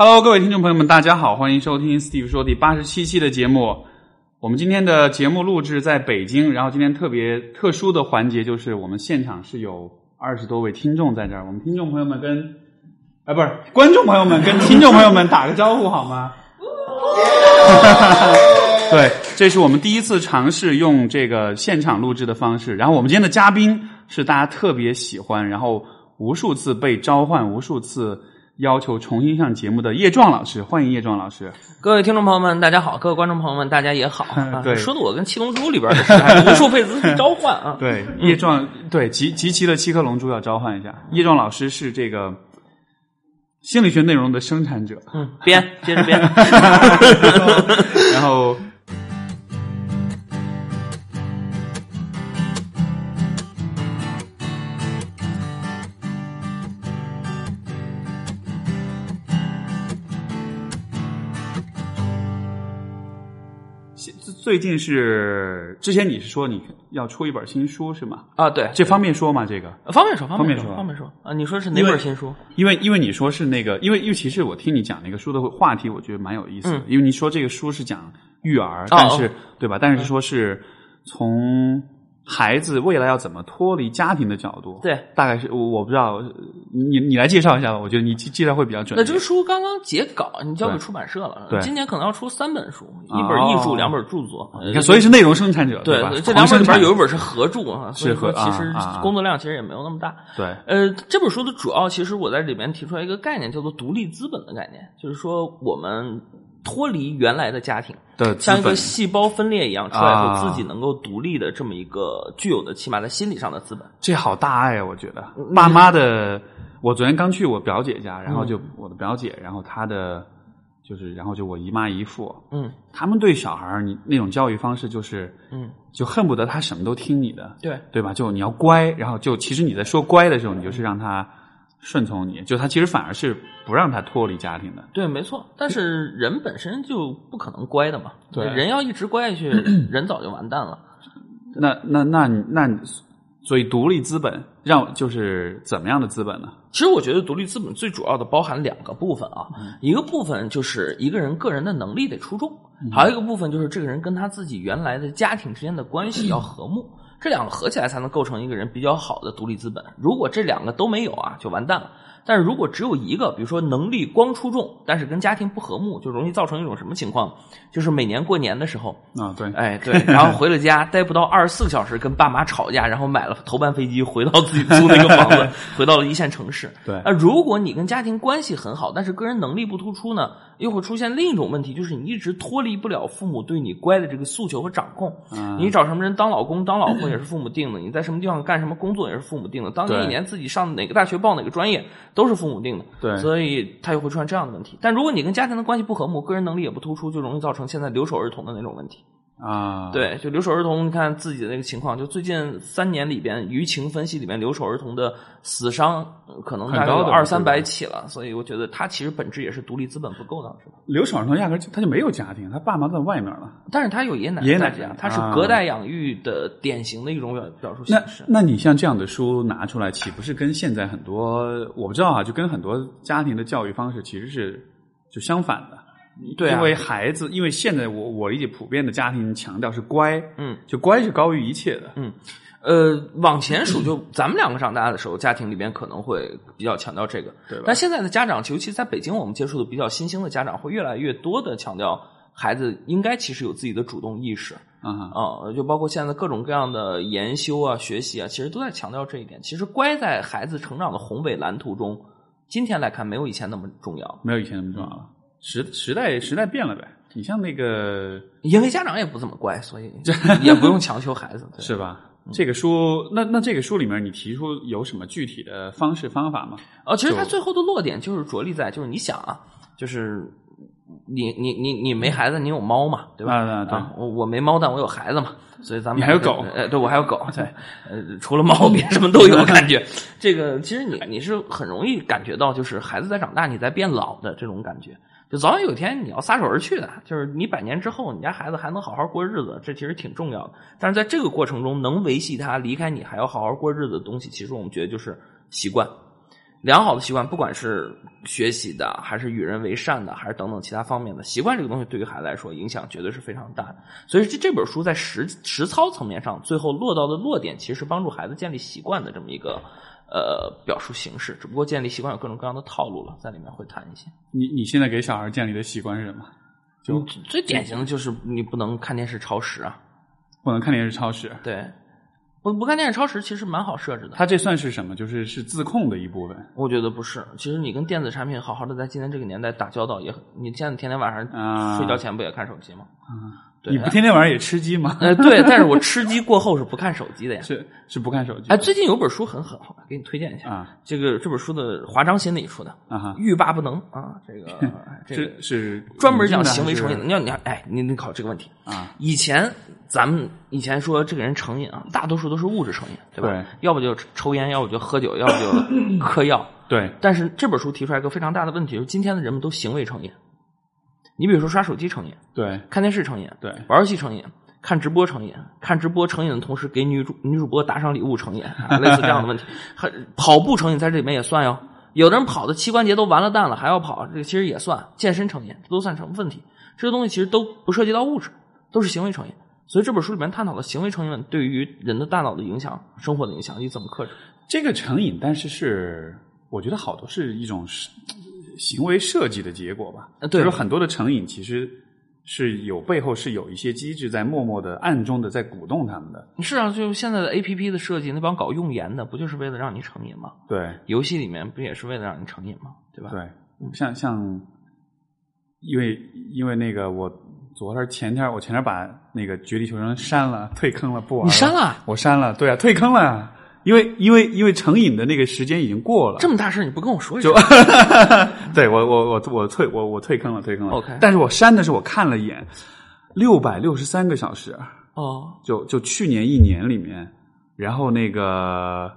Hello，各位听众朋友们，大家好，欢迎收听 Steve 说第八十七期的节目。我们今天的节目录制在北京，然后今天特别特殊的环节就是我们现场是有二十多位听众在这儿，我们听众朋友们跟啊不是观众朋友们跟听众朋友们打个招呼好吗？对，这是我们第一次尝试用这个现场录制的方式。然后我们今天的嘉宾是大家特别喜欢，然后无数次被召唤，无数次要求重新上节目的叶壮老师，欢迎叶壮老师。各位听众朋友们，大家好；各位观众朋友们，大家也好。啊对说的我跟《七龙珠》里边的无数辈子去召唤啊。对，叶壮对集集齐了七颗龙珠要召唤一下。叶壮老师是这个心理学内容的生产者，嗯，编，接着编。然后。最近是之前你是说你要出一本新书是吗？啊，对，这方便说吗？这个方便说，方便说方便说啊。你说是哪本新书？因为因为你说是那个，因为因为其实我听你讲那个书的话题，我觉得蛮有意思的。嗯因为你说这个书是讲育儿，但是、哦对吧？但是说是从孩子未来要怎么脱离家庭的角度，对，大概是我我不知道，你你来介绍一下吧。我觉得你介介绍会比较准确。那这个书刚刚结稿，你交给出版社了。对今年可能要出三本书，哦一本译著，两本著作。你看，所以是内容生产者对吧？这两本里边有一本是合著啊，所以说其实工作量其实也没有那么大。对呃，这本书的主要其实我在里面提出来一个概念，叫做独立资本的概念，就是说我们脱离原来的家庭，对像一个细胞分裂一样出来后，啊自己能够独立的这么一个具有的起码在心理上的资本。这好大爱啊！我觉得。嗯爸妈的，我昨天刚去我表姐家，然后就我的表姐，然后她的就是，然后就我姨妈姨父，嗯。他们对小孩儿你那种教育方式就是，嗯，就恨不得他什么都听你的，对。对吧？就你要乖，然后就其实你在说乖的时候，你就是让他顺从你，就他其实反而是不让他脱离家庭的。对，没错。但是人本身就不可能乖的嘛，对人要一直乖下去，人早就完蛋了。那那那那，所以独立资本让就是怎么样的资本呢？其实我觉得独立资本最主要的包含两个部分啊，嗯一个部分就是一个人个人的能力得出众，嗯还有一个部分就是这个人跟他自己原来的家庭之间的关系要和睦，这两个合起来才能构成一个人比较好的独立资本。如果这两个都没有啊，就完蛋了。但是如果只有一个，比如说能力光出众，但是跟家庭不和睦，就容易造成一种什么情况？就是每年过年的时候，啊，对，哎，对，然后回了家，待不到二十四个小时，跟爸妈吵架，然后买了头班飞机回到自己租那个房子，回到了一线城市。对那如果你跟家庭关系很好，但是个人能力不突出呢，又会出现另一种问题，就是你一直脱离不了父母对你乖的这个诉求和掌控。嗯你找什么人当老公、当老婆也是父母定的，你在什么地方干什么工作也是父母定的，当年一年自己上哪个大学报哪个专业都是父母定的。对所以他又会出现这样的问题。但如果你跟家庭的关系不和睦，个人能力也不突出，就容易造成现在留守儿童的那种问题。啊，对，就留守儿童，你看自己的那个情况，就最近三年里边舆情分析里面，留守儿童的死伤呃可能大概很高的有二三百起了，所以我觉得他其实本质也是独立资本不够的，是吧？留守儿童压根儿就他就没有家庭，他爸妈在外面了。但是他有爷爷奶爷爷奶奶他是啊隔代养育的典型的一种表表述那形式。那你像这样的书拿出来，岂不是跟现在很多我不知道啊，就跟很多家庭的教育方式其实是就相反的？对啊。因为孩子，因为现在我我理解普遍的家庭强调是乖，嗯，就乖是高于一切的，嗯，呃，往前数，就咱们两个长大的时候，家庭里边可能会比较强调这个，但现在的家长，尤其在北京，我们接触的比较新兴的家长，会越来越多的强调孩子应该其实有自己的主动意识。啊。哈，啊、就包括现在各种各样的研修啊、学习啊，其实都在强调这一点。其实乖在孩子成长的宏伟蓝图中，今天来看没有以前那么重要，没有以前那么重要了。时时代时代变了呗，你像那个因为家长也不怎么乖，所以 也不用强求孩子，对是吧？这个书，那那这个书里面，你提出有什么具体的方式方法吗？哦，其实它最后的落点就是着力在，就是你想啊，就是你你你你没孩子，你有猫嘛，对吧？啊对啊，我我没猫，但我有孩子嘛，所以咱们你还有狗呃，对我还有狗，对，呃，除了猫，别什么都有感觉。这个其实你你是很容易感觉到，就是孩子在长大，你在变老的这种感觉。就早晚有一天你要撒手而去的，就是你百年之后，你家孩子还能好好过日子，这其实挺重要的。但是在这个过程中，能维系他离开你还要好好过日子的东西，其实我们觉得就是习惯。良好的习惯，不管是学习的，还是与人为善的，还是等等其他方面的习惯，这个东西对于孩子来说影响绝对是非常大的。所以这这本书在实实操层面上，最后落到的落点，其实是帮助孩子建立习惯的这么一个呃表述形式。只不过建立习惯有各种各样的套路了，在里面会谈一些。你你现在给小孩建立的习惯是什么？就嗯最典型的就是你不能看电视超时啊，不能看电视超时。对，不不看电视超时其实蛮好设置的。它这算是什么？就是是自控的一部分。我觉得不是，其实你跟电子产品好好的在今天这个年代打交道也很，你现在天天晚上啊睡觉前不也看手机吗？对你不天天晚上也吃鸡吗？呃，对，但是我吃鸡过后是不看手机的呀。是是不看手机哎，最近有本书很很好，给你推荐一下。啊这个这本书的华章新理出的啊哈《欲罢不能》啊，这个 这个是是专门讲行为成瘾的。你要你要哎，你你考这个问题啊。以前咱们以前说这个人成瘾啊，大多数都是物质成瘾，对吧？对要不就抽烟，要不就喝酒，要不就 嗑药。对但是这本书提出来一个非常大的问题，就是今天的人们都行为成瘾。你比如说刷手机成瘾，对看电视成瘾，对玩游戏成瘾，看直播成瘾，看直播成瘾的同时给女主女主播打赏礼物成瘾，啊、类似这样的问题。还跑步成瘾在这里面也算哟。有的人跑的膝关节都完了蛋了还要跑，这个其实也算健身成瘾，这都算成问题。这些东西其实都不涉及到物质，都是行为成瘾。所以这本书里面探讨了行为成瘾对于人的大脑的影响、生活的影响，你怎么克制？这个成瘾，但是是我觉得好多是一种是行为设计的结果吧。呃对就是很多的成瘾其实是有背后是有一些机制在默默的、暗中的在鼓动他们的。是啊，就现在的 A P P 的设计，那帮搞用研的，不就是为了让你成瘾吗？对游戏里面不也是为了让你成瘾吗？对吧？对，像像，因为因为那个我昨天前天我前天把那个绝地求生删了，退坑了，不玩你删了我删了，对啊，退坑了，因为因为因为成瘾的那个时间已经过了，这么大事你不跟我说一声。就？对我我我我退我我退坑了退坑了。OK 但是我删的时候我看了一眼，六百六十三个小时，哦，就就去年一年里面，然后那个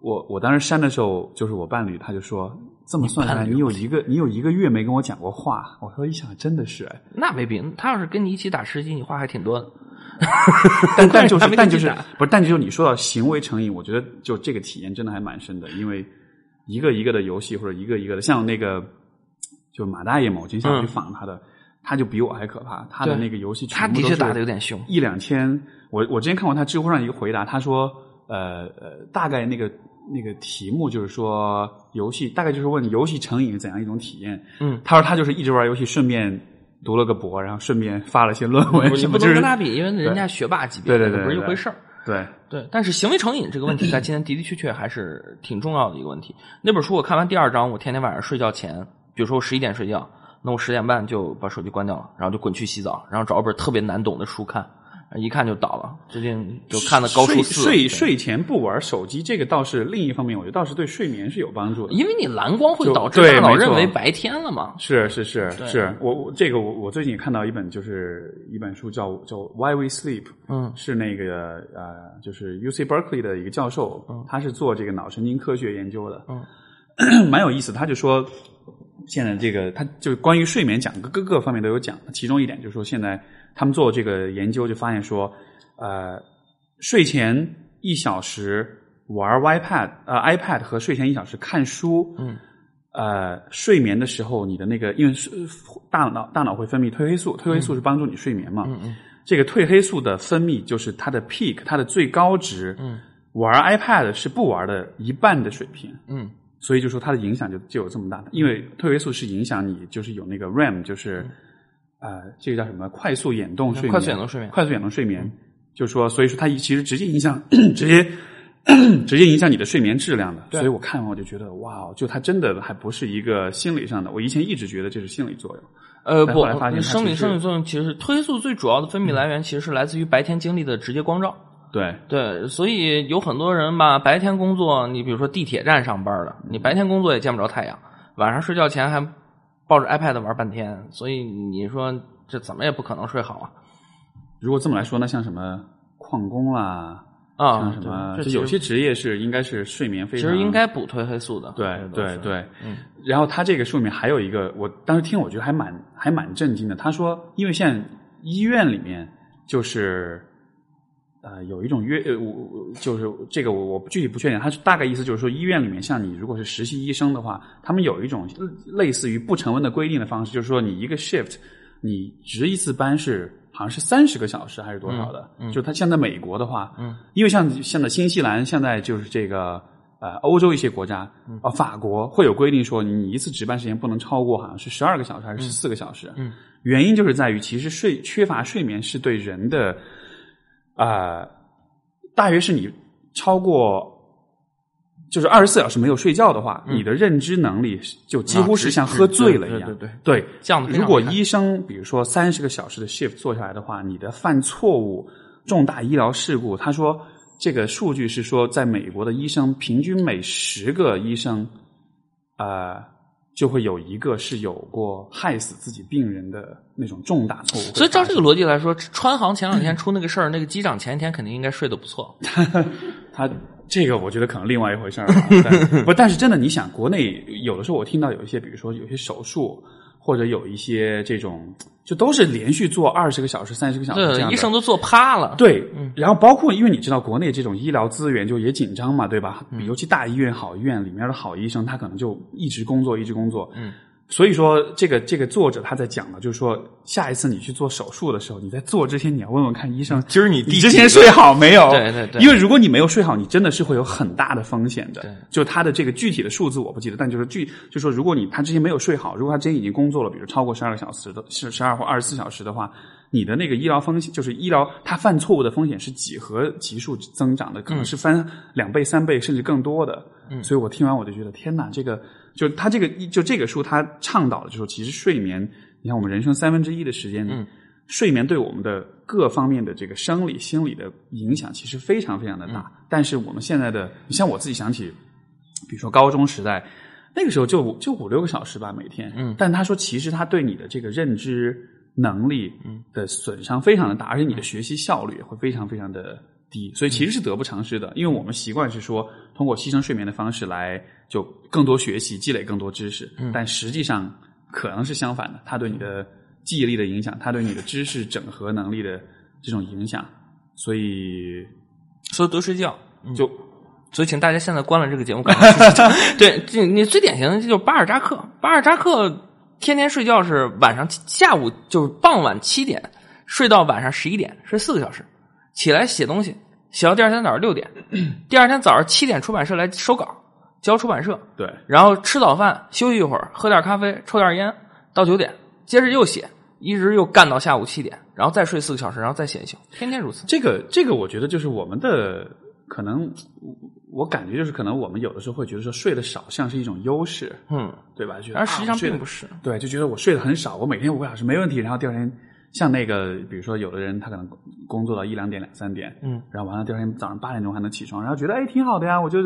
我我当时删的时候，就是我伴侣他就说这么算下来，你有一个你有一个月没跟我讲过话，我说一想真的是哎，那没必。他要是跟你一起打吃鸡，你话还挺多的。但但就是但就是不是但就是你说到行为成瘾，我觉得就这个体验真的还蛮深的，因为一个一个的游戏或者一个一个的，像那个就马大爷嘛，我经常去访他的，他就比我还可怕，他的那个游戏他的确全部都是打的有点凶一两千。我我之前看过他知乎上一个回答，他说呃呃，大概那个那个题目就是说游戏大概就是问游戏成瘾是怎样一种体验。嗯，他说他就是一直玩游戏，顺便读了个博，然后顺便发了些论文你不能跟他比，因为人家学霸级别的，对对对对不是一回事儿。对对，但是行为成瘾这个问题，在今天的的确确还是挺重要的一个问题。那本书我看完第二章，我天天晚上睡觉前，比如说我十一点睡觉，那我十点半就把手机关掉了，然后就滚去洗澡，然后找一本特别难懂的书看，一看就倒了。最近就看的高数睡四，睡睡前不玩手机，这个倒是另一方面，我觉得倒是对睡眠是有帮助的。因为你蓝光会导致对大脑认为白天了嘛。是是是是，我我这个我我最近也看到一本就是一本书叫叫《Why We Sleep》，嗯是那个呃，就是 U C Berkeley 的一个教授，他是做这个脑神经科学研究的，嗯，蛮有意思。他就说，现在这个他就关于睡眠讲各各个方面都有讲，其中一点就是说，现在他们做这个研究就发现说，呃，睡前一小时玩 iPad 呃 iPad 和睡前一小时看书，嗯。呃，睡眠的时候，你的那个因为是大脑大脑会分泌褪黑素，褪黑素是帮助你睡眠嘛。嗯嗯这个褪黑素的分泌就是它的 peak，它的最高值。嗯玩 iPad 是不玩的一半的水平，嗯所以就说它的影响就就有这么大。因为褪黑素是影响你，就是有那个 REM，就是、呃，这个叫什么快速眼动睡眠，嗯快速眼动睡眠嗯快速眼动睡眠，就说所以说它其实直接影响 直接。直接影响你的睡眠质量的，所以我看完我就觉得，哇，哦就它真的还不是一个心理上的。我以前一直觉得这是心理作用，呃，不生理生理作用其实褪黑素最主要的分泌来源其实是来自于白天经历的直接光照。对对，所以有很多人吧，白天工作，你比如说地铁站上班的，你白天工作也见不着太阳，晚上睡觉前还抱着 iPad 玩半天，所以你说这怎么也不可能睡好啊如果这么来说，那像什么矿工啦，啊！像什么，有些职业是应该是睡眠非常，其实应该补褪黑素的。对对对，嗯然后他这个书里面还有一个，我当时听我觉得还蛮还蛮震惊的。他说，因为现在医院里面就是呃有一种约呃我我就是这个我我具体不确定，它大概意思就是说医院里面像你如果是实习医生的话，他们有一种类似于不成文的规定的方式，就是说你一个 shift 你值一次班是好像是三十个小时还是多少的，就它现在美国的话，嗯，因为像像在新西兰现在就是这个。呃，欧洲一些国家，呃，法国会有规定说，你一次值班时间不能超过好像是十二个小时还是十四个小时。嗯，原因就是在于，其实睡缺乏睡眠是对人的，啊，大约是你超过就是二十四小时没有睡觉的话，你的认知能力就几乎是像喝醉了一样。对对对，这样的。如果医生比如说三十个小时的 shift 做下来的话，你的犯错误、重大医疗事故，他说。这个数据是说，在美国的医生平均每十个医生，啊，就会有一个是有过害死自己病人的那种重大错误。所以照这个逻辑来说，川航前两天出那个事儿，那个机长前一天肯定应该睡得不错。他这个我觉得可能另外一回事儿。不，但是真的，你想，国内有的时候我听到有一些，比如说有些手术。或者有一些这种，就都是连续做二十个小时、三十个小时这样医生都做趴了。对，然后包括因为你知道，国内这种医疗资源就也紧张嘛，对吧？尤其大医院、好医院里面的好医生，他可能就一直工作，一直工作。嗯。所以说，这个这个作者他在讲的，就是说，下一次你去做手术的时候，你在做之前，你要问问看医生，今儿你之前睡好没有？对对对。因为如果你没有睡好，你真的是会有很大的风险的。对。就他的这个具体的数字我不记得，但就是具，就说如果你他之前没有睡好，如果他之前已经工作了，比如超过十二个小时的，是十二或二十四小时的话，你的那个医疗风险，就是医疗它犯错误的风险是几何级数增长的，可能是翻两倍、三倍甚至更多的。嗯。所以我听完我就觉得，天哪，这个。就他这个，就这个书，他倡导的就是说，其实睡眠，你看我们人生三分之一的时间，嗯，睡眠对我们的各方面的这个生理、心理的影响，其实非常非常的大。但是我们现在的，你像我自己想起，比如说高中时代，那个时候就就五六个小时吧每天，嗯，但他说其实他对你的这个认知能力的损伤非常的大，而且你的学习效率也会非常非常的。低，所以其实是得不偿失的，因为我们习惯是说通过牺牲睡眠的方式来就更多学习、积累更多知识，但实际上可能是相反的，它对你的记忆力的影响，它对你的知识整合能力的这种影响，所以所以多睡觉就，所以请大家现在关了这个节目。对，你你最典型的就是巴尔扎克，巴尔扎克天天睡觉是晚上下午就是傍晚七点睡到晚上十一点，睡四个小时。起来写东西，写到第二天早上六点，第二天早上七点出版社来收稿，交出版社。对，然后吃早饭，休息一会儿，喝点咖啡，抽点烟，到九点，接着又写，一直又干到下午七点，然后再睡四个小时，然后再写一宿，天天如此。这个这个，我觉得就是我们的可能，我感觉就是可能我们有的时候会觉得说睡得少像是一种优势，嗯，对吧？而实际上并不是，对，就觉得我睡得很少，我每天五个小时没问题，然后第二天。像那个，比如说，有的人他可能工作到一两点、两三点，嗯，然后完了第二天早上八点钟还能起床，然后觉得哎挺好的呀，我就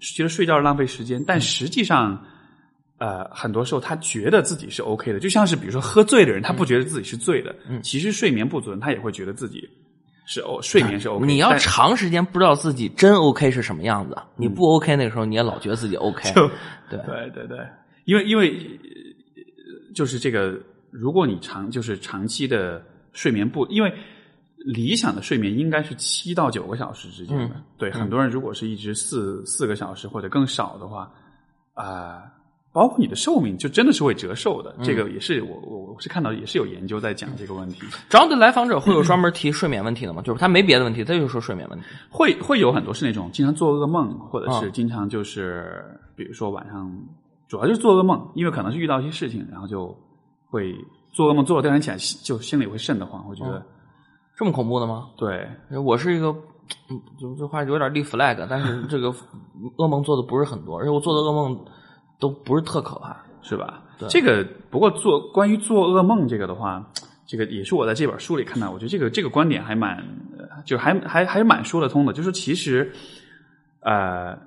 觉得睡觉是浪费时间，但实际上，呃，很多时候他觉得自己是 OK 的，就像是比如说喝醉的人，他不觉得自己是醉的，嗯，其实睡眠不足，他也会觉得自己是哦，睡眠是 OK。你要长时间不知道自己真 OK 是什么样子，你不 OK 那个时候你也老觉得自己 OK，对对对对，因为因为就是这个。如果你长就是长期的睡眠不，因为理想的睡眠应该是七到九个小时之间的。对很多人，如果是一直四四个小时或者更少的话，啊，包括你的寿命就真的是会折寿的。这个也是我我我是看到也是有研究在讲这个问题。主要的来访者会有专门提睡眠问题的吗？就是他没别的问题，他就说睡眠问题。会会有很多是那种经常做噩梦，或者是经常就是比如说晚上主要就是做噩梦，因为可能是遇到一些事情，然后就。会做噩梦，做了第二天起来就心里会瘆得慌，我觉得这么恐怖的吗？对，我是一个，就这话有点立 flag，但是这个 噩梦做的不是很多，而且我做的噩梦都不是特可怕，是吧？对，这个不过做关于做噩梦这个的话，这个也是我在这本书里看到，我觉得这个这个观点还蛮，就还还还蛮说得通的，就是其实呃。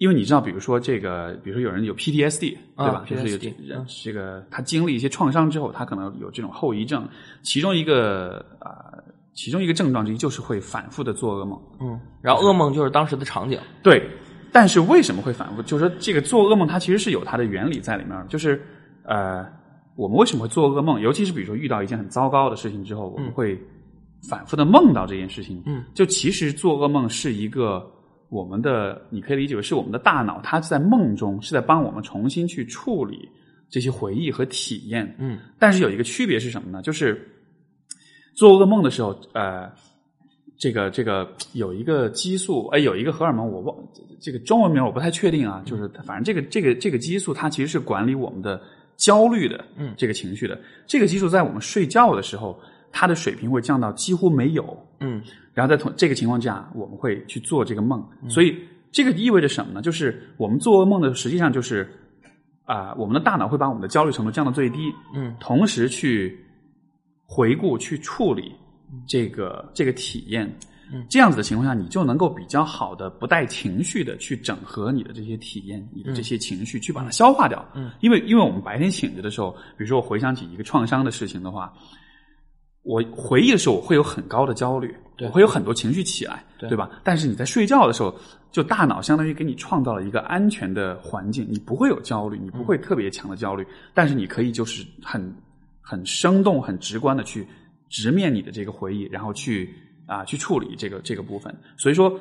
因为你知道，比如说这个，比如说有人有 PTSD，对吧？就是有人这个他经历一些创伤之后，他可能有这种后遗症。其中一个啊，其中一个症状之一就是会反复的做噩梦。嗯，然后噩梦就是当时的场景。对，但是为什么会反复？就是说这个做噩梦，它其实是有它的原理在里面。就是呃，我们为什么会做噩梦？尤其是比如说遇到一件很糟糕的事情之后，我们会反复的梦到这件事情，嗯，就其实做噩梦是一个我们的，你可以理解为是我们的大脑，它在梦中是在帮我们重新去处理这些回忆和体验，嗯但是有一个区别是什么呢？就是做噩梦的时候，呃，这个这个有一个激素，哎，有一个荷尔蒙，我忘这个中文名我不太确定啊，就是反正这个这个这个激素，它其实是管理我们的焦虑的，嗯。这个情绪的。这个激素在我们睡觉的时候，它的水平会降到几乎没有，嗯。然后在同这个情况下，我们会去做这个梦，所以这个意味着什么呢？就是我们做噩梦的，实际上就是啊、我们的大脑会把我们的焦虑程度降到最低，嗯。同时去回顾、去处理这个这个体验。嗯这样子的情况下，你就能够比较好的、不带情绪的去整合你的这些体验、你的这些情绪，去把它消化掉。嗯，因为因为我们白天醒着的时候，比如说我回想起一个创伤的事情的话，我回忆的时候，我会有很高的焦虑，我会有很多情绪起来，对对吧？但是你在睡觉的时候，就大脑相当于给你创造了一个安全的环境，你不会有焦虑，你不会特别强的焦虑，但是你可以就是很很生动、很直观的去直面你的这个回忆，然后去啊去处理这个这个部分。所以说，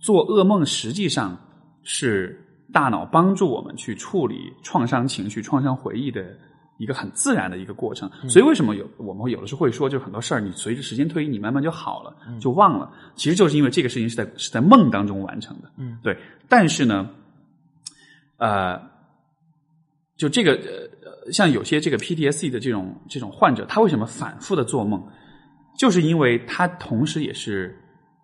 做噩梦实际上是大脑帮助我们去处理创伤情绪、创伤回忆的一个很自然的一个过程。所以为什么有我们会有的时候会说，就是很多事儿你随着时间推移，你慢慢就好了，就忘了。其实就是因为这个事情是在是在梦当中完成的。嗯，对。但是呢，呃，就这个呃，像有些这个 PTSD 的这种这种患者，他为什么反复的做梦？就是因为他同时也是，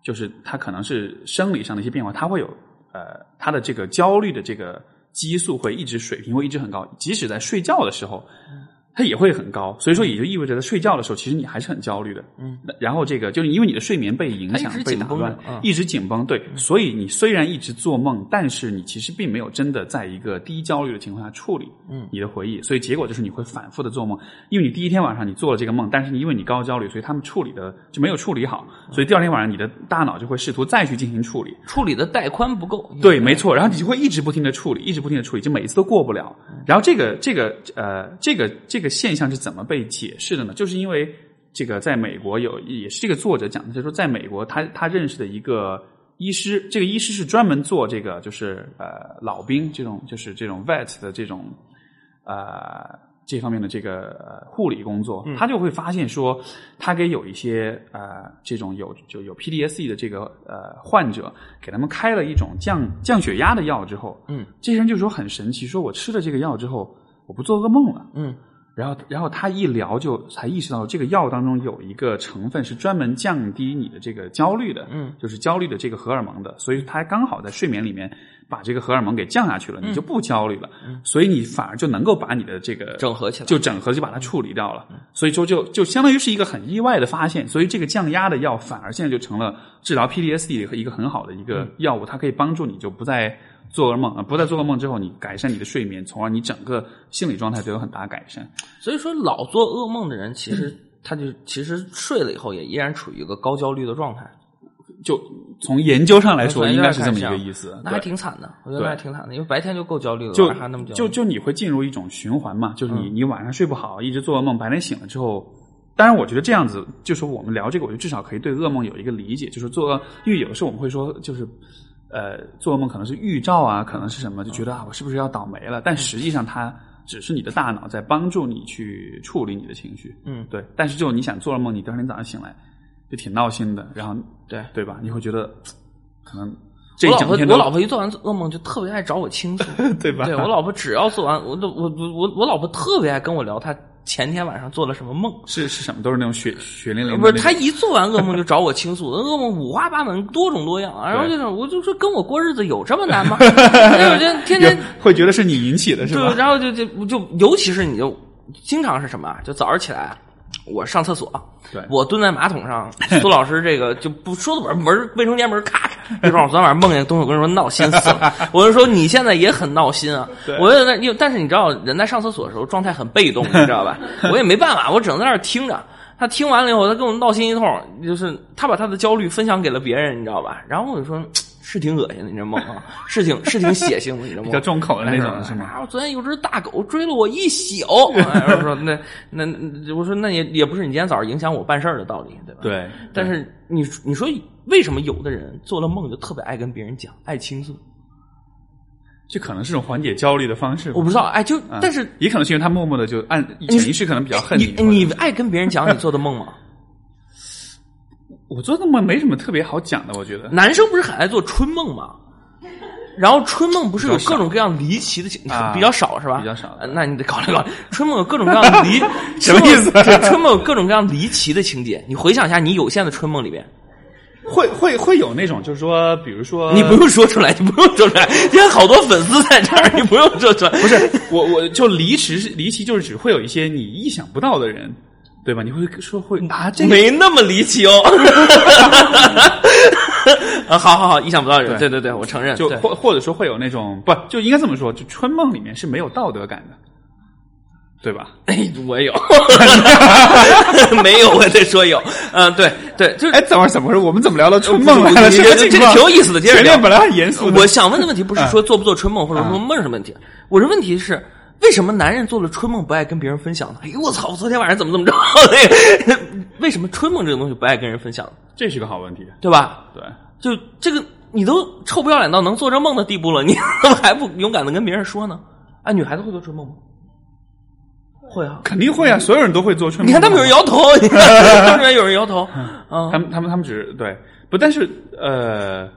就是他可能是生理上的一些变化，他会有呃，他的这个焦虑的这个激素会一直水平会一直很高，即使在睡觉的时候，它也会很高。所以说，也就意味着在睡觉的时候，其实你还是很焦虑的。嗯，然后这个就是因为你的睡眠被影响被打乱紧绷着，嗯一直紧绷。对，所以你虽然一直做梦，但是你其实并没有真的在一个低焦虑的情况下处理嗯你的回忆，所以结果就是你会反复的做梦。因为你第一天晚上你做了这个梦，但是你因为你高焦虑，所以他们处理的就没有处理好，所以第二天晚上你的大脑就会试图再去进行处理。处理的带宽不够。对，没错。然后你就会一直不停的处理，一直不停的处理，就每一次都过不了。然后这个这个呃，这个这个现象是怎么被解释的呢？就是因为这个在美国有也是这个作者讲的，就是说在美国他他认识的一个医师，这个医师是专门做这个就是呃老兵这种就是这种 vet 的这种呃这方面的这个呃护理工作，他就会发现说，他给有一些呃这种有就有 PDSE 的这个呃患者，给他们开了一种降降血压的药之后，嗯这些人就说很神奇，说我吃了这个药之后，我不做噩梦了。嗯然后，然后他一聊就才意识到，这个药当中有一个成分是专门降低你的这个焦虑的，嗯，就是焦虑的这个荷尔蒙的，所以他刚好在睡眠里面把这个荷尔蒙给降下去了，你就不焦虑了，所以你反而就能够把你的这个整合起来就整合就把它处理掉了，所以说就就相当于是一个很意外的发现，所以这个降压的药反而现在就成了治疗 PTSD 的一个很好的一个药物，它可以帮助你就不再做噩梦啊，不再做噩梦之后，你改善你的睡眠，从而你整个心理状态都有很大改善。所以说，老做噩梦的人，其实他就其实睡了以后，也依然处于一个高焦虑的状态。就从研究上来说，应该是这么一个意思。那还挺惨的，我觉得那还挺惨的，因为白天就够焦虑了，就晚上还那么焦虑。就就你会进入一种循环嘛，就是嗯你你晚上睡不好，一直做噩梦，白天醒了之后，当然我觉得这样子，就是我们聊这个，我觉得至少可以对噩梦有一个理解，就是做噩，因为有的时候我们会说，就是呃，做噩梦可能是预兆啊，可能是什么，就觉得啊，我是不是要倒霉了？但实际上它只是你的大脑在帮助你去处理你的情绪，嗯，对。但是就你想做了梦，你第二天早上醒来就挺闹心的，然后对对吧？你会觉得可能这我老婆一整天都我老婆一做完噩梦就特别爱找我倾诉，对吧？对我老婆只要做完，我都我我我我老婆特别爱跟我聊她前天晚上做了什么梦。是是什么？都是那种血血淋淋的。不是，他一做完噩梦就找我倾诉，噩梦五花八门，多种多样。然后就是，我就说跟我过日子有这么难吗？我 就天天会觉得是你引起的是就吧？然后就就就尤其是你就经常是什么啊？就早上起来，我上厕所，对我蹲在马桶上，苏老师这个就不说的门门卫生间门咔咔，别说我昨天晚上梦见东西，我跟你说闹心死了。我就说你现在也很闹心啊。对我就在因为但是你知道人在上厕所的时候状态很被动，你知道吧？我也没办法，我只能在那儿听着。他听完了以后，他跟我闹心一通，就是他把他的焦虑分享给了别人，你知道吧？然后我就说，是挺恶心的，你知道吗，是挺是挺血腥的，你知道吗 比较重口的那种我昨天有只大狗追了我一宿，哎我说那那那我说那也也不是你今天早上影响我办事儿的道理，对吧？。对，但是你你说为什么有的人做了梦就特别爱跟别人讲，爱倾诉？这可能是种缓解焦虑的方式。我不知道，哎，就啊但是也可能是因为他默默的就按潜意识可能比较恨你你爱跟别人讲你做的梦吗？我做的梦没什么特别好讲的，我觉得。男生不是很爱做春梦吗？然后春梦不是有各种各样离奇的情，啊比较少是吧？比较少呃那你得考虑考虑。春梦有各种各样离，什么意思春梦有各种各样离奇的情节，你回想一下你有限的春梦里边，会会会有那种，就是说，比如说，你不用说出来，你不用说出来，因为好多粉丝在这儿，你不用说出来。不是我我就离奇是离奇，就是只会有一些你意想不到的人，对吧？你会说会拿，这个没那么离奇哦。啊，好好好，意想不到的人，对对对，我承认。就或或者说会有那种不就应该这么说，就春梦里面是没有道德感的，对吧？哎，我有，没有，我得说有。嗯，对对，就是哎，怎么怎么回事？我们怎么聊到春梦来了？这个挺有意思的接着聊本来很严肃的，我想问的问题不是说做不做春梦或者说梦什么问题，我的问题是。为什么男人做了春梦不爱跟别人分享呢？哎呦我操！我昨天晚上怎么怎么着？那 个为什么春梦这个东西不爱跟人分享？这是个好问题。对吧？对，就这个，你都臭不要脸到能做这梦的地步了，你怎 么还不勇敢的跟别人说呢？哎，女孩子会做春梦吗？会啊。肯定会啊，所有人都会做春梦。你看他们有人摇头，你看他们有人摇头啊他。们他们他们只是对不，但是呃，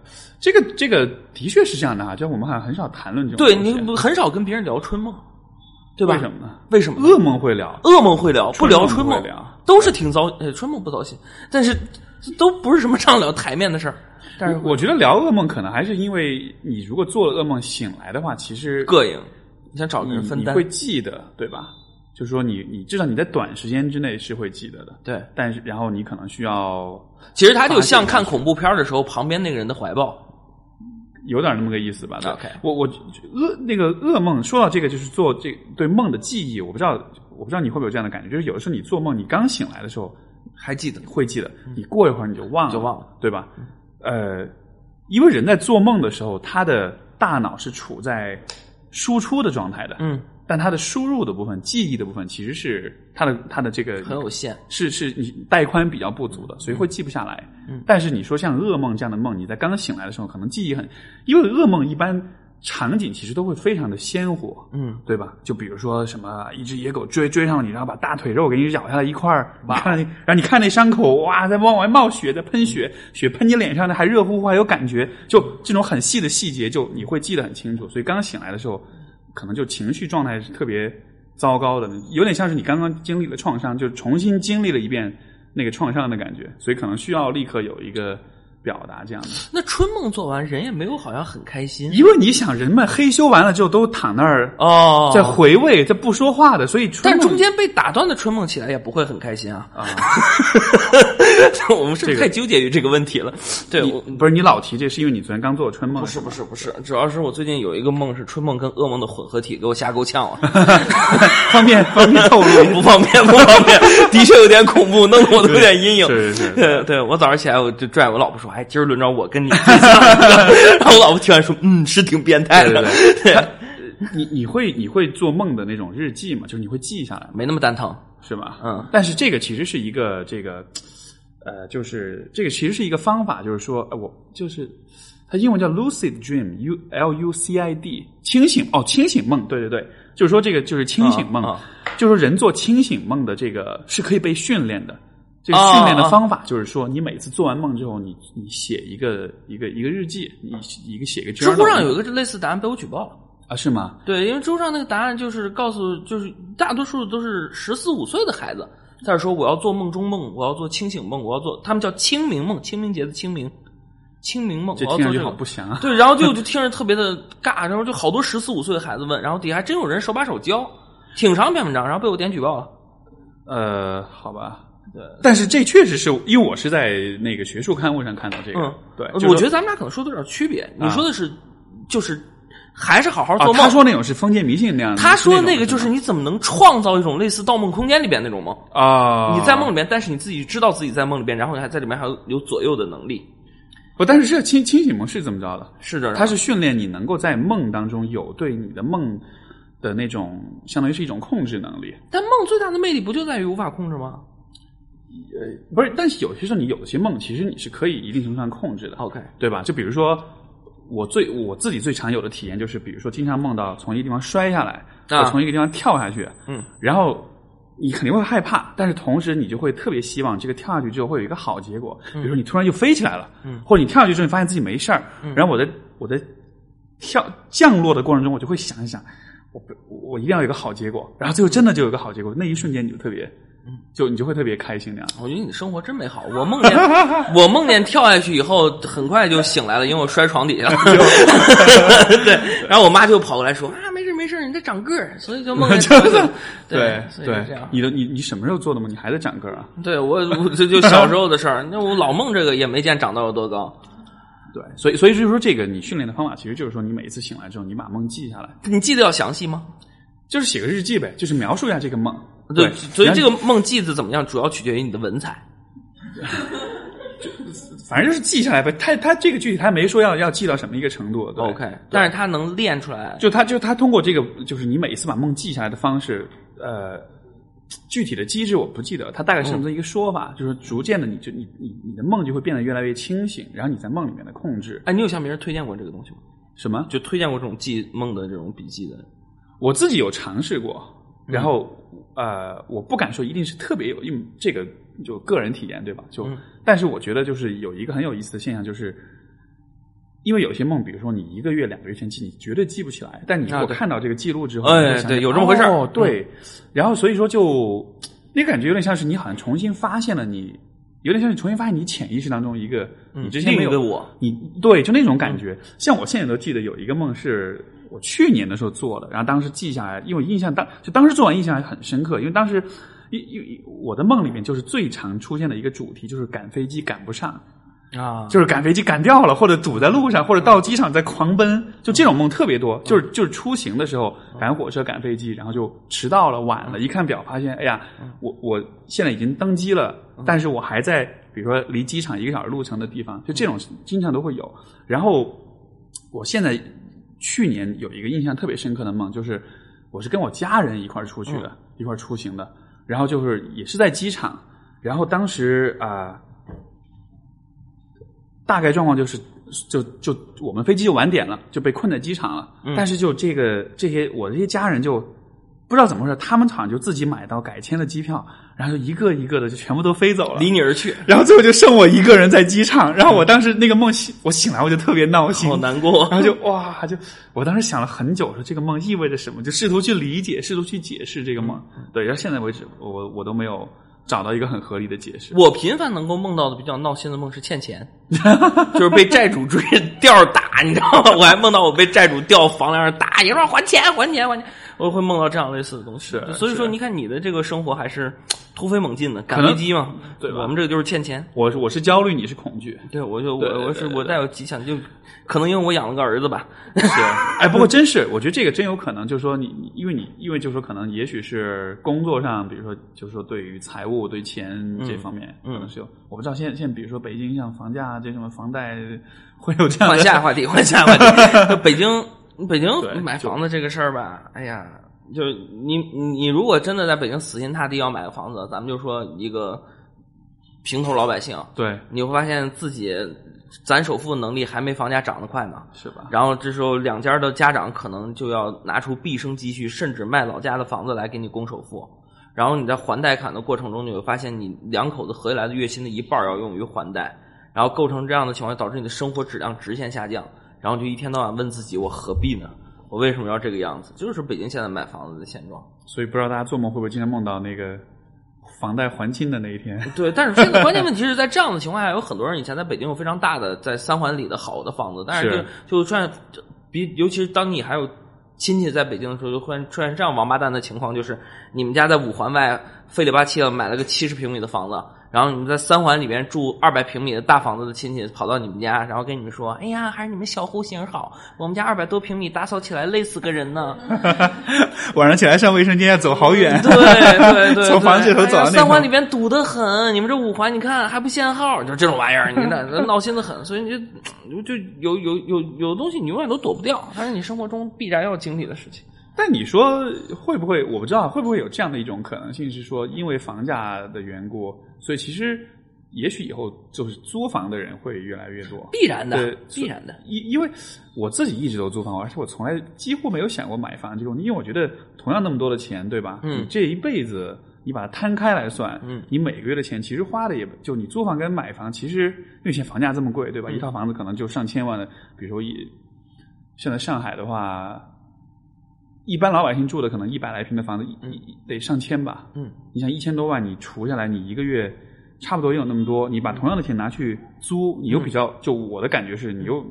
这个这个的确是这样的啊，就我们好像很少谈论这种对你很少跟别人聊春梦，对吧？为什么呢？为什么？噩梦会聊，噩梦会聊，不聊春梦都是挺糟。呃，春梦不糟心，但是这都不是什么上了台面的事儿。但是我我觉得聊噩梦可能还是因为你如果做了噩梦醒来的话，其实膈应，你想找个人分担你会。记得，对吧？就是说你你至少你在短时间之内是会记得的，对，但是然后你可能需要其实他就像看恐怖片的时候旁边那个人的怀抱。有点那么个意思吧。对 OK 我我噩那个噩梦，说到这个就是做这对梦的记忆，我不知道我不知道你会不会有这样的感觉，就是有的时候你做梦，你刚醒来的时候还记得会记得，你过一会儿你就忘了，就忘了，对吧？呃，因为人在做梦的时候，他的大脑是处在输出的状态的，嗯，但它的输入的部分、记忆的部分，其实是它的它的这个很有限。是是你带宽比较不足的，所以会记不下来。嗯但是你说像噩梦这样的梦，你在刚醒来的时候，可能记忆很，因为噩梦一般场景其实都会非常的鲜活，嗯，对吧？就比如说什么一只野狗追追上你，然后把大腿肉给你咬下来一块儿，你看那，然后你看那伤口，哇，在往外冒血，在喷血，血喷你脸上的还热乎乎，还有感觉，就这种很细的细节，就你会记得很清楚。所以刚醒来的时候，可能就情绪状态是特别糟糕的，有点像是你刚刚经历了创伤，就重新经历了一遍那个创伤的感觉，所以可能需要立刻有一个表达这样的。那春梦做完，人也没有好像很开心因为你想，人们嘿咻完了就都躺那儿哦。在回味，在不说话的，所以春梦但中间被打断的春梦起来也不会很开心啊。啊，我们是不是太纠结于这个问题了？对，我不是你老提这，是因为你昨天刚做春梦，不是不是不是，主要是我最近有一个梦是春梦跟噩梦的混合体，给我吓够呛了。方便方便透露 不方便，不方便，的确有点恐怖，弄得我都有点阴影。是是是对对，我早上起来我就拽我老婆说：“哎，今儿轮着我跟你分享。”然后我老婆听完说：“嗯，是挺变态的。对你你会你会做梦的那种日记吗？就是你会记下来吗？没那么蛋疼。是吧？嗯，但是这个其实是一个这个呃，就是这个其实是一个方法，就是说，呃、我就是它英文叫 lucid dream，u l u c i d，清醒哦，清醒梦，对对对，就是说这个就是清醒梦，就是说人做清醒梦的这个是可以被训练的。这个啊训练的啊方法就是说，你每次做完梦之后，你你写一个一个一个日记，你一个写一个知。乎上有一个类似答案被我举报了。啊？是吗？对，因为知乎上那个答案就是告诉，就是大多数都是十四五岁的孩子在说我要做梦中梦，我要做清醒梦，我要做，他们叫清明梦，清明节的清明，清明梦，这听上去我要做这个。好不祥啊！对，然后就就听着特别的尬，然后就好多十四五岁的孩子问，然后底下还真有人手把手教，挺长一篇文章，然后被我点举报了。呃，好吧。对，但是这确实是因为我是在那个学术刊物上看到这个，嗯，对，我就是觉得咱们俩可能说的有点区别。你啊说的是，就是还是好好啊做梦。他说那种是封建迷信那样的，他说那个就是你怎么能创造一种类似《盗梦空间》里边那种梦？啊，你在梦里面，但是你自己知道自己在梦里边，然后你还在里面还有有左右的能力。不，但是这清清醒梦是怎么着的？是的，它是训练你能够在梦当中有对你的梦的那种，相当于是一种控制能力。但梦最大的魅力不就在于无法控制吗不是，但是有些时候你有些梦，其实你是可以一定程度上控制的，？OK，对吧？就比如说我最我自己最常有的体验就是，比如说经常梦到从一个地方摔下来，啊或从一个地方跳下去，嗯，然后你肯定会害怕，但是同时你就会特别希望这个跳下去之后会有一个好结果，比如说你突然就飞起来了，嗯，或者你跳下去之后你发现自己没事儿，然后我在我在跳降落的过程中，我就会想一想，我不我一定要有一个好结果，然后最后真的就有一个好结果，那一瞬间你就特别，就你就会特别开心那样。我觉得你的生活真美好。我梦见我梦见跳下去以后，很快就醒来了，因为我摔床底下了。对，然后我妈就跑过来说啊，没事没事，你在长个儿，所以就梦见跳下去。对所以。你的你你什么时候做的梦？你还在长个儿啊？对我我这就小时候的事儿，那我老梦这个也没见长到有多高。对，所以所以就是说，这个你训练的方法，其实就是说，你每一次醒来之后，你把梦记下来，你记得要详细吗？就是写个日记呗，就是描述一下这个梦。对，所以这个个梦记得怎么样，主要取决于你的文采。就反正就是记下来呗。他他这个具体他没说要要记到什么一个程度。对 OK，但是他能练出来。就他就他通过这个，就是你每一次把梦记下来的方式，呃，具体的机制我不记得，他大概是这么一个说法，就是逐渐的你就你你你的梦就会变得越来越清醒，然后你在梦里面的控制哎，你有向别人推荐过这个东西吗？什么？就推荐过这种记梦的这种笔记的？我自己有尝试过，然后、呃，我不敢说一定是特别有，因为这个就个人体验对吧？就、嗯但是我觉得就是有一个很有意思的现象，就是因为有些梦，比如说你一个月、两个月前记，你绝对记不起来，但你如果看到这个记录之后，哎对有这么回事儿哦，对，然后所以说就那个感觉有点像是你好像重新发现了你。有点像你重新发现你潜意识当中一个你之前没有的我，你对，就那种感觉。像我现在都记得有一个梦是我去年的时候做的，然后当时记下来，因为印象当就当时做完印象还很深刻，因为当时因因为我的梦里面就是最常出现的一个主题就是赶飞机赶不上，啊，就是赶飞机赶掉了，或者堵在路上，或者到机场在狂奔，就这种梦特别多。就是就是出行的时候赶火车、赶飞机，然后就迟到了、晚了，一看表发现，哎呀，我我现在已经登机了，但是我还在比如说离机场一个小时路程的地方，就这种经常都会有。然后我现在去年有一个印象特别深刻的梦，就是我是跟我家人一块儿出去的，一块儿出行的，然后就是也是在机场，然后当时啊。大概状况就是，就就我们飞机就晚点了，就被困在机场了。但是就这个这些我这些家人就不知道怎么回事，他们好像就自己买到改签的机票，然后就一个一个的就全部都飞走了，离你而去，然后最后就剩我一个人在机场。然后我当时那个梦醒，我醒来我就特别闹心，好难过。然后就哇，就我当时想了很久，说这个梦意味着什么，就试图去理解，试图去解释这个梦。对，到现在为止，我我都没有找到一个很合理的解释。我频繁能够梦到的比较闹心的梦是欠钱，就是被债主追吊打，你知道吗？我还梦到我被债主吊房梁上打，一说还钱还钱还钱，我会梦到这样类似的东西。是所以说你看你的这个生活还是突飞猛进的，赶飞机嘛，对吧我们这个就是欠钱。我是我是焦虑，你是恐惧。对，我就我我是我带有极强，就可能因为我养了个儿子吧。是，哎，不过真是，我觉得这个真有可能，就是说你，你因为你，因为就是说，可能也许是工作上，比如说，就是说对于财务、对钱这方面，嗯可能是有。我不知道现在现在，比如说北京像房价这什么房贷，会有这样的换的下话题，换下话题。北京，北京对买房子这个事儿吧，哎呀，就你你如果真的在北京死心塌地要买个房子，咱们就说一个平头老百姓，对，你会发现自己攒首付的能力还没房价涨得快呢。是吧？然后这时候两家的家长可能就要拿出毕生积蓄，甚至卖老家的房子来给你供首付。然后你在还贷款的过程中，你会发现你两口子合起来的月薪的一半要用于还贷，然后构成这样的情况，导致你的生活质量直线下降。然后就一天到晚问自己：我何必呢？我为什么要这个样子？就是北京现在买房子的现状。所以不知道大家做梦会不会经常梦到那个房贷还清的那一天？对，但是现在关键问题是在这样的情况下，有很多人以前在北京有非常大的在三环里的好的房子，但是是就就出现比尤其是当你还有亲戚在北京的时候，就会出现这样王八蛋的情况，就是你们家在五环外费里巴气了，买了个七十平米的房子，然后你们在三环里边住二百平米的大房子的亲戚跑到你们家，然后跟你们说：“哎呀，还是你们小户型好，我们家二百多平米，打扫起来累死个人呢。晚上起来上卫生间要走好远，对对对，从房子里头走到那哎三环里边堵得很，你们这五环你看还不限号，就这种玩意儿，你这 闹心的很，所以你就就有有有有东西你永远都躲不掉，它是你生活中必然要经历的事情。但你说会不会？我不知道会不会有这样的一种可能性，是说因为房价的缘故，所以其实也许以后就是租房的人会越来越多。必然的，必然的。因因为我自己一直都租房，而且我从来几乎没有想过买房这个问题，因为我觉得同样那么多的钱，对吧？嗯你这一辈子你把它摊开来算，嗯你每个月的钱其实花的也就你租房跟买房，其实因为现在房价这么贵，对吧？嗯一套房子可能就上千万的，比如说一现在上海的话。一般老百姓住的可能一百来平的房子，一得上千吧。嗯，你想一千多万，你除下来，你一个月差不多也有那么多。你把同样的钱拿去租，你又比较，就我的感觉是你又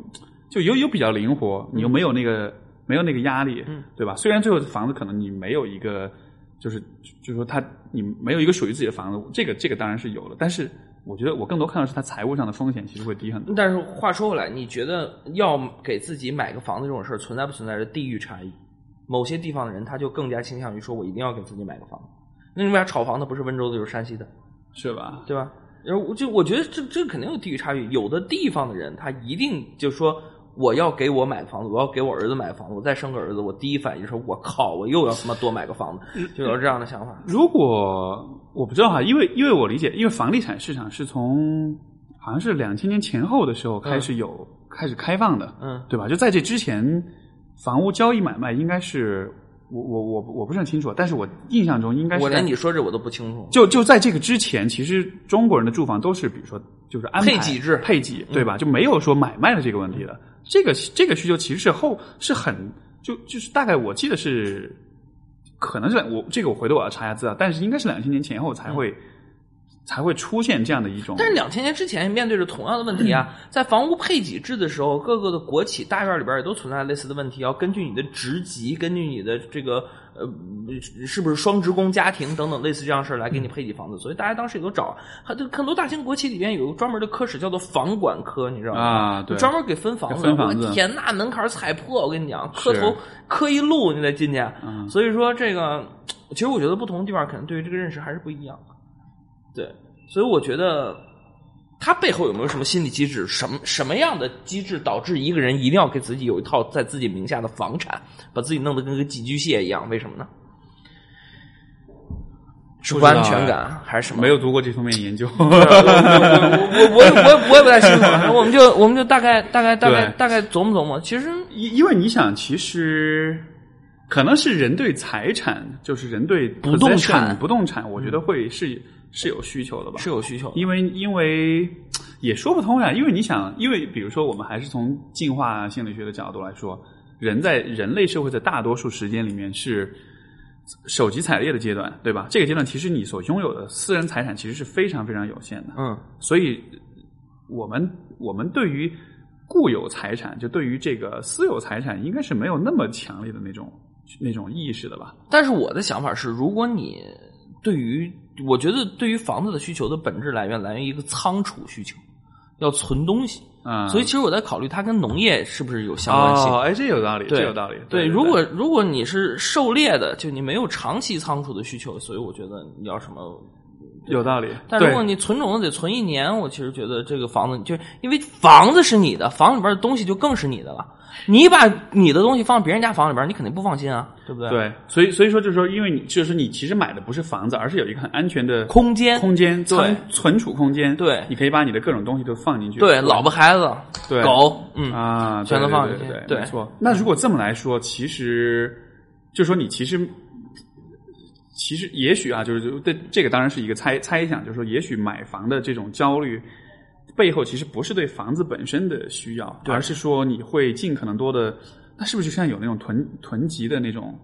就又又比较灵活，你又没有那个没有那个压力，嗯对吧？虽然最后房子可能你没有一个，就是就是说他你没有一个属于自己的房子，这个这个当然是有的，但是我觉得我更多看到是它财务上的风险其实会低很多。但是话说回来，你觉得要给自己买个房子这种事儿存在不存在着地域差异？某些地方的人他就更加倾向于说，我一定要给自己买个房子。那你为啥炒房的不是温州的，就是山西的，是吧？对吧？然后我就我觉得这这肯定有地域差异。有的地方的人他一定就说，我要给我买个房子，我要给我儿子买个房子，我再生个儿子，我第一反应就是我靠，我又要他妈多买个房子，就有这样的想法。如果我不知道哈，因为因为我理解，因为房地产市场是从好像是两千年前后的时候开始有、开始开放的，嗯对吧？就在这之前，房屋交易买卖应该是我我我我不是很清楚，但是我印象中应该是我连你说这我都不清楚。就就在这个之前，其实中国人的住房都是比如说就是安排配给制配给，对吧？就没有说买卖的这个问题的。这个这个需求其实是后是很就就是大概我记得是可能是我这个我回头我要查一下资料，但是应该是两千年前后才会、才会出现这样的一种。但是两千年之前面对着同样的问题啊，在房屋配给制的时候，各个的国企大院里边也都存在类似的问题，要根据你的职级，根据你的这个呃是不是双职工家庭等等类似这样事儿来给你配给房子，所以大家当时也都找，还就很多大型国企里边有个专门的科室叫做房管科，你知道吗？啊，对，专门给分房子，分房子我的天，那门槛踩破，我跟你讲，磕头磕一路你得进去。嗯所以说这个，其实我觉得不同的地方可能对于这个认识还是不一样。对，所以我觉得他背后有没有什么心理机制？什么什么样的机制导致一个人一定要给自己有一套在自己名下的房产，把自己弄得跟个寄居蟹一样？为什么呢？是不安全感还是什么？没有读过这方面研究。我我我我也不太清楚，我们就我们就大概大概大概大概琢磨琢磨。其实因因为你想，其实可能是人对财产，就是人对不动产不动产，我觉得会是、是有需求的吧？是有需求的，因为因为也说不通呀，因为你想，因为比如说，我们还是从进化心理学的角度来说，人在人类社会的大多数时间里面是手机采猎的阶段，对吧？这个阶段其实你所拥有的私人财产其实是非常非常有限的，嗯所以我们我们对于固有财产，就对于这个私有财产，应该是没有那么强烈的那种那种意识的吧？但是我的想法是，如果你对于，我觉得对于房子的需求的本质来源来源于一个仓储需求，要存东西。嗯、所以其实我在考虑它跟农业是不是有相关性。哦，哎，这有道理，这有道理。对，对，如果如果你是狩猎的，就你没有长期仓储的需求，所以我觉得你要什么。有道理，但如果你存种子得存一年，我其实觉得这个房子就因为房子是你的，房里边的东西就更是你的了。你把你的东西放别人家房里边，你肯定不放心啊，对不对？，对，所以所以说就是说，因为你就是你其实买的不是房子，而是有一个很安全的空间，空间存存储空间，对你可以把你的各种东西都放进去，对，老婆孩子、对狗，嗯，啊，全都放进去对没错。那如果这么来说，其实就说你其实其实也许啊，就是就对这个当然是一个猜猜想，就是说也许买房的这种焦虑。背后其实不是对房子本身的需要，而是说你会尽可能多的，那是不是就像有那种囤囤积的那种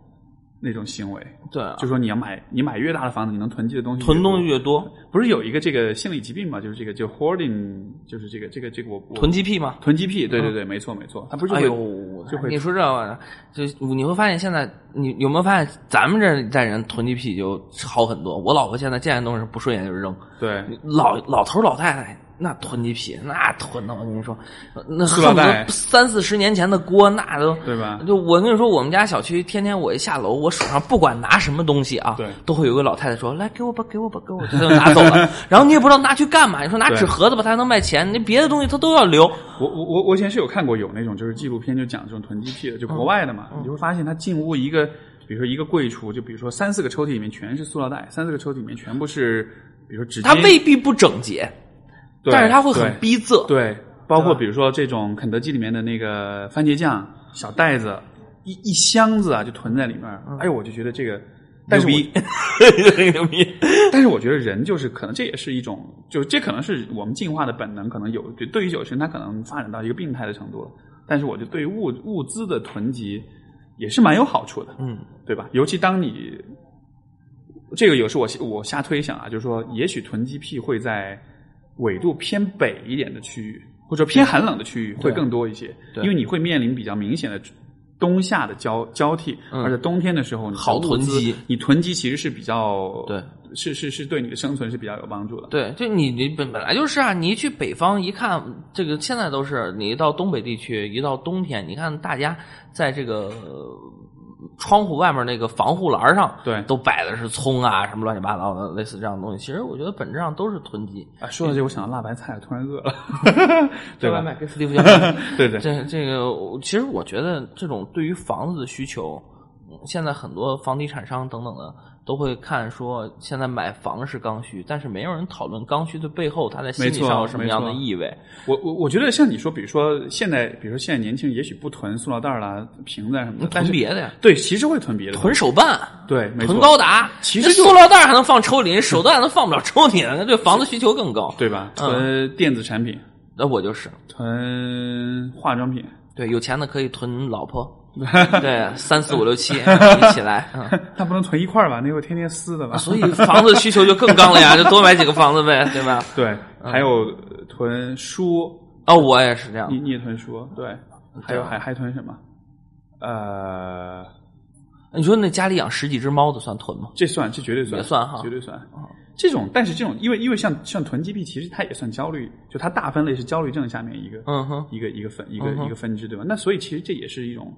那种行为？对啊，就说你要买，你买越大的房子，你能囤积的东西越囤东西越多，不是有一个这个心理疾病嘛？就是这个就 hoarding，就是这个这个这个我我囤积癖嘛。囤积癖，对对对，没错没错，它不是哎会呦，就会你说这玩意儿，就你会发现现在你有没有发现咱们这一代人囤积癖就好很多？我老婆现在见见东西不顺眼就扔，对，老老头老太太那囤积癖那囤的，我跟你说，那恨不得三四十年前的锅那都对吧就我跟你说，我们家小区天天我一下楼，我手上不管拿什么东西啊，对都会有个老太太说：“来给我吧，给我吧，给我吧。”她就拿走了。然后你也不知道拿去干嘛，你说拿纸盒子吧，它还能卖钱，那别的东西它都要留。我我我我以前是有看过有那种就是纪录片，就讲这种囤积癖的，就国外的嘛，嗯你就会发现他进屋一个，比如说一个柜橱，就比如说三四个抽屉里面全是塑料袋，三四个抽屉里面全部是，比如说纸巾，它未必不整洁，对但是它会很逼仄。对，包括比如说这种肯德基里面的那个番茄酱小袋子，一一箱子啊就囤在里面，哎呦，我就觉得这个。但是 牛逼，牛逼。但是我觉得人就是可能这也是一种，就这可能是我们进化的本能，可能有对对于有些人他可能发展到一个病态的程度了。但是我觉得对于物物资的囤积也是蛮有好处的，嗯，对吧？尤其当你这个有时候我我瞎推想啊，就是说也许囤积癖会在纬度偏北一点的区域，或者偏寒冷的区域会更多一些，对因为你会面临比较明显的。冬夏的交交替，嗯而且冬天的时候好囤积你囤积其实是比较对，是是是对你的生存是比较有帮助的。对，就你你本本来就是啊，你一去北方一看，这个现在都是你一到东北地区，一到冬天，你看大家在这个呃窗户外面那个防护栏上，对。都摆的是葱啊，什么乱七八糟的类似这样的东西。其实我觉得本质上都是囤积。啊，说到这，我想到辣白菜，突然饿了，对外卖给斯蒂夫先生对对，这这个，其实我觉得这种对于房子的需求，嗯现在很多房地产商等等的都会看说，现在买房是刚需，但是没有人讨论刚需的背后，它在心理上有什么样的意味。我我我觉得像你说，比如说现在，比如说现在年轻人也许不囤塑料袋啦、瓶子啊什么的，囤别的呀，对，其实会囤别的，囤手办，对，没错囤高达，其实塑料袋还能放抽屉，手袋能放不了抽屉，那对房子需求更高。对吧？嗯囤电子产品，那我就是，囤化妆品，对，有钱的可以囤老婆，对，三四五六七一起来，嗯。那不能囤一块儿吧？那会天天撕的吧？所以房子需求就更高了呀，就多买几个房子呗，对吧？对，还有呃囤书，哦，我也是这样你。你也囤书，对，还有还还囤什么？呃，你说那家里养十几只猫的算囤吗？这算，这绝对算，也算哈绝对算。这种，但是这种，因为因为像像囤积癖，其实它也算焦虑，就它大分类是焦虑症下面一个，嗯哼，一个一个分一个、嗯一个分支，对吧？那所以其实这也是一种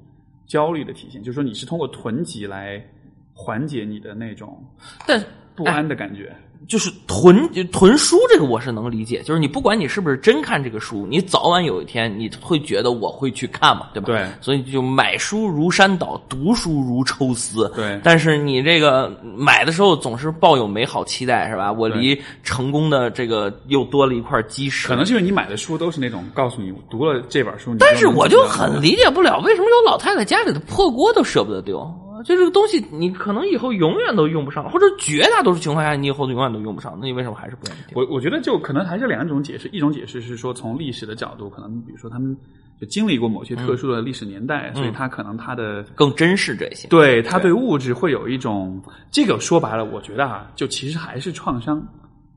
焦虑的体现，就是说你是通过囤积来缓解你的那种但不安的感觉。就是囤就囤书这个我是能理解，就是你不管你是不是真看这个书，你早晚有一天你会觉得我会去看嘛，对吧？对所以就买书如山倒，读书如抽丝。对但是你这个买的时候总是抱有美好期待，是吧？我离成功的这个又多了一块基石。可能就是你买的书都是那种告诉你读了这本书，但是我就很理解不了，为什么有老太太家里的破锅都舍不得丢？就这个东西，你可能以后永远都用不上，或者绝大多数情况下，你以后永远都用不上。那你为什么还是不愿意丢？我我觉得就可能还是两种解释，一种解释是说从历史的角度，可能比如说他们就经历过某些特殊的历史年代，所以他可能他的更珍视这些。对他对物质会有一种这个说白了，我觉得啊，就其实还是创伤，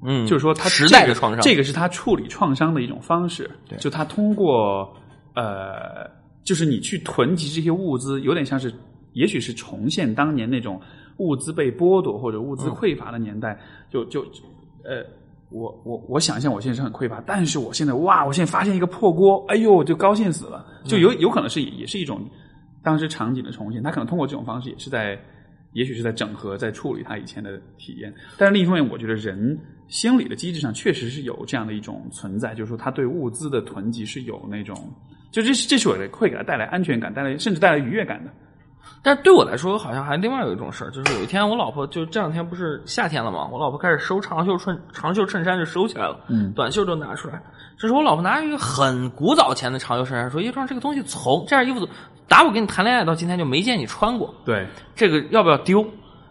嗯，就是说他时代这个的创伤，这个是他处理创伤的一种方式。对就他通过呃，就是你去囤积这些物资，有点像是，也许是重现当年那种物资被剥夺或者物资匮乏的年代，就就呃。我我我想象我现在是很匮乏，但是我现在哇，我现在发现一个破锅，哎呦，就高兴死了，就有有可能是也是一种当时场景的重现，他可能通过这种方式也是在，也许是在整合，在处理他以前的体验。但是另一方面，我觉得人心理的机制上确实是有这样的一种存在，就是说他对物资的囤积是有那种，就这是这是我的会给他带来安全感，带来甚至带来愉悦感的。但是对我来说，好像还另外有一种事儿，就是有一天我老婆就这两天不是夏天了嘛，我老婆开始收长袖衬长袖衬衫就收起来了，嗯短袖就拿出来。这时候我老婆拿一个很古早前的长袖衬衫，说：“叶壮，这个东西从这件衣服打我跟你谈恋爱到今天就没见你穿过，对这个要不要丢？”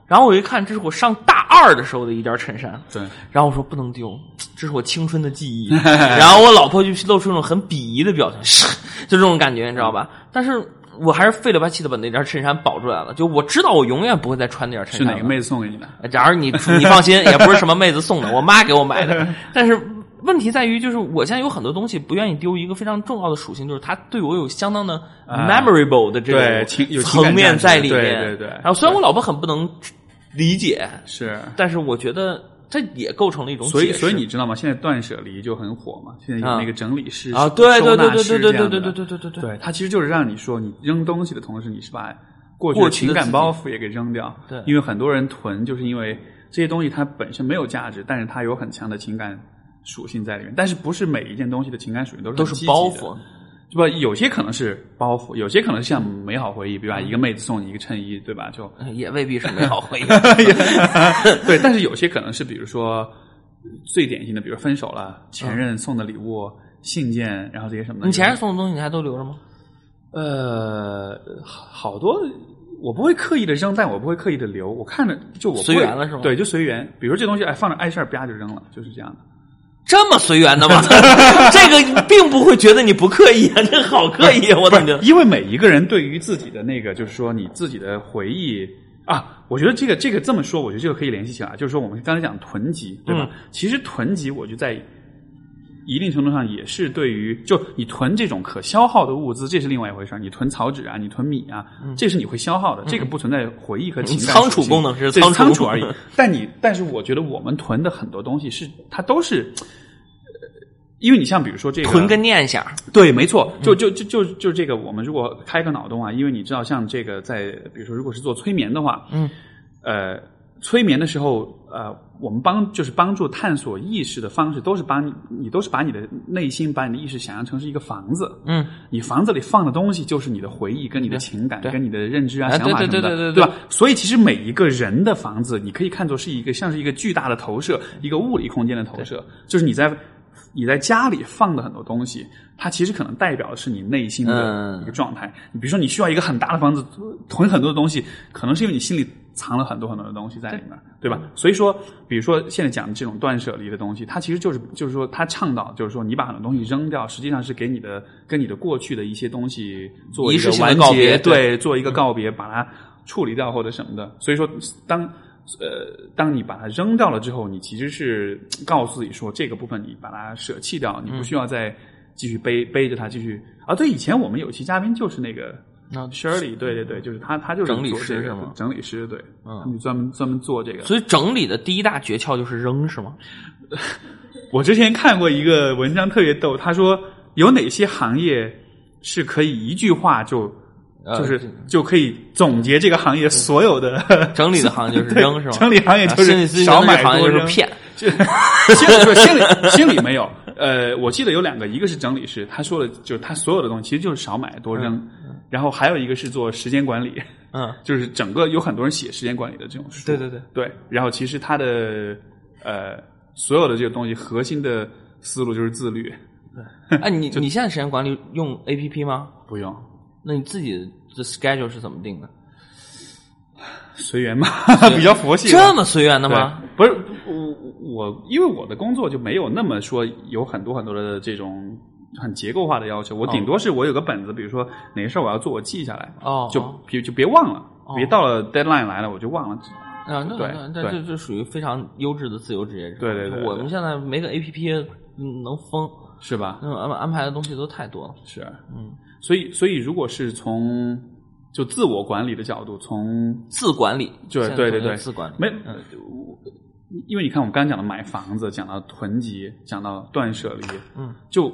然后我一看，这是我上大二的时候的一件衬衫，对，然后我说不能丢，这是我青春的记忆。然后我老婆就露出那种很鄙夷的表情，就这种感觉，你知道吧？但是我还是费了吧气的把那件衬衫保出来了。就我知道我永远不会再穿那件衬衫。是哪个妹子送给你的？假如你你放心，也不是什么妹子送的，我妈给我买的。但是问题在于，就是我现在有很多东西不愿意丢，一个非常重要的属性就是它对我有相当的啊 memorable 的这对个情有层面在里面。对对然后虽然我老婆很不能理解，是。但是我觉得这也构成了一种所以，所以你知道吗？现在断舍离就很火嘛。现在有那个整理师啊，对对对对对对对对对对对对对，它其实就是让你说，你扔东西的同时，你是把过去的情感包袱也给扔掉。对因为很多人囤，就是因为这些东西它本身没有价值，但是它有很强的情感属性在里面。但是不是每一件东西的情感属性都是都是包袱。对吧？有些可能是包袱，有些可能是像美好回忆，比如吧？一个妹子送你一个衬衣，对吧？就也未必是美好回忆。对，但是有些可能是，比如说最典型的，比如分手了，前任送的礼物、信件，然后这些什么的。你前任送的东西你还都留着吗？呃，好好多我不会刻意的扔，但我不会刻意的留。我看着就我不会随缘了是吗对，就随缘。比如这东西，哎，放着碍事儿，啪就扔了，就是这样的。这么随缘的吗？这个并不会觉得你不刻意啊，这好刻意啊！我感觉？因为每一个人对于自己的那个，就是说你自己的回忆啊，我觉得这个这个这么说，我觉得这个可以联系起来。就是说我们刚才讲囤积，对吧？嗯其实囤积，我就在一定程度上也是对于，就你囤这种可消耗的物资，这是另外一回事儿。你囤草纸啊，你囤米啊，这是你会消耗的，这个不存在回忆和情感嗯仓储功能是最仓储仓储而已。但你，但是我觉得我们囤的很多东西是，它都是。呃因为你像比如说这个囤个念想，对，没错，就就就就就这个，我们如果开个脑洞啊，因为你知道，像这个在比如说，如果是做催眠的话，嗯，呃，催眠的时候，呃，我们帮就是帮助探索意识的方式，都是把你你都是把你的内心，把你的意识想象成是一个房子，嗯，你房子里放的东西就是你的回忆、跟你的情感、跟你的认知啊、哎想法对什么的，对对对对吧？所以其实每一个人的房子，你可以看作是一个像是一个巨大的投射，一个物理空间的投射，就是你在你在家里放的很多东西，它其实可能代表的是你内心的嗯。一个状态。你比如说，你需要一个很大的房子囤很多的东西，可能是因为你心里藏了很多很多的东西在里面，对吧？所以说，比如说现在讲的这种断舍离的东西，它其实就是就是说，它倡导就是说，你把很多东西扔掉，实际上是给你的跟你的过去的一些东西做一个完结，对对，做一个告别，把它处理掉或者什么的。所以说，当呃，当你把它扔掉了之后，你其实是告诉自己说，这个部分你把它舍弃掉，你不需要再继续背、背着它继续。啊，对，以前我们有一期嘉宾就是那个那 Shirley，对对对，就是他，他就是整理师是吗整理师对，嗯他们专门专门做这个。所以整理的第一大诀窍就是扔，是吗？我之前看过一个文章特别逗，他说有哪些行业是可以一句话就。呃就是就可以总结这个行业所有的 整理的行业就是扔，是吗？整理行业就是少买行买多扔，业就是骗。就心理不是心理心理没有，呃，我记得有两个，一个是整理师，他说的就是他所有的东西其实就是少买多扔，然后还有一个是做时间管理，嗯，就是整个有很多人写时间管理的这种书，对对对。对，然后其实他的呃所有的这个东西核心的思路就是自律，对。哎，你 你现在时间管理用 A P P 吗？不用。那你自己的 schedule 是怎么定的？随缘嘛，比较佛系，这么随缘的吗？？不是我我因为我的工作就没有那么说有很多很多的这种很结构化的要求，我顶多是我有个本子，比如说哪个事儿我要做，我记下来，哦就别就别忘了，哦。别到了 deadline 来了我就忘了。啊，那对。那那这这属于非常优质的自由职业者。对对对对我们现在没个 A P P 能疯，是吧？那种安安排的东西都太多了。是，嗯，所以所以如果是从就自我管理的角度，从自管理，对对对。对自管理，没，因为你看我们刚刚讲的买房子，讲到囤积，讲到断舍离，嗯，就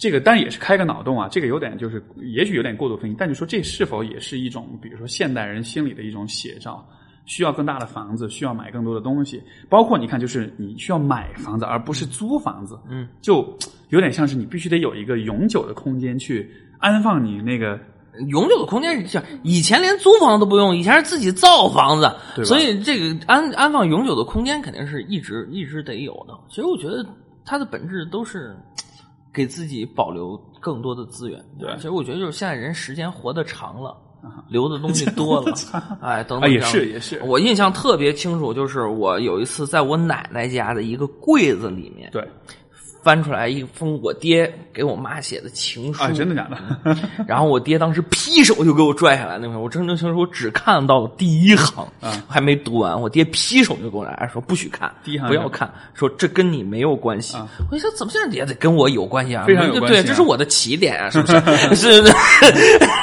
这个当然也是开个脑洞啊，这个有点就是也许有点过度分析，但你说这是否也是一种比如说现代人心理的一种写照？需要更大的房子，需要买更多的东西，包括你看，就是你需要买房子，而不是租房子，嗯，就有点像是你必须得有一个永久的空间去安放你那个永久的空间像以前连租房都不用，以前是自己造房子，对所以这个安安放永久的空间肯定是一直一直得有的。其实我觉得它的本质都是给自己保留更多的资源。对其实我觉得就是现在人时间活得长了。留的东西 多了，哎，等等，也等是也是，我印象特别清楚，就是我有一次在我奶奶家的一个柜子里面，对，翻出来一封我爹给我妈写的情书，啊，真的假的？然后我爹当时劈手就给我拽下来，那会儿我真正情书我只看到了第一行，啊还没读完，我爹劈手就给我来说不许看，第一行不要看，说这跟你没有关系。啊我一想怎么现在也得跟我有关系啊？非常有关系啊对，这是我的起点啊，是不是？是，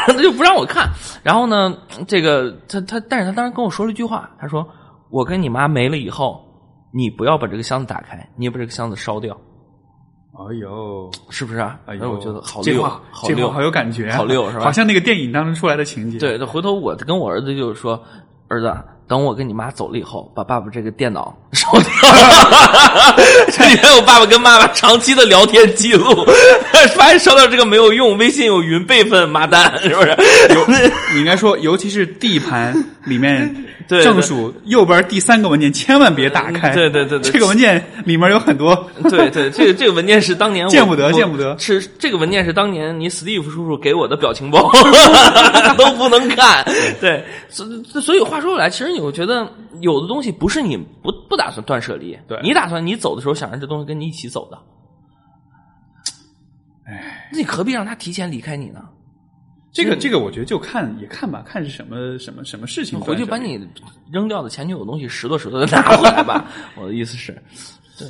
他 就不让我看。然后呢，这个他他，但是他当时跟我说了一句话，他说我跟你妈没了以后，你不要把这个箱子打开，你也把这个箱子烧掉。哎呦，是不是啊？哎呦，我觉得好溜，好溜，好有感觉啊，好溜是吧？好像那个电影当中出来的情节。对，回头我跟我儿子就是说，儿子，等我跟你妈走了以后，把爸爸这个电脑 烧掉。这里面有爸爸跟妈妈长期的聊天记录，发现烧掉这个没有用，微信有云备份，妈蛋，是不是？你应该说，尤其是 D 盘里面 正数右边第三个文件千万别打开。对对对对这个文件里面有很多。对对，这个这个文件是当年我见不得见不得是这个文件是当年你 Steve 叔叔给我的表情包，都不能看。对，所所以话说回来，其实你会觉得有的东西不是你不不打算断舍离，对你打算你走的时候想让这东西跟你一起走的，哎，那你何必让他提前离开你呢？这个这个，我觉得就看也看吧，看是什么什么什么事情。回去把你扔掉的前女友东西拾掇拾掇的拿回来吧。我的意思是，对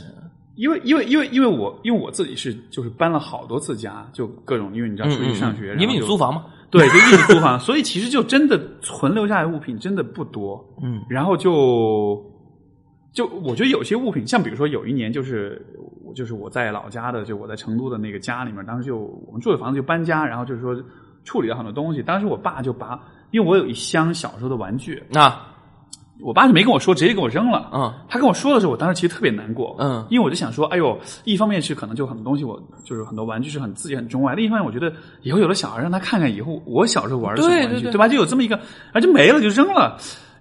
因为因为因为因为我因为我自己是就是搬了好多次家，就各种因为你知道出去上学，嗯因为你然后就租房嘛。对，就一直租房，所以其实就真的存留下来的物品真的不多。嗯然后就就我觉得有些物品，像比如说有一年就是我就是我在老家的，就我在成都的那个家里面，当时就我们住的房子就搬家，然后就是说处理了很多东西。当时我爸就把，因为我有一箱小时候的玩具，那我爸就没跟我说，直接给我扔了。嗯他跟我说的时候，我当时其实特别难过，嗯因为我就想说，哎呦，一方面是可能就很多东西我就是很多玩具是很自己很钟爱，另一方面我觉得以后有了小孩，让他看看以后我小时候玩的什么玩具，对吧？就有这么一个，而就没了就扔了。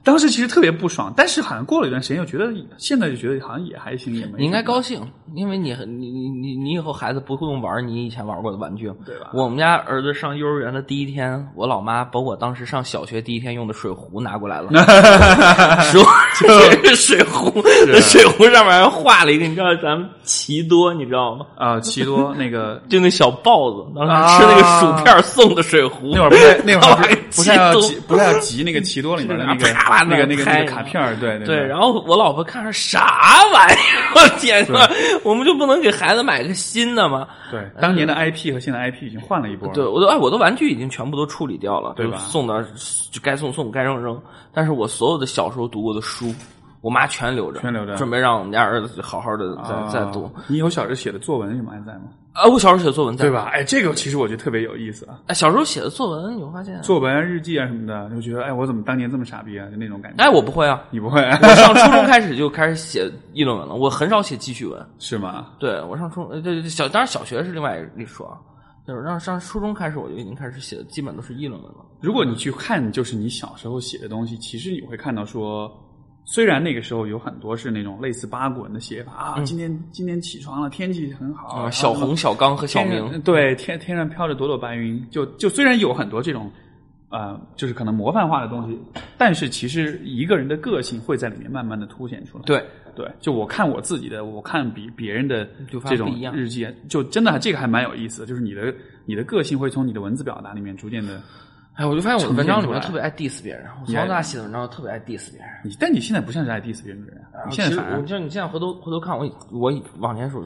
当时其实特别不爽，但是好像过了一段时间，又觉得现在就觉得好像也还行，也没你应该高兴，因为你你你你你以后孩子不会用玩你以前玩过的玩具，对吧？我们家儿子上幼儿园的第一天，我老妈把我当时上小学第一天用的水壶拿过来了，说这是水壶，这水壶上面还画了一个，你知道咱们奇多，你知道吗？啊，奇多那个 就那小豹子，当时吃那个薯片送的水壶，那会儿不太那会儿 还不不太要激动集不太要集那个奇多里面的那个那个那个那个卡片儿，对对对，然后我老婆看着啥玩意儿，我天呐，我们就不能给孩子买个新的吗？对，当年的 IP 和现在 IP 已经换了一波了，对，我都哎，我的玩具已经全部都处理掉了，对吧？送到就该送送，该扔扔。但是我所有的小时候读过的书，我妈全留着，全留着准备让我们家儿子好好的再、啊再读。你有小时候写的作文什么还在吗？啊，我小时候写的作文在对？吧？哎，这个其实我觉得特别有意思啊，哎，小时候写的作文，你会发现，作文、日记啊什么的，就觉得哎，我怎么当年这么傻逼啊？就那种感觉。哎，我不会啊，你不会我上初中开始就开始写议论文了，我很少写记叙文。是吗？对我上初呃对对小，当然小学是另外一说啊，就是让上初中开始我就已经开始写的基本都是议论文了。如果你去看，就是你小时候写的东西，其实你会看到说，虽然那个时候有很多是那种类似八股文的写法啊，今天今天起床了，天气很好，啊，小红、小刚和小明，对天天上飘着朵朵白云，就就虽然有很多这种呃，就是可能模范化的东西，但是其实一个人的个性会在里面慢慢的凸显出来。对，对，就我看我自己的，我看比别人的就发这种日记，就真的这个还蛮有意思的，就是你的你的个性会从你的文字表达里面逐渐的。哎，我就发现我的文章里面特别爱 diss 别人，我从小到大写的文章特别爱 diss 别人。你但你现在不像是爱 diss 别人的人啊，你现在其实反而我就你现在回头回头看我我往前数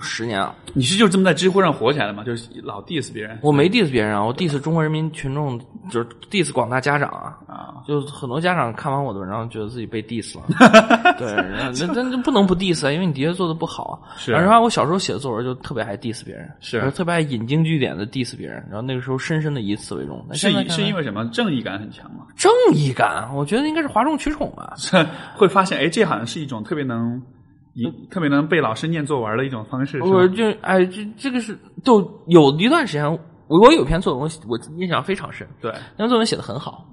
十年啊，你是就这么在知乎上火起来的吗？就是老 diss 别人我没 diss 别人啊，我 diss 中国人民群众，就是 diss 广大家长啊。啊，就很多家长看完我的文章，觉得自己被 diss 了。对，那那那不能不 diss 啊，因为你的确做的不好啊。是然后我小时候写的作文就特别爱 diss 别人，是特别爱引经据典的 diss 别人，然后那个时候深深的以此为荣。但是是因为什么？正义感很强吗？正义感，我觉得应该是哗众取宠啊。会发现，哎，这好像是一种特别能引、特别能被老师念作文的一种方式，我吧？就哎，这这个是就有一段时间，我我有篇作文，我我印象非常深，对，那篇作文写的很好，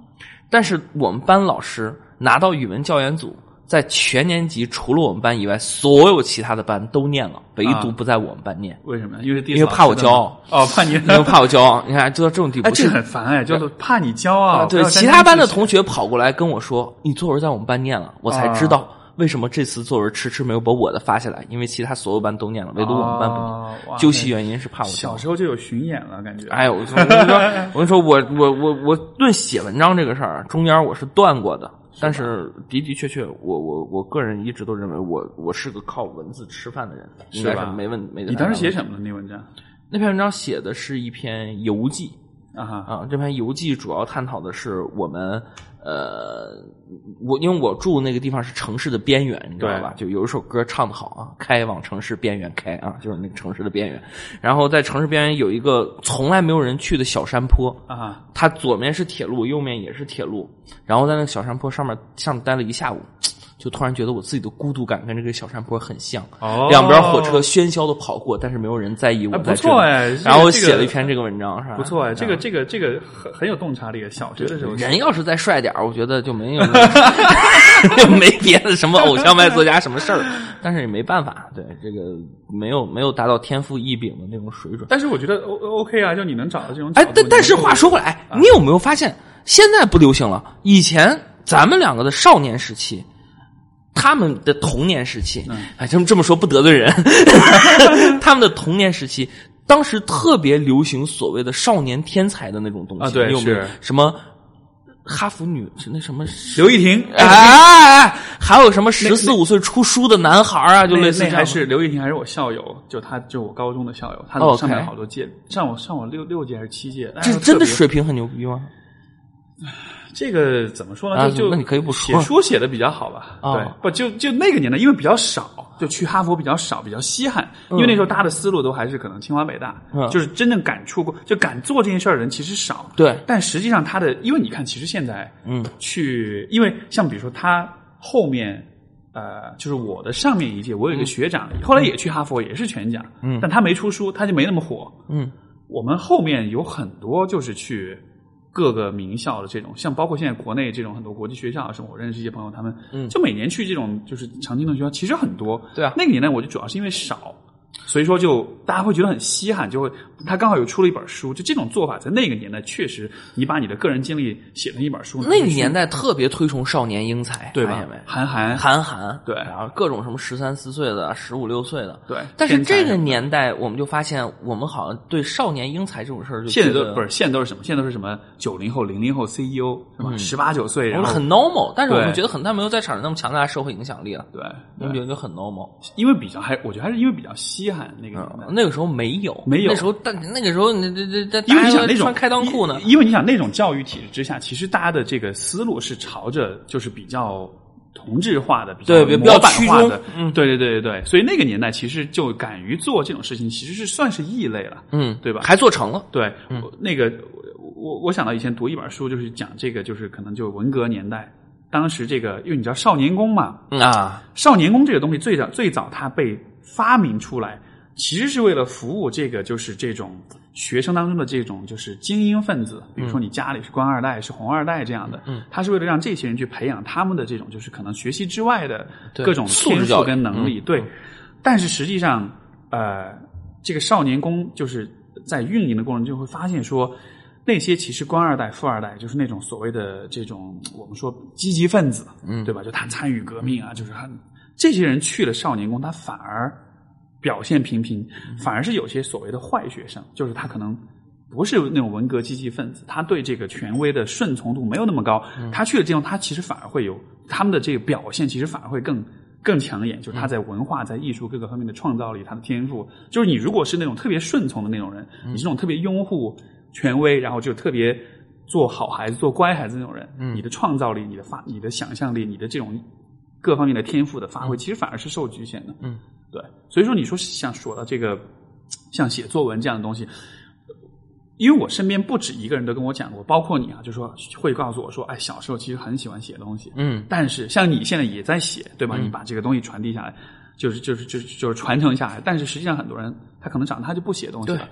但是我们班老师拿到语文教研组，在全年级除了我们班以外，所有其他的班都念了，唯独不在我们班念，为什么？因为因为怕我骄傲哦，怕你 因为怕我骄傲。你看，就到这种地步，哎，这是很烦哎，就是怕你骄傲。啊，对，其他班的同学跑过来跟我说：“你作文在我们班念了。”我才知道为什么这次作文迟迟没有把我的发下来？因为其他所有班都念了，唯独我们班不念。哦究其原因是怕我小时候就有巡演了，感觉。哎呦，我跟你说，我跟你说，我我我我论写文章这个事儿，中间我是断过的。但是的的确确，我我我个人一直都认为我我是个靠文字吃饭的人，应该是吧没问没你当时写？什么呢？那文章那篇文章写的是一篇游记啊哈啊，这篇游记主要探讨的是我们呃，我因为我住那个地方是城市的边缘，你知道吧？就有一首歌唱的好啊，“开往城市边缘开”啊，就是那个城市的边缘。然后在城市边缘有一个从来没有人去的小山坡，啊哈，它左面是铁路，右面也是铁路。然后在那个小山坡上面上面待了一下午，就突然觉得我自己的孤独感跟这个小山坡很像。哦两边火车喧嚣的跑过，但是没有人在意我。不错哎。然后这个写了一篇这个文章，是吧？不错哎，这个啊这个这个很很有洞察力。小学的时候，人要是再帅点我觉得就没有 没别的什么偶像派作家什么事儿，但是也没办法，对这个没有没有达到天赋异禀的那种水准。但是我觉得 O OK 啊，就你能找到这种角哎。，但但是话说回来，你有没有发现现在不流行了？以前咱们两个的少年时期，他们的童年时期，嗯。哎，这么这么说不得罪人，他们的童年时期。当时特别流行所谓的少年天才的那种东西，啊对你有没有？是。什么哈佛女是那什么刘亦婷，哎哎哎，还有什么十四五岁出书的男孩啊，就类似还是刘亦婷，还是我校友，就他，就我高中的校友，他上面好多届，上我上我六六届还是七届，哎这真的水平很牛逼吗？这个怎么说呢？啊就就那你可以不说写书写的比较好吧？哦对，不就就那个年代，因为比较少，就去哈佛比较少，比较稀罕。因为那时候大家的思路都还是可能清华北大，嗯就是真正敢出过，就敢做这件事儿的人其实少。对，但实际上他的，因为你看，其实现在嗯去，因为像比如说他后面。呃，就是我的上面一届，我有一个学长，后来也去哈佛，也是全奖，嗯但他没出书，他就没那么火，嗯我们后面有很多就是去各个名校的这种，像包括现在国内这种很多国际学校，什么我认识一些朋友，他们嗯就每年去这种就是常青藤学校，其实很多。对啊那个年代我就主要是因为少，所以说就大家会觉得很稀罕，就会他刚好又出了一本书，就这种做法在那个年代确实，你把你的个人经历写成一本书，那个年代特别推崇少年英才，对吧？韩寒，韩寒，对然后各种什么十三四岁的、十五六岁的，对但是这个年代，我们就发现，我们好像对少年英才这种事儿就现在都不是现在都是什么？现在都是什么九零后、零零后 CEO 是吧？十八九岁，然后很 normal，但是我们觉得很他没有在场上那么强大的社会影响力了，对我们觉得就很 normal。因为比较还，我觉得还是因为比较稀罕那个年代。嗯，那个时候没有，没有。那时候但那个时候那这这这，因为你想穿开裆裤呢，因因为你想那种教育体制之下，其实大家的这个思路是朝着就是比较同质化的，比较比较模板化的，嗯。对对对对。对，所以那个年代其实就敢于做这种事情，其实是算是异类了，嗯，对吧？还做成了，对，我那个我我我想到以前读一本书，就是讲这个，就是可能就文革年代，当时这个因为你知道少年宫嘛，嗯啊，少年宫这个东西最早最早它被发明出来，其实是为了服务这个就是这种学生当中的这种就是精英分子，比如说你家里是官二代、是红二代这样的，嗯，他是为了让这些人去培养他们的这种就是可能学习之外的各种天赋跟能力，嗯对。但是实际上，呃，这个少年宫就是在运营的过程中就会发现说。那些其实官二代、富二代，就是那种所谓的这种我们说积极分子，嗯对吧？就他参与革命啊，就是很这些人去了少年宫，他反而表现平平，反而是有些所谓的坏学生，就是他可能不是那种文革积极分子，他对这个权威的顺从度没有那么高。他去了这种，他其实反而会有他们的这个表现，其实反而会更更抢眼，就是他在文化、在艺术各个方面的创造力，他的天赋。就是你如果是那种特别顺从的那种人，你这种特别拥护权威，然后就特别做好孩子、做乖孩子那种人，你的创造力、你的发、你的想象力、你的这种各方面的天赋的发挥，其实反而是受局限的。嗯，对。所以说，你说像说到这个，像写作文这样的东西，因为我身边不止一个人都跟我讲过，包括你啊，就说会告诉我说，哎，小时候其实很喜欢写东西，嗯但是像你现在也在写，对吧？你把这个东西传递下来，就是就是就是就是传承下来。但是实际上，很多人他可能长大他就不写东西了。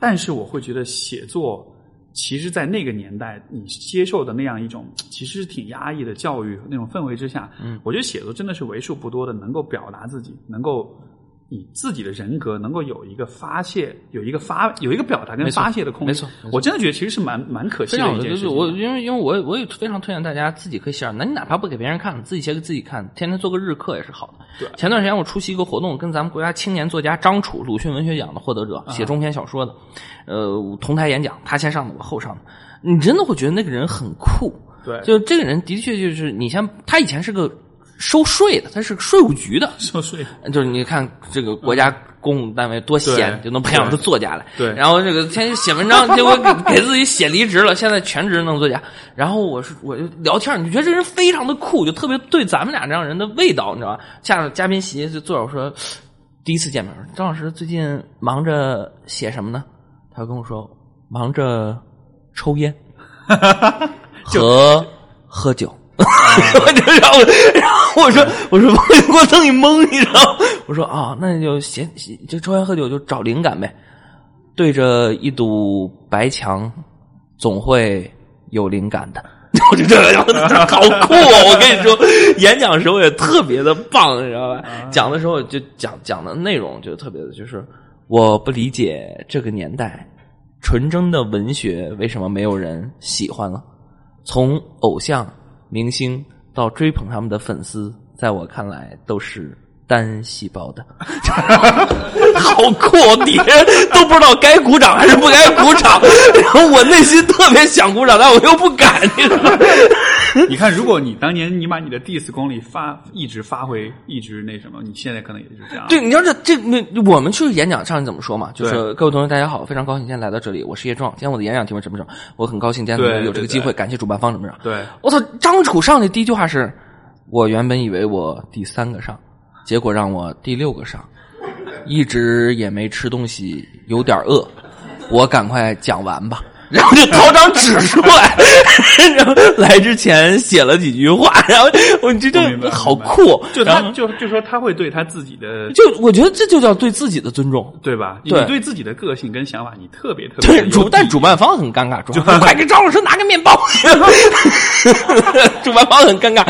但是我会觉得写作，其实，在那个年代，你接受的那样一种 其实是挺压抑的教育那种氛围之下，嗯，我觉得写作真的是为数不多的能够表达自己，能够你自己的人格能够有一个发泄，有一个发，有一个表达跟发泄的空间。没错没错我真的觉得其实是蛮蛮可惜的一件事情。我因为因为我我也非常推荐大家自己可以写上，那你哪怕不给别人看，自己写给自己看，天天做个日课也是好的。对前段时间我出席一个活动，跟咱们国家青年作家张楚鲁迅文学奖的获得者，写中篇小说的，呃，同台演讲，他先上的，我后上的，你真的会觉得那个人很酷。对，就这个人的确就是你像他以前是个收税的，他是个税务局的，收税。就是你看这个国家公务单位多闲，就能培养出作家来。对然后这个天天写文章，结果给 给自己写离职了，现在全职弄作家。然后我是我就聊天，你就觉得这人非常的酷，就特别对咱们俩这样人的味道，你知道吧？下了嘉宾席就坐着我说，第一次见面，张老师最近忙着写什么呢？他跟我说忙着抽烟 和喝酒。我就让我，然后我说，我说我给我弄一懵，你知道吗？我说啊，那你就写写就抽烟喝酒就找灵感呗，对着一堵白墙，总会有灵感的。我就这个，好酷啊！我跟你说，演讲时候也特别的棒，你知道吧？讲的时候就讲讲的内容就特别的，就是我不理解这个年代纯真的文学为什么没有人喜欢了。从偶像、明星到追捧他们的粉丝，在我看来都是单细胞的，好酷！底下人都不知道该鼓掌还是不该鼓掌，然 后我内心特别想鼓掌，但我又不敢，你看，如果你当年你把你的 diss 功力发一直发挥，一直那什么，你现在可能也就这样。对，你要这这那我们去演讲上怎么说嘛？就是各位同学大家好，非常高兴今天来到这里，我是叶壮。今天我的演讲题目什么什么？我很高兴今天有这个机会，感谢主办方什么着？对我操！张楚上的第一句话是：我原本以为我第三个上，结果让我第六个上，一直也没吃东西，有点饿，我赶快讲完吧。然后就掏张纸出来，然后来之前写了几句话，然后我觉得好酷。就他就就说他会对他自己的就我觉得这就叫对自己的尊重。对吧？对你对自己的个性跟想法，你特别特别对主，但主办方很尴尬，主办方快给张老师拿个面包。主办方很尴尬，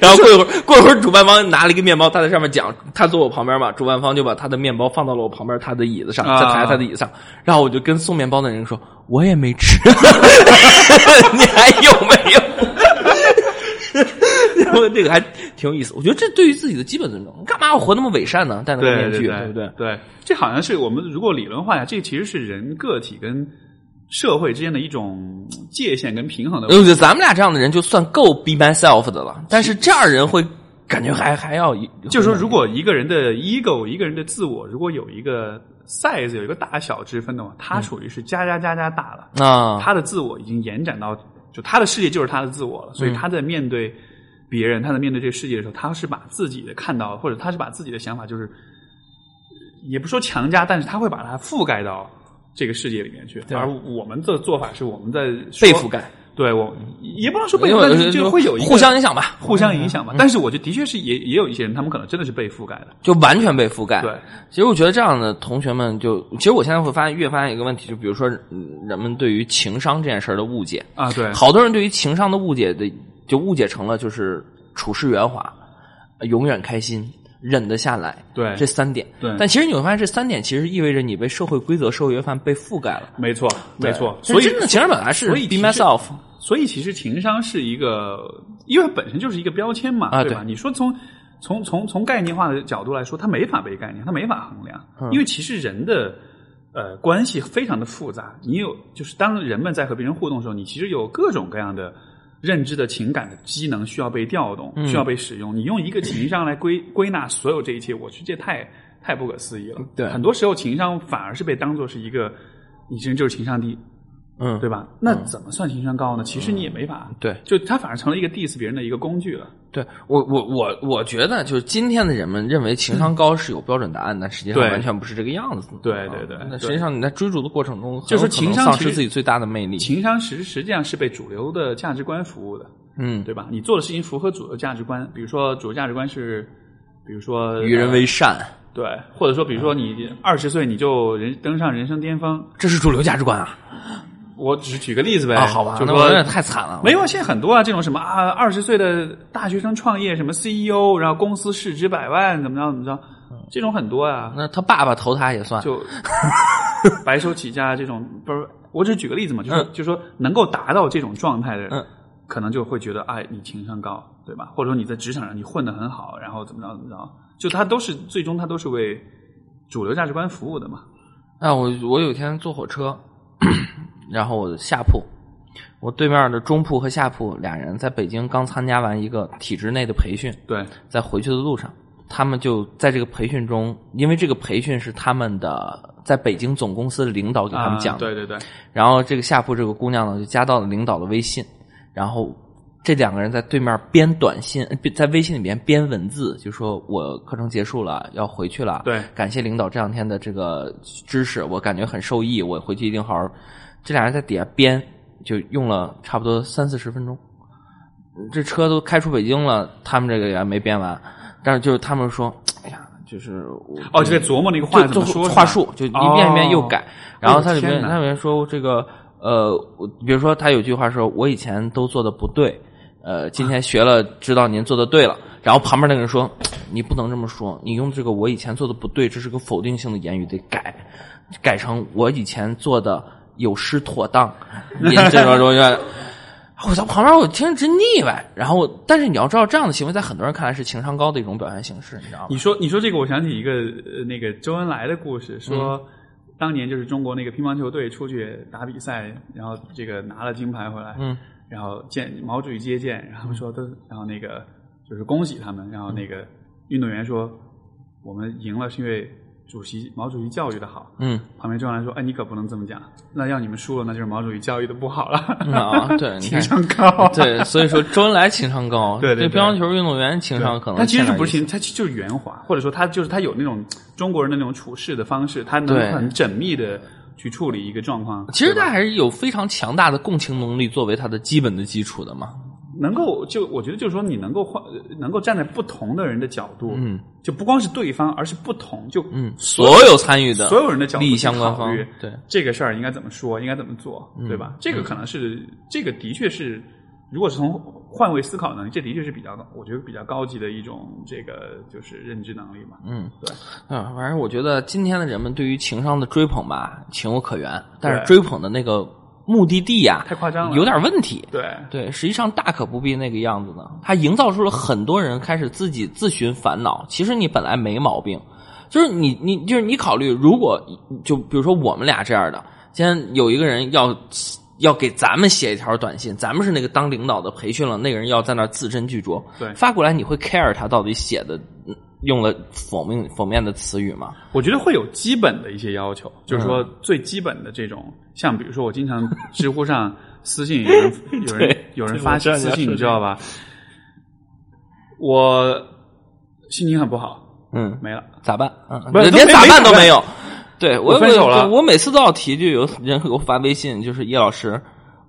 然后过一会儿，过一会儿，主办方拿了一个面包，他在上面讲，他坐我旁边嘛，主办方就把他的面包放到了我旁边他的椅子上，啊在台他的椅子上，然后我就跟送面包的人说，我也没吃，你还有没有？然后这个还挺有意思，我觉得这对于自己的基本尊重，你干嘛要活那么伪善呢？戴那个面具，对不对？对，这好像是我们如果理论化呀，这其实是人个体跟社会之间的一种界限跟平衡的问题。呃，咱们俩这样的人就算够 be myself 的了，但是这样人会感觉还还要，就是说，如果一个人的 ego，一个人的自我，如果有一个 size，有一个大小之分的嘛，他属于是加加加加大了。啊，他的自我已经延展到，就他的世界就是他的自我了，所以他在面对别人，他在面对这个世界的时候，他是把自己的看到，或者他是把自己的想法，就是也不说强加，但是他会把它覆盖到这个世界里面去。对。而我们的做法是我们在被覆盖，对我也不能说被因覆盖，但是就会有一个互相影响吧，互相影响吧。但是我觉得的确是也也有一些人，他们可能真的是被覆盖的。就完全被覆盖。对，其实我觉得这样的同学们就，其实我现在会发现，越发现一个问题，就比如说嗯人们对于情商这件事儿的误解，啊，对，好多人对于情商的误解的，就误解成了就是处事圆滑，呃永远开心，忍得下来，对这三点。对但其实你会发现，这三点其实意味着你被社会规则、社会约范被覆盖了。没错，没错。所以真的情商本来是 be myself。所以其实情商是一个，因为它本身就是一个标签嘛，啊对吧？你说从从从从概念化的角度来说，它没法被概念，它没法衡量，嗯因为其实人的呃关系非常的复杂。你有就是当人们在和别人互动的时候，你其实有各种各样的认知的情感的机能需要被调动，嗯需要被使用。你用一个情商来归归纳所有这一切，我去，这太太不可思议了。对很多时候情商反而是被当做是一个，你这人就是情商低，嗯，对吧？那怎么算情商高呢？其实你也没法，对就它反而成了一个 diss 别人的一个工具了。对我我我我觉得就是今天的人们认为情商高是有标准答案，但实际上完全不是这个样子。对对对啊那实际上你在追逐的过程中，就是情商丧失自己最大的魅力。情商实实际上是被主流的价值观服务的，嗯，对吧？你做的事情符合主流价值观，比如说主流价值观是，比如说与人为善，对，或者说比如说你二十岁你就人登上人生巅峰，这是主流价值观啊！我只是举个例子呗，啊，好吧，就说太惨了。没有，现在很多啊，这种什么啊，二十岁的大学生创业，什么 CEO，然后公司市值百万，怎么着怎么着，这种很多啊，那他爸爸投他也算，就 白手起家这种，不是，我只是举个例子嘛，就是、嗯就是说能够达到这种状态的人，嗯可能就会觉得，哎，你情商高，对吧？或者说你在职场上你混得很好，然后怎么着怎么着，就他都是最终他都是为主流价值观服务的嘛。啊，我我有一天坐火车，然后我下铺，我对面的中铺和下铺俩人在北京刚参加完一个体制内的培训，对，在回去的路上，他们就在这个培训中，因为这个培训是他们的在北京总公司的领导给他们讲的，啊对对对，然后这个下铺这个姑娘呢就加到了领导的微信，然后这两个人在对面编短信，呃在微信里面编文字，就说我课程结束了，要回去了，对感谢领导这两天的这个知识，我感觉很受益，我回去一定好好。这俩人在底下编，就用了差不多三四十分钟。这车都开出北京了，他们这个也没编完，但是就是他们说，哎呀，就是我哦，就在琢磨那个话就就怎么说，话术，就一遍一遍又改。哦然后他里面它里面说这个呃，我比如说他有句话说，我以前都做的不对，呃，今天学了，知道您做的对了。然后旁边那个人说，你不能这么说，你用这个我以前做的不对，这是个否定性的言语，得改，改成我以前做的有失妥当。您这种说愿。我在旁边，我听着直腻歪。然后，但是你要知道，这样的行为在很多人看来是情商高的一种表现形式，你知道吗？你说你说这个，我想起一个呃那个周恩来的故事，说、嗯当年就是中国那个乒乓球队出去打比赛，然后这个拿了金牌回来，嗯，然后见毛主席接见，然后说都，然后那个就是恭喜他们，然后那个运动员说我们赢了是因为主席毛主席教育的好，嗯。旁边周恩来说，哎你可不能这么讲，那要你们输了，那就是毛主席教育的不好了，嗯啊，对，情商高，对，所以说周恩来情商高，对 对对。乒乓球运动员情商可能他其实不是情，他就是圆滑，或者说他就是他有那种中国人的那种处事的方式，他能很缜密的去处理一个状况。其实他还是有非常强大的共情能力作为他的基本的基础的嘛。能够就我觉得就是说你能够换，能够站在不同的人的角度，嗯，就不光是对方，而是不同，就嗯，所有参与的所有人的角度利益相关方对，这个事儿应该怎么说，应该怎么做，对吧？这个可能是这个的确是，如果是从换位思考能力，这的确是比较高，我觉得比较高级的一种这个就是认知能力嘛。嗯，对，啊，反正我觉得今天的人们对于情商的追捧吧，情有可原，但是追捧的那个目的地呀，太夸张了有点问题。对，对，实际上大可不必那个样子呢。他营造出了很多人开始自己自寻烦恼。其实你本来没毛病，就是你你就是你考虑，如果就比如说我们俩这样的，今天有一个人要要给咱们写一条短信，咱们是那个当领导的培训了，那个人要在那儿字斟句酌，对发过来你会 care 他到底写的嗯用了否面否面的词语吗？我觉得会有基本的一些要求，就是说嗯最基本的这种，像比如说我经常知乎上私信有人 有人有人发私信，你知道吧？我心情很不好，嗯，没了。咋办？嗯，连咋办办都没有。对我我分手了我我每次都要提，就有人给我发微信，就是叶老师，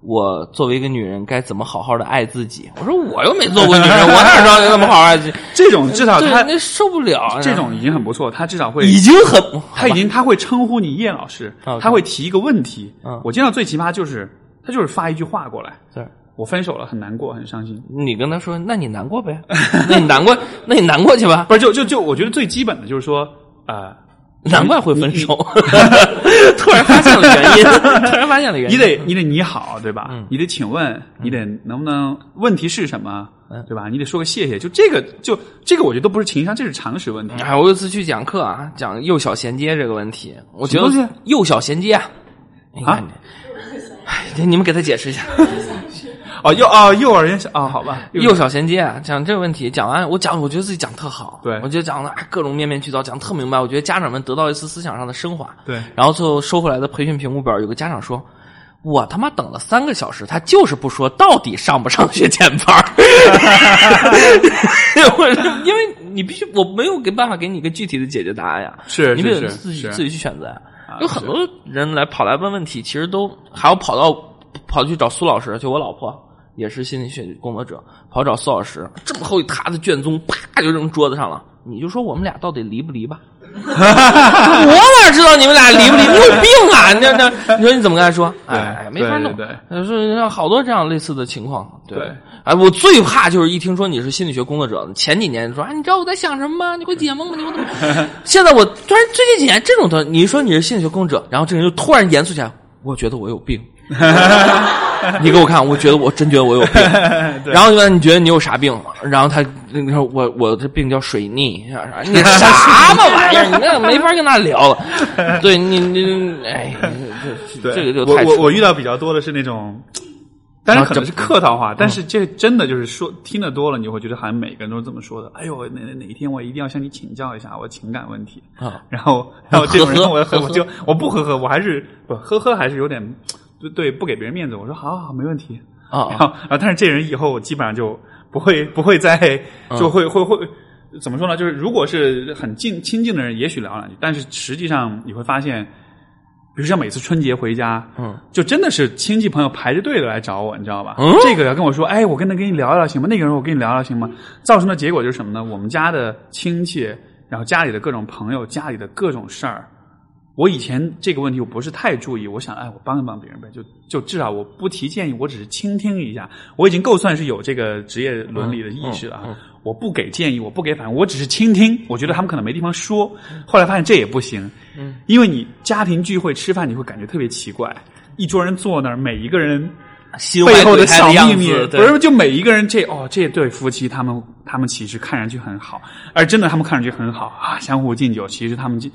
我作为一个女人该怎么好好的爱自己？我说我又没做过女人，我哪知道怎么好好爱自己？这种至少对，他那受不了。这种已经很不错，他至少会已经很，他已经他会称呼你叶老师他会提一个问题嗯。我见到最奇葩就是他就是发一句话过来，对我分手了，很难过，很伤心。你跟他说，那你难过呗，那你难过，那你难过去吧，不是，就就就我觉得最基本的就是说，呃，难怪会分手。突然发现了原因，突然发现了原因。你得你得你好，对吧？嗯你得请问，你得能不能问题是什么嗯，对吧？你得说个谢谢。就这个，就这个，我觉得都不是情商，这是常识问题。哎，我有一次去讲课啊，讲幼小衔接这个问题，我觉得幼小衔接啊，你看你，哎，你们给他解释一下，哦，幼哦，幼儿园是哦，好吧，幼小衔接啊，讲这个问题，讲完我讲，我觉得自己讲特好，对我觉得讲的哎各种面面俱到，讲特明白，我觉得家长们得到一次思想上的升华，对然后最后收回来的培训评估表，有个家长说。我他妈等了三个小时，他就是不说到底上不上学前班儿 我因为你必须，我没有给办法给你一个具体的解决答案呀。是你得自己自己去选择呀。啊有很多人来跑来问问题，其实都还要跑到跑去找苏老师，就我老婆也是心理学工作者，跑找苏老师，这么厚一沓的卷宗，啪就扔桌子上了。你就说我们俩到底离不离吧？我哪知道你们俩离不离？你有病啊！那那，你说你怎么跟他说？对哎，没法弄。对对呃是像好多这样类似的情况。对对，哎，我最怕就是一听说你是心理学工作者，前几年说啊，你知道我在想什么吗？你会解梦吗？你会怎么？现在我突然最近几年这种的，你说你是心理学工作者，然后这个人就突然严肃起来，我觉得我有病。你给我看，我觉得我真觉得我有病。然后就问你觉得你有啥病？然后他你说我我这病叫水逆，啥啥你啥嘛玩意儿？你那没法跟他聊了。对你你哎，这对这个就太我我我遇到比较多的是那种，但是可能是客套嗯话，但是这真的就是说听得多了，你会觉得好像每个人都是这么说的。哎呦，哪哪哪一天我一定要向你请教一下我情感问题。啊。然后然后这种人我我就我不呵呵，我还是不呵呵还是有点对对不给别人面子。我说好好好，没问题。啊然后啊，但是这人以后基本上就不会不会再嗯就会会会怎么说呢？就是如果是很近亲近的人，也许聊两句，但是实际上你会发现，比如像每次春节回家，嗯，就真的是亲戚朋友排着队的来找我，你知道吧？嗯这个要跟我说，哎，我跟他跟你聊聊行吗？那个人我跟你聊聊行吗？造成的结果就是什么呢？我们家的亲戚，然后家里的各种朋友，家里的各种事儿。我以前这个问题我不是太注意，我想，哎，我帮一帮别人呗，就就至少我不提建议，我只是倾听一下，我已经够算是有这个职业伦理的意识了。嗯嗯嗯我不给建议，我不给反应，我只是倾听。我觉得他们可能没地方说，后来发现这也不行，嗯，因为你家庭聚会吃饭，你会感觉特别奇怪，一桌人坐那儿，每一个人背后的小秘密，不是就每一个人这哦这对夫妻他们他们其实看上去很好，而真的他们看上去很好啊，相互敬酒，其实他们敬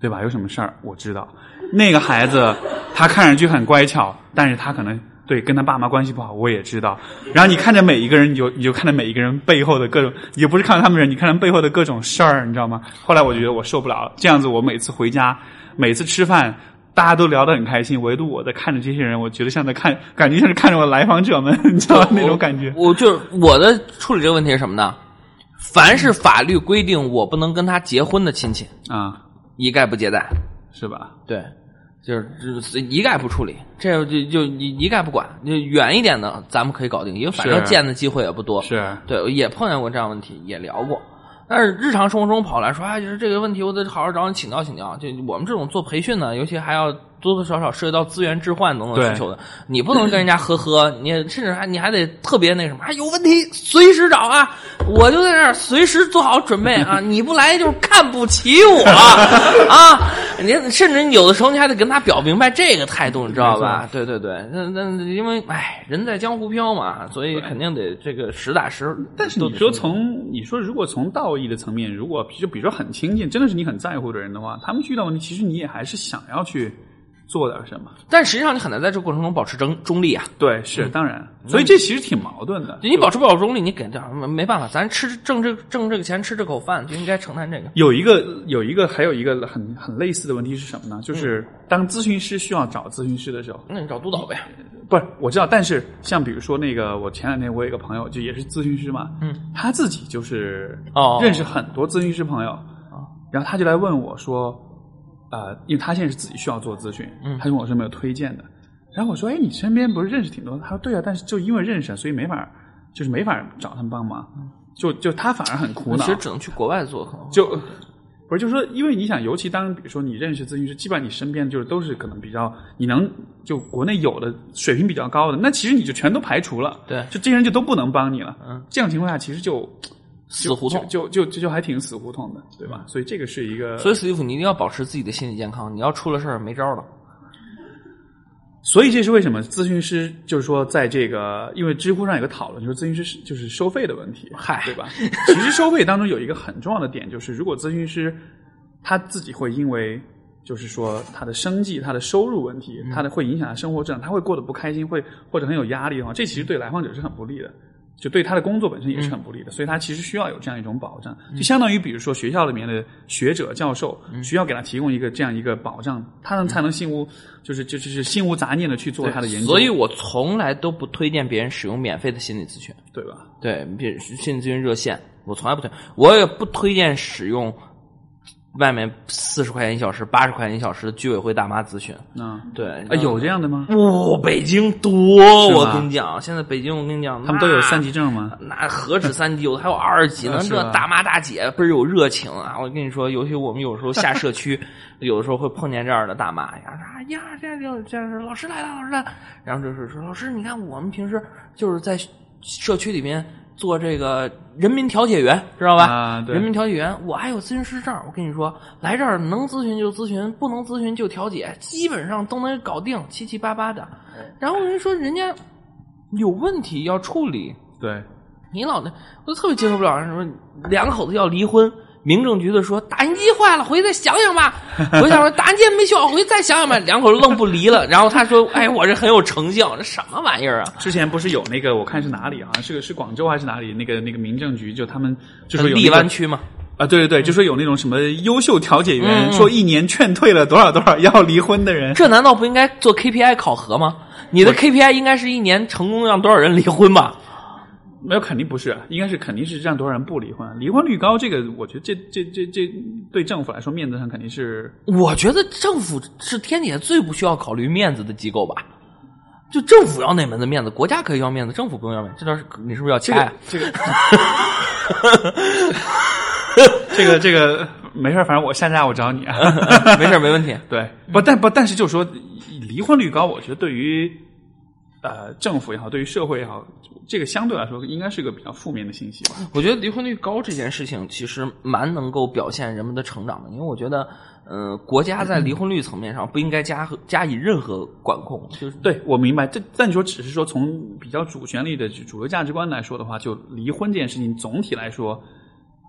对吧？有什么事儿我知道，那个孩子他看上去很乖巧，但是他可能。对，跟他爸妈关系不好，我也知道。然后你看着每一个人，你就你就看着每一个人背后的各种，也不是看着他们人，你看他们背后的各种事儿，你知道吗？后来我觉得我受不了了，这样子我每次回家，每次吃饭，大家都聊得很开心，唯独我在看着这些人，我觉得像在看，感觉像是看着我来访者们，你知道吗那种感觉。我就是我的处理这个问题是什么呢？凡是法律规定我不能跟他结婚的亲戚，啊，一概不接待。是吧？对，就是就是一概不处理，这就就一一概不管。就远一点的，咱们可以搞定，因为反正见的机会也不多。是，对，也碰见过这样问题，也聊过。但是日常生活中跑来说，哎，就是这个问题，我得好好找你请教请教。就我们这种做培训呢，尤其还要多多少少涉及到资源置换等等需求的，你不能跟人家呵呵，你甚至还你还得特别那什么，还有问题随时找啊，我就在这儿随时做好准备啊，你不来就是看不起我 啊！你甚至有的时候你还得跟他表明白这个态度，你知道吧？对对对，那那因为哎，人在江湖飘嘛，所以肯定得这个实打实。但是你说从你说如果从道义的层面，如果就比如说很亲近，真的是你很在乎的人的话，他们遇到问题，其实你也还是想要去做点什么。但实际上你很难在这个过程中保持中中立啊。对，是当然，所以这其实挺矛盾的。你保持不了中立，你给这没没办法，咱吃挣这挣这个钱吃这口饭就应该承担这个。有一个有一个还有一个很很类似的问题是什么呢？就是当咨询师需要找咨询师的时候，那你找督导呗。不是我知道，但是像比如说那个，我前两天我有一个朋友，就也是咨询师嘛，嗯，他自己就是哦认识很多咨询师朋友啊，然后他就来问我说，呃，因为他现在是自己需要做咨询，嗯他就问我说有没有推荐的，然后我说，哎，你身边不是认识挺多的？他说对啊，但是就因为认识，所以没法，就是没法找他们帮忙，就就他反而很苦恼其实，只能去国外做，就不是，就是说，因为你想，尤其当比如说你认识咨询师，基本上你身边就是都是可能比较你能就国内有的水平比较高的，那其实你就全都排除了，对就这些人就都不能帮你了。嗯，这样情况下其实就死胡同。就就就就还挺死胡同的，对吧？所以这个是一个，所以史蒂夫，你一定要保持自己的心理健康，你要出了事儿没招了。所以这是为什么咨询师就是说，在这个因为知乎上有个讨论，就是咨询师是就是收费的问题，嗨对吧？其实收费当中有一个很重要的点，就是如果咨询师他自己会因为就是说他的生计、他的收入问题，他的会影响他生活质量，他会过得不开心，会或者很有压力的话，这其实对来访者是很不利的。就对他的工作本身也是很不利的，所以他其实需要有这样一种保障，就相当于比如说学校里面的学者、教授，需要给他提供一个这样一个保障，他能才能心无就是就就是心无杂念的去做他的研究，所以我从来都不推荐别人使用免费的心理咨询。对吧？对，比如心理咨询热线，我从来不推，我也不推荐使用外面四十块钱一小时、八十块钱一小时的居委会大妈咨询。嗯，对，啊，有这样的吗？哇、北京多，我跟你讲，现在北京我跟你讲，他们都有三级。证吗？那何止三级，有的 还有二级呢。这大妈大姐倍儿有热情啊！我跟你说，尤其我们有时候下社区，有的时候会碰见这样的大妈呀，哎呀，这样这这样，老师来了，老师来了。然后就是说，老师，你看我们平时就是在社区里面做这个人民调解员，知道吧？啊，对人，民调解员，我还有咨询师证。我跟你说，来这儿能咨询就咨询，不能咨询就调解，基本上都能搞定，七七八八的。然后人说人家有问题要处理，对，你老那我就特别接受不了，什么两口子要离婚，民政局的说打印机坏了，回去再想想吧。我想说打印机没修好，回去再想想吧。两口子愣不离了。然后他说：“ 哎，我这很有成效，这什么玩意儿啊？之前不是有那个，我看是哪里，啊是个是广州还是哪里，那个那个民政局就他们就说有那荔个湾区嘛，啊，对对对，就说有那种什么优秀调解员，说一年劝退了多少多少要离婚的人。这难道不应该做 KPI 考核吗？你的 KPI 应该是一年成功让多少人离婚吧？没有，肯定不是，应该是肯定是让多少人不离婚。离婚率高，这个我觉得这这这这对政府来说面子上肯定是我觉得政府是天底下最不需要考虑面子的机构吧。就政府要哪门子面子，国家可以要面子，政府不用要面子。这倒是你是不是要这掐呀 个？这个这个这个没事儿，反正我下架我找你啊。没事儿，没问题。对，不但不但是就是说离婚率高，我觉得对于呃政府也好，对于社会也好，这个相对来说应该是个比较负面的信息吧。我觉得离婚率高这件事情其实蛮能够表现人们的成长的，因为我觉得，呃，国家在离婚率层面上不应该加加以任何管控，就是对，我明白。这但你说只是说从比较主旋律的主流价值观来说的话，就离婚这件事情总体来说，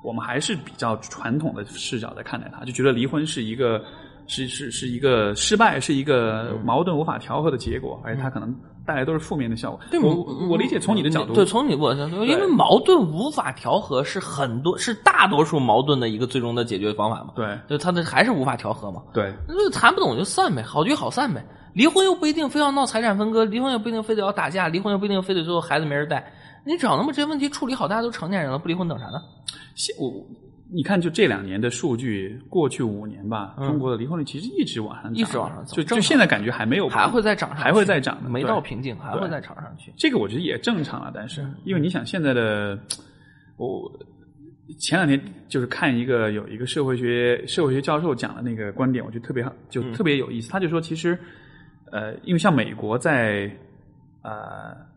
我们还是比较传统的视角在看待它，就觉得离婚是一个是是是一个失败，是一个矛盾无法调和的结果，而且它可能带来都是负面的效果。对我我理解从你的角度，对，从你我角度，因为矛盾无法调和是很多是大多数矛盾的一个最终的解决方法嘛，对就他的还是无法调和嘛，对那就谈不懂就散呗，好聚好散呗。离婚又不一定非要闹财产分割，离婚又不一定非得要打架，离婚又不一定非得最后孩子没人带。你只要能把这些问题处理好，大家都成年人了，不离婚等啥呢？现我你看，就这两年的数据，过去五年吧，中国的离婚率其实一直往上涨，嗯一直往上走就就现在感觉还没有还会再涨上，还会再涨，没到瓶颈，还会再涨上去。这个我觉得也正常了，但是嗯因为你想现在的我前两天就是看一个有一个社会学社会学教授讲的那个观点，我觉得特别好，就嗯特别有意思。他就说，其实呃，因为像美国在呃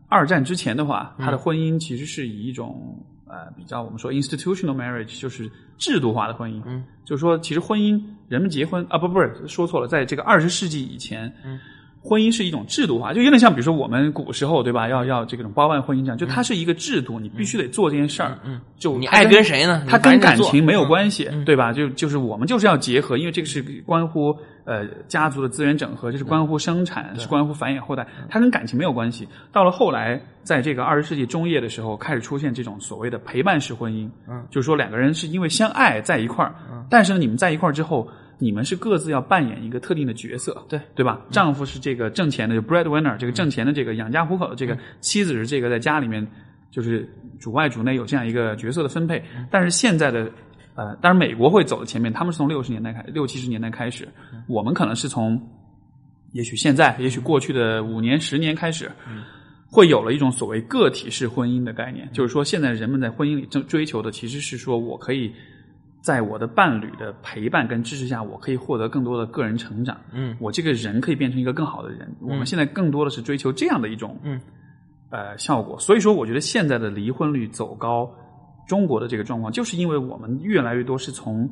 二战之前的话，他嗯的婚姻其实是以一种呃比较我们说 institutional marriage，就是制度化的婚姻。嗯，就是说，其实婚姻人们结婚啊，不不是说错了，在这个二十世纪以前，嗯。婚姻是一种制度化，就有点像，比如说我们古时候，对吧？要要这种包办婚姻这样，就它是一个制度，你必须得做这件事儿。嗯，就你爱跟谁呢？它跟感情没有。关系，嗯对吧？就就是我们就是要结合，因为这个是关乎呃家族的资源整合，这是关乎生产，是关乎繁衍后代，它跟感情没有关系。到了后来，在这个二十世纪中叶的时候，开始出现这种所谓的陪伴式婚姻，嗯，就是说两个人是因为相爱在一块儿，但是呢，你们在一块儿之后。你们是各自要扮演一个特定的角色，对对吧？丈夫是这个挣钱的，就 breadwinner，这个挣钱的这个养家糊口的这个；妻子是这个在家里面就是主外主内有这样一个角色的分配。但是现在的呃，但是美国会走的前面，他们是从六十年代开六七十年代开始，我们可能是从也许现在，也许过去的五年十年开始。会有了一种所谓个体式婚姻的概念，就是说，现在人们在婚姻里正追求的其实是说我可以在我的伴侣的陪伴跟支持下，我可以获得更多的个人成长。嗯，我这个人可以变成一个更好的人。我们现在更多的是追求这样的一种嗯呃效果。所以说，我觉得现在的离婚率走高，中国的这个状况，就是因为我们越来越多是从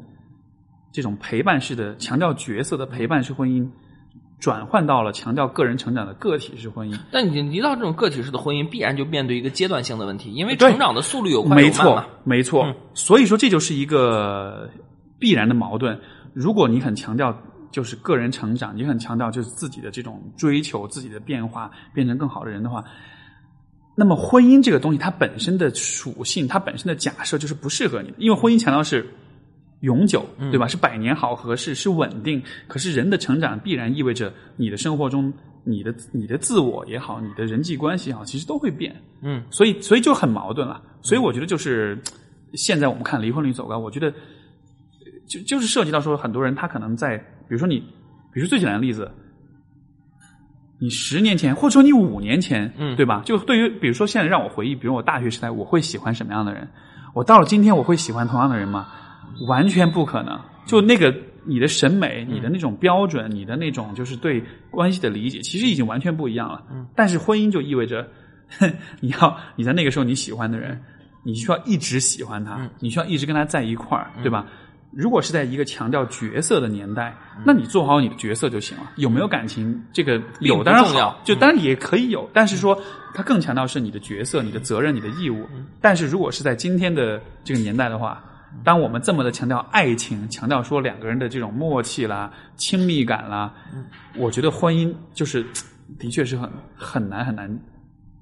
这种陪伴式的强调角色的陪伴式婚姻。转换到了强调个人成长的个体式婚姻，但你一到这种个体式的婚姻，必然就面对一个阶段性的问题，因为成长的速率有快没错有慢嘛。，没错。嗯所以说，这就是一个必然的矛盾。如果你很强调就是个人成长，你很强调就是自己的这种追求、自己的变化，变成更好的人的话，那么婚姻这个东西，它本身的属性，它本身的假设就是不适合你的，因为婚姻强调是。永久，对吧？是百年好合，是是稳定。可是人的成长必然意味着你的生活中，你的你的自我也好，你的人际关系也好，其实都会变。嗯，所以所以就很矛盾了。所以我觉得就是现在我们看离婚率走高，我觉得就就是涉及到说，很多人他可能在，比如说你，比如说最简单的例子，你十年前或者说你五年前，嗯对吧？就对于比如说现在让我回忆，比如我大学时代，我会喜欢什么样的人？我到了今天，我会喜欢同样的人吗？完全不可能。就那个你的审美、你的那种标准、你的那种就是对关系的理解，其实已经完全不一样了。嗯，但是婚姻就意味着，你要你在那个时候你喜欢的人，你需要一直喜欢他，嗯你需要一直跟他在一块儿，对吧？如果是在一个强调角色的年代，那你做好你的角色就行了。有没有感情，这个有当然重要好，就当然也可以有，但是说它更强调是你的角色、你的责任、你的义务。但是如果是在今天的这个年代的话，当我们这么的强调爱情，强调说两个人的这种默契啦、亲密感啦，我觉得婚姻就是的确是很很难很难，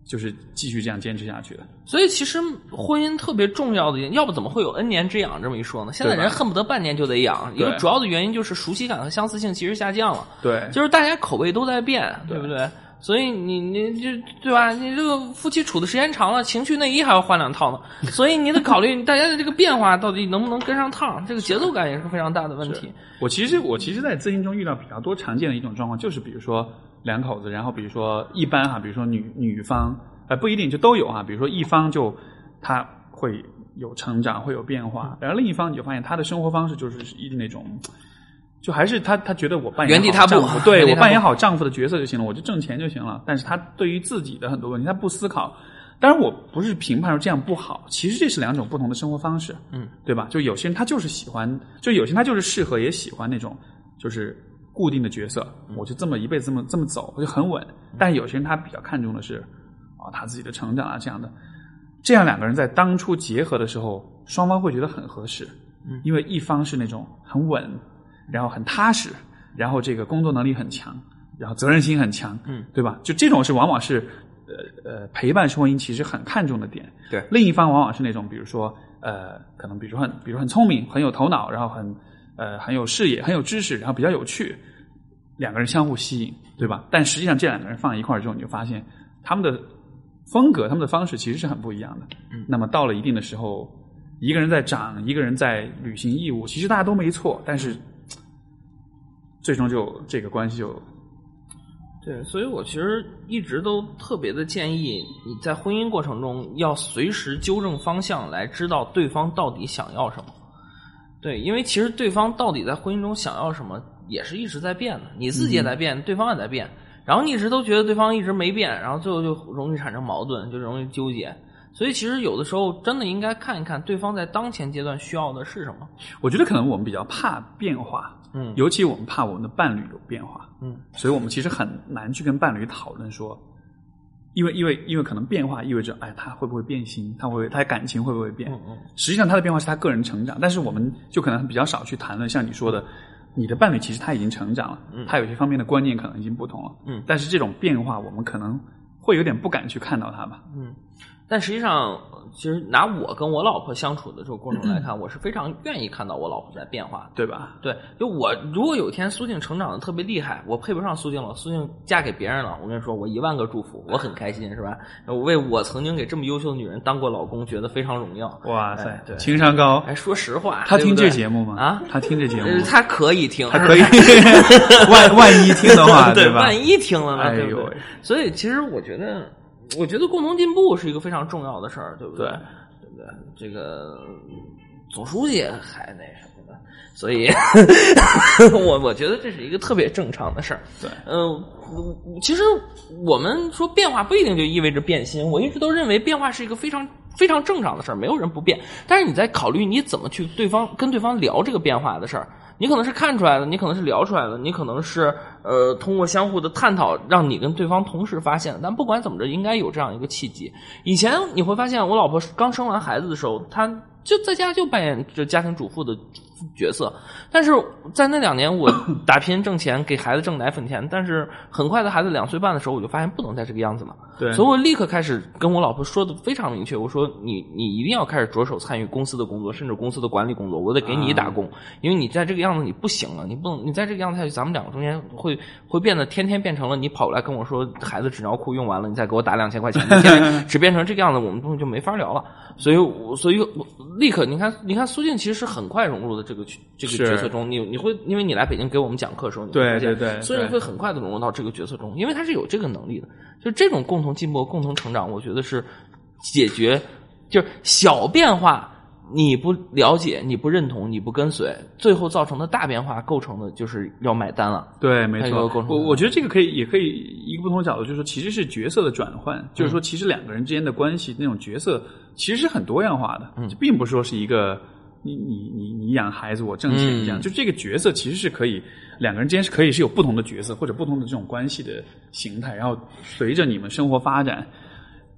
就是继续这样坚持下去的。所以其实婚姻特别重要的，要不怎么会有 N 年之痒这么一说呢？现在人恨不得半年就得养，一个主要的原因就是熟悉感和相似性其实下降了，对，就是大家口味都在变，对对不对？所以你你这对吧？你这个夫妻处的时间长了，情趣内衣还要换两套呢，所以你得考虑大家的这个变化到底能不能跟上趟，这个节奏感也是非常大的问题。我其实我其实，在咨询中遇到比较多常见的一种状况，就是比如说两口子，然后比如说一般哈，比如说女女方，呃不一定就都有哈，比如说一方就他会有成长，会有变化，然后另一方你就发现他的生活方式就是一那种。就还是他，他觉得我扮演原地踏步好丈夫，对我扮演好丈夫的角色就行了，我就挣钱就行了。但是他对于自己的很多问题，他不思考。当然，我不是评判说这样不好，其实这是两种不同的生活方式，嗯，对吧？就有些人他就是喜欢，就有些人他就是适合，也喜欢那种就是固定的角色，我就这么一辈子这么这么走，我就很稳。但有些人他比较看重的是啊、他自己的成长啊这样的，这样两个人在当初结合的时候，双方会觉得很合适，嗯。因为一方是那种很稳，然后很踏实，然后这个工作能力很强，然后责任心很强，嗯，对吧？就这种是往往是呃呃陪伴式婚姻其实很看重的点。对。另一方往往是那种比如说呃可能比如说很比如很聪明，很有头脑，然后很呃很有视野，很有知识，然后比较有趣，两个人相互吸引，对吧？但实际上这两个人放在一块儿之后，你就发现他们的风格、他们的方式其实是很不一样的。嗯那么到了一定的时候，一个人在长，一个人在履行义务，其实大家都没错，但是最终就这个关系就对，所以我其实一直都特别的建议你在婚姻过程中要随时纠正方向，来知道对方到底想要什么。对，因为其实对方到底在婚姻中想要什么，也是一直在变的。你自己也在变，对方也在变。然后你一直都觉得对方一直没变，然后最后就容易产生矛盾，就容易纠结。所以其实有的时候真的应该看一看对方在当前阶段需要的是什么。我觉得可能我们比较怕变化，嗯尤其我们怕我们的伴侣有变化，嗯所以我们其实很难去跟伴侣讨论说，因为因为因为可能变化意味着，哎，他会不会变心？他会他感情会不会变？嗯嗯实际上他的变化是他个人成长，但是我们就可能比较少去谈论像你说的，你的伴侣其实他已经成长了，他有些方面的观念可能已经不同了，嗯但是这种变化我们可能会有点不敢去看到他吧，嗯，但实际上，其实拿我跟我老婆相处的这个过程来看，我是非常愿意看到我老婆在变化。对吧？对，就我如果有一天苏静成长的特别厉害，我配不上苏静了，苏静嫁给别人了，我跟你说，我一万个祝福，我很开心，是吧？我为我曾经给这么优秀的女人当过老公，觉得非常荣耀。哇塞，哎对情商高，哎，说实话，他听这节目吗？啊，他听这节目他可以听，他可以，万万一听的话，对，吧？万一听了呢，哎对不对呦？所以其实我觉得，我觉得共同进步是一个非常重要的事儿，对不对？对对不对？这个总书记还那什么的，所以 我我觉得这是一个特别正常的事儿。对，嗯、其实我们说变化不一定就意味着变心，我一直都认为变化是一个非常非常正常的事儿，没有人不变。但是你在考虑你怎么去对方跟对方聊这个变化的事儿，你可能是看出来的，你可能是聊出来的，你可能是呃通过相互的探讨，让你跟对方同时发现的。但不管怎么着，应该有这样一个契机。以前你会发现，我老婆刚生完孩子的时候，她就在家就扮演着家庭主妇的角色，但是在那两年我 打拼挣钱，给孩子挣奶粉钱，但是很快的孩子两岁半的时候，我就发现不能再这个样子了。对所以我立刻开始跟我老婆说的非常明确，我说你你一定要开始着手参与公司的工作，甚至公司的管理工作，我得给你打工，因为你在这个样子你不行了，你不能你在这个样子下去，咱们两个中间会会变得天天变成了你跑过来跟我说孩子纸尿裤用完了，你再给我打两千块钱，天天 只变成这个样子，我们东西就没法聊了。所以我，所以我立刻，你看，你看苏静其实是很快融入的这个这个角色中。你你会因为你来北京给我们讲课的时候，你会对发现对对苏静对会很快的融入到这个角色中，因为他是有这个能力的。就这种共同进步、共同成长，我觉得是解决就是小变化。你不了解，你不认同，你不跟随，最后造成的大变化构成的就是要买单了。对，没错我我觉得这个可以，也可以一个不同的角度，就是说，其实是角色的转换，就是说，其实两个人之间的关系那种角色，其实是很多样化的，嗯并不是说是一个你你你你养孩子，我挣钱这样，嗯就这个角色其实是可以两个人之间是可以是有不同的角色或者不同的这种关系的形态，然后随着你们生活发展。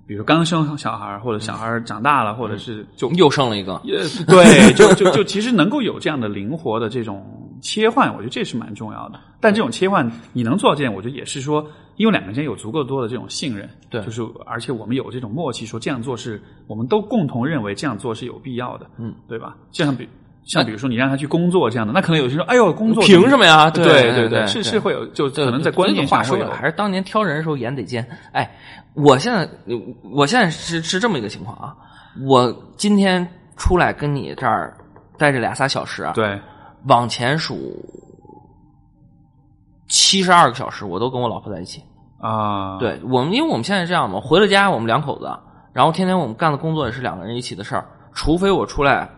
比如刚生小孩，或者小孩长大了，或者是就又生了一个，也 对，就就就其实能够有这样的灵活的这种切换，我觉得这是蛮重要的。但这种切换你能做到这点，我觉得也是说，因为两个人之间有足够多的这种信任，对就是而且我们有这种默契，说这样做是我们都共同认为这样做是有必要的，嗯，对吧？就像比像比如说你让他去工作这样的，那可能有些人说，哎呦，工作凭什么呀？对对对，是是会有，就可能在观念上会有话说了，还是当年挑人的时候眼得尖。哎，我现在我现在是是这么一个情况啊，我今天出来跟你这儿待着俩仨小时啊，对往前数七十二个小时，我都跟我老婆在一起。啊，对我们，因为我们现在这样嘛，回了家我们两口子，然后天天我们干的工作也是两个人一起的事儿，除非我出来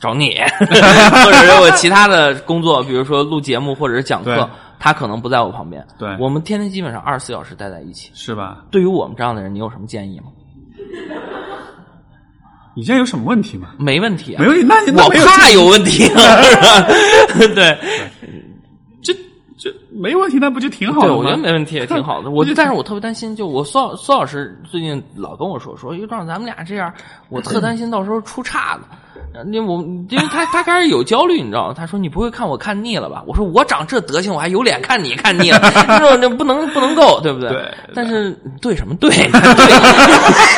找你，或者是我其他的工作，比如说录节目或者是讲课，他可能不在我旁边。对我们天天基本上二十四小时待在一起。是吧？对于我们这样的人，你有什么建议吗？你这样有什么问题吗？没问题、啊，没问题，那我怕有问题、啊？对，这这没问题，那不就挺好，的吗？我觉得没问题，也 挺好的。我就但是我特别担心，就我苏老苏老师最近老跟我说说，又让咱们俩这样，我特担心到时候出岔子。因为我因为他他开始有焦虑，你知道吗？他说你不会看我看腻了吧？我说我长这德行，我还有脸看你看腻了？这种这不能不能够，对不对？对但是对什么对？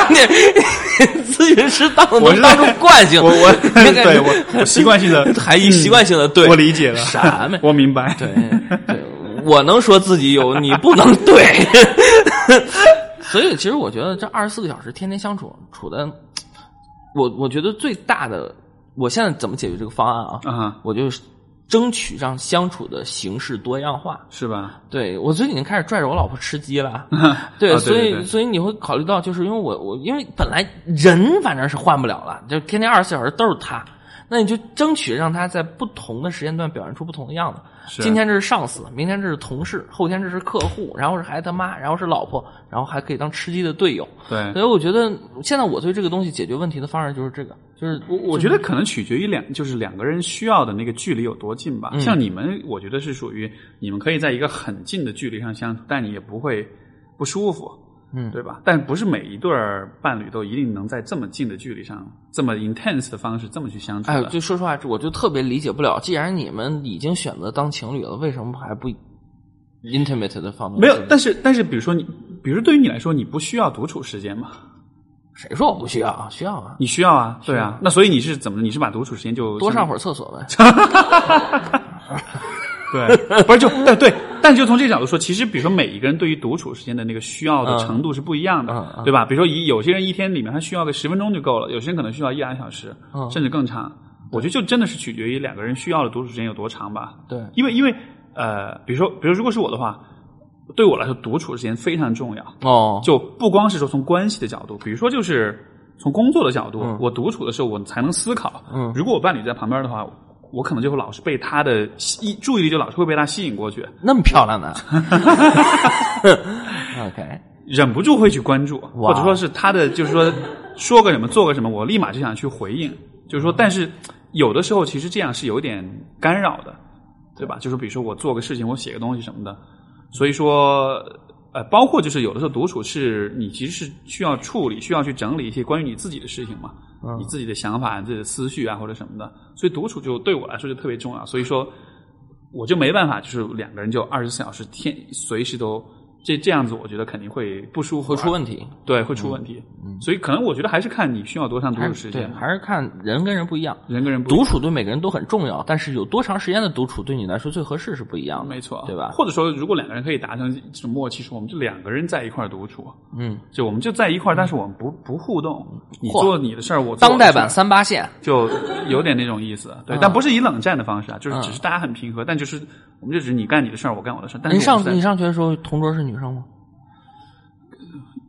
对，咨询师当我是当出惯性，我我那个对我我习惯性的还一习惯性的对，我理解了，什么呀我明白。对，对，我能说自己有，你不能对。所以，其实我觉得这二十四个小时天天相处，处的，我我觉得最大的，我现在怎么解决这个方案啊？啊，我就是争取让相处的形式多样化。是吧？对我最近已经开始拽着我老婆吃鸡了，对，所以所以你会考虑到，就是因为我我因为本来人反正是换不了了，就天天二十四小时都是他，那你就争取让他在不同的时间段表现出不同的样子。是。今天这是上司，明天这是同事，后天这是客户，然后是孩子他妈，然后是老婆，然后还可以当吃鸡的队友。对。所以我觉得现在我对这个东西解决问题的方式就是这个，就是我我觉得可能取决于两，就是两个人需要的那个距离有多近吧。嗯。像你们，我觉得是属于你们可以在一个很近的距离上相处，但你也不会不舒服，嗯对吧？但不是每一对儿伴侣都一定能在这么近的距离上，这么 intense 的方式这么去相处哎，的。就说实话，我就特别理解不了，既然你们已经选择当情侣了，为什么还不 intimate 的方面？没有，但是但是，比如说你，比如对于你来说，你不需要独处时间吗？谁说我不需要啊？需要啊，你需要啊，对啊。那所以你是怎么？你是把独处时间就多上会儿厕所呗。对，不是就对对，但就从这个角度说，其实比如说每一个人对于独处时间的那个需要的嗯程度是不一样的，对吧？比如说一有些人一天里面他需要个十分钟就够了，有些人可能需要一两个小时，嗯甚至更长。我觉得就真的是取决于两个人需要的独处时间有多长吧。对，因为因为呃，比如说比如如果是我的话，对我来说独处时间非常重要。哦，就不光是说从关系的角度，比如说就是从工作的角度，嗯我独处的时候我才能思考。嗯如果我伴侣在旁边的话，我可能就会老是被他的吸注意力就老是会被他吸引过去，那么漂亮的。OK，忍不住会去关注，或者说是他的就是说说个什么做个什么，我立马就想去回应。就是说，但是有的时候其实这样是有点干扰的，对吧？就是比如说我做个事情，我写个东西什么的，所以说。呃，包括就是有的时候独处是你其实是需要处理、需要去整理一些关于你自己的事情嘛，嗯你自己的想法、自己的思绪啊或者什么的，所以独处就对我来说就特别重要。所以说，我就没办法，就是两个人就二十四小时天随时都这这样子我觉得肯定会不舒服，会出问题。对，会出问题。所以可能我觉得还是看你需要多长独处时间，，还是看人跟人不一样。人跟人不一样。独处对每个人都很重要，但是有多长时间的独处对你来说最合适是不一样的，没错，对吧？或者说，如果两个人可以达成这种默契，说我们就两个人在一块儿独处，嗯，就我们就在一块儿，但是我们不不互动，你做你的事儿，我做当代版三八线，就有点那种意思，对，嗯。但不是以冷战的方式啊，就是嗯。只是大家很平和，但就是我们就只是你干你的事儿，我干我的事儿。但是你上你上学的时候，同桌是女生吗？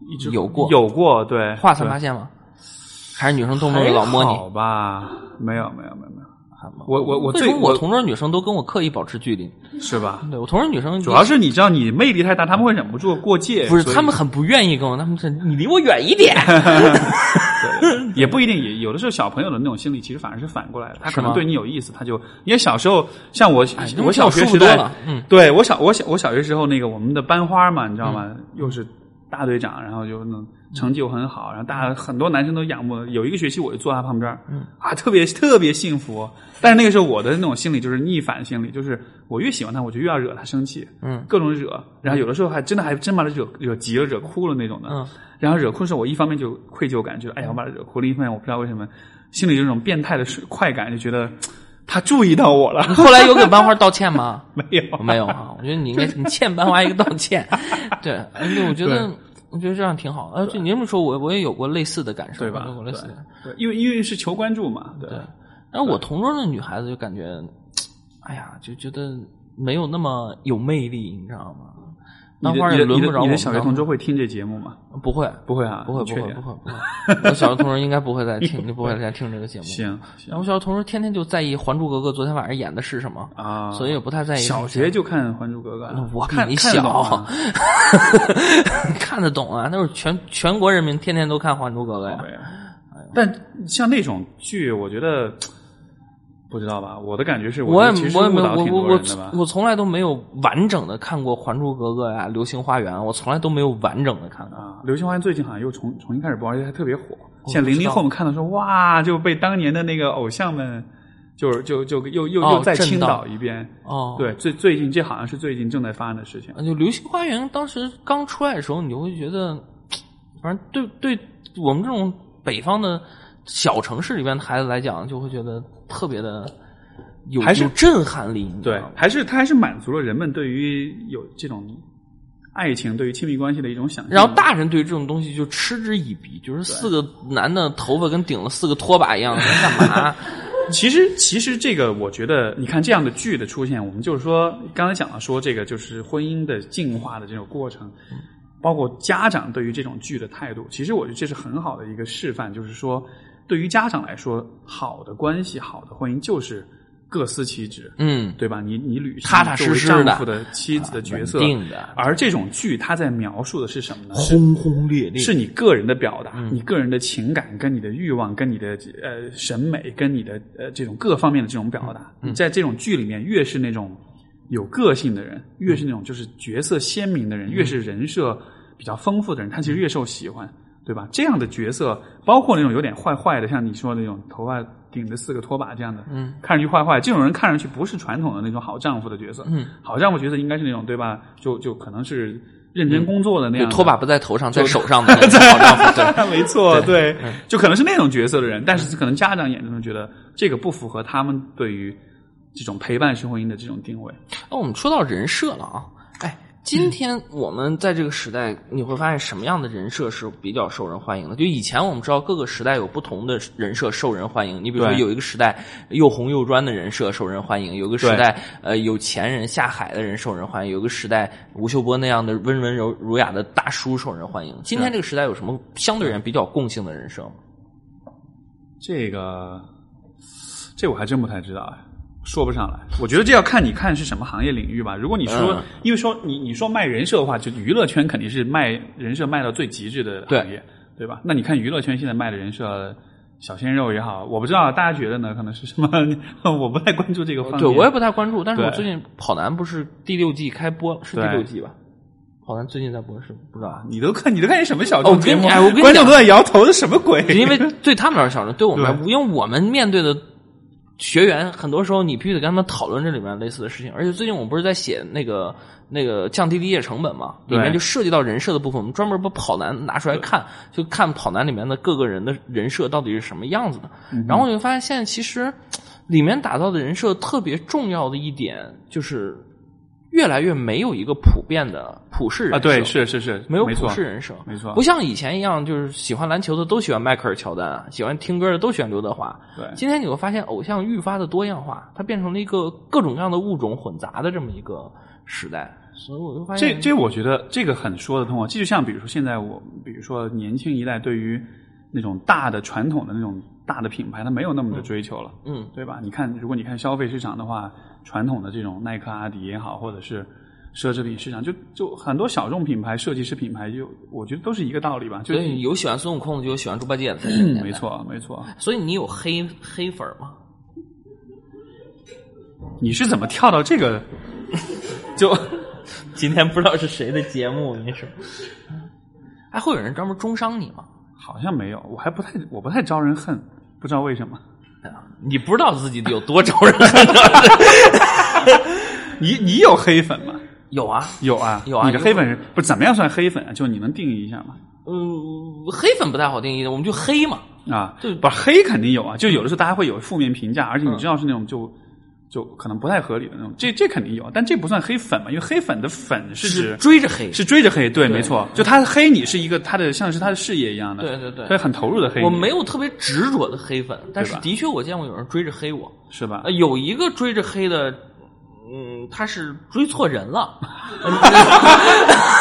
一直有过有过，对，话，才发现吗？还是女生动不动就老摸你好？吧？没有没有没有没有，我我我最我我同桌女生都跟我刻意保持距离？是吧？对我同桌女生主要是你知道你魅力太大，他们会忍不住过界，不是他们很不愿意跟我，他们是你离我远一点。对，也不一定，也有的时候小朋友的那种心理其实反而是反过来的，他可能对你有意思，他就因为小时候像我哎我小学时代，嗯，对我小我小我小学时候那个我们的班花嘛，你知道吗？又是大队长，然后就那成绩又很好，然后大家很多男生都仰慕。有一个学期我就坐他旁边，嗯啊，特别特别幸福。但是那个时候我的那种心理就是逆反心理，就是我越喜欢他，我就越要惹他生气，嗯，各种惹，然后有的时候还真的还真把他惹惹急了、惹哭了那种的，嗯，然后惹哭的时候，我一方面就愧疚感，觉得哎呀我把他惹哭了；，另一方面我不知道为什么心里有这种变态的快感，就觉得他注意到我了，你后来有给班花道歉吗？没有没有啊，我觉得你应该你欠班花一个道歉。对，而且我觉得对我觉得这样挺好。呃，就你这么说，我我也有过类似的感受，对吧有过类似的。对，因为因为是求关注嘛，对对，然后我同桌的女孩子就感觉，哎呀，就觉得没有那么有魅力，你知道吗？你班花的你的你也轮不着我你的小学同桌会听这节目吗？不会，不会啊，不会，不会，不会，不会。我小学同学应该不会再听，就不会再听这个节目。行然行后我小学同学天天就在意《还珠格格》昨天晚上演的是什么，啊，所以也不太在意。小学就看《还珠格格》啊，我看你小啊，看得懂啊，那是全全国人民天天都看《还珠格格》呀。对但像那种剧，我觉得不知道吧？我的感觉是，我其实误导挺我我我多人的吧。我从来都没有完整的看过《还珠格格》呀，《流星花园》，我从来都没有完整的看过。啊，《流星花园》最近好像又重重新开始播，而且还特别火。像零零后们看的时候，哇，就被当年的那个偶像们，就是就就又又哦又再倾震到倒一遍。哦，对，最最近这好像是最近正在发生的事情。啊，就《流星花园》当时刚出来的时候，你就会觉得，反正对对我们这种北方的小城市里边的孩子来讲，就会觉得特别的有还是有震撼力。对，还是它还是满足了人们对于有这种爱情、对于亲密关系的一种想象。然后大人对于这种东西就嗤之以鼻，就是四个男的头发跟顶了四个拖把一样，能干嘛？其实，其实这个，我觉得，你看这样的剧的出现，我们就是说，刚才讲了说，这个就是婚姻的进化的这种过程，包括家长对于这种剧的态度，其实我觉得这是很好的一个示范，就是说，对于家长来说，好的关系、好的婚姻就是各司其职，嗯，对吧？你你履行踏踏实实的丈夫的妻子的角色，稳定的而这种剧，它在描述的是什么呢？轰轰烈烈是你个人的表达，嗯你个人的情感，跟你的欲望，跟你的呃审美，跟你的呃这种各方面的这种表达。嗯你在这种剧里面，越是那种有个性的人，越是那种就是角色鲜明的人，越是人设比较丰富的人，他其实越受喜欢，对吧？这样的角色，包括那种有点坏坏的，像你说的那种头发顶着四个拖把这样的，嗯，看上去坏坏，这种人看上去不是传统的那种好丈夫的角色，嗯，好丈夫角色应该是那种对吧？就就可能是认真工作的那样拖把不在头上，在手上的 那种好丈夫。对，没错，对对，就可能是那种角色的人，但是可能家长眼中觉得这个不符合他们对于这种陪伴式婚姻的这种定位。那我们说到人设了啊，哎，今天我们在这个时代，你会发现什么样的人设是比较受人欢迎的？就以前我们知道各个时代有不同的人设受人欢迎，你比如说有一个时代又红又专的人设受人欢迎，有个时代呃有钱人下海的人受人欢迎，有个时代吴秀波那样的温文柔儒雅的大叔受人欢迎。今天这个时代有什么相对而言比较共性的人设吗？这个，这我还真不太知道哎，说不上来。我觉得这要看你看是什么行业领域吧。如果你说，嗯因为说你你说卖人设的话，就娱乐圈肯定是卖人设卖到最极致的行业，对吧？那你看娱乐圈现在卖的人设。小鲜肉也好，我不知道大家觉得呢？可能是什么？我不太关注这个方面。对我也不太关注，但是我最近跑男不是第六季开播，是第六季吧？跑男最近在播是不知道啊。你都看，你都看见什么小哦众节目？我跟你哎我跟你讲观众都在摇头，这什么鬼？因为对他们来说小众，对我们因为我们面对的学员，很多时候你必须得跟他们讨论这里面类似的事情。而且最近我们不是在写那个那个降低理解成本嘛，里面就涉及到人设的部分，我们专门把跑男拿出来看，就看跑男里面的各个人的人设到底是什么样子的。然后你会发现，现在其实里面打造的人设特别重要的一点就是。越来越没有一个普遍的普世人设啊，对，是是是，没有普世人生，没错不像以前一样，就是喜欢篮球的都喜欢迈克尔乔丹，喜欢听歌的都喜欢刘德华。对今天你会发现，偶像愈发的多样化，它变成了一个各种各样的物种混杂的这么一个时代。所以我就发现，这这我觉得这个很说得通啊。这就像比如说现在我，比如说年轻一代对于那种大的传统的那种大的品牌，他没有那么的追求了，嗯，对吧？你看，如果你看消费市场的话，传统的这种耐克、阿迪也好，或者是奢侈品市场，就就很多小众品牌、设计师品牌就，我觉得都是一个道理吧。就所以有喜欢孙悟空的，就有喜欢猪八戒的。嗯没。错，没错。所以你有黑黑粉吗？你是怎么跳到这个？就 今天不知道是谁的节目，你说，还会有人专门中伤你吗？好像没有，我还不太，我不太招人恨，不知道为什么。你不知道自己有多招人恨。你你有黑粉吗？有啊，有啊，有啊你的黑粉是不是怎么样算黑粉啊？就你能定义一下吗？嗯，黑粉不太好定义的，我们就黑嘛。啊，就不黑肯定有啊，就有的时候大家会有负面评价，而且你知道是那种就就可能不太合理的那种，这这肯定有，但这不算黑粉嘛，因为黑粉的粉是是指追着黑，是追着黑，对，对没错，就他黑你是一个他的像是他的事业一样的，对对对他很投入的黑，我没有特别执着的黑粉，但是的确我见过有人追着黑我。是吧呃，？有一个追着黑的，嗯，他是追错人了，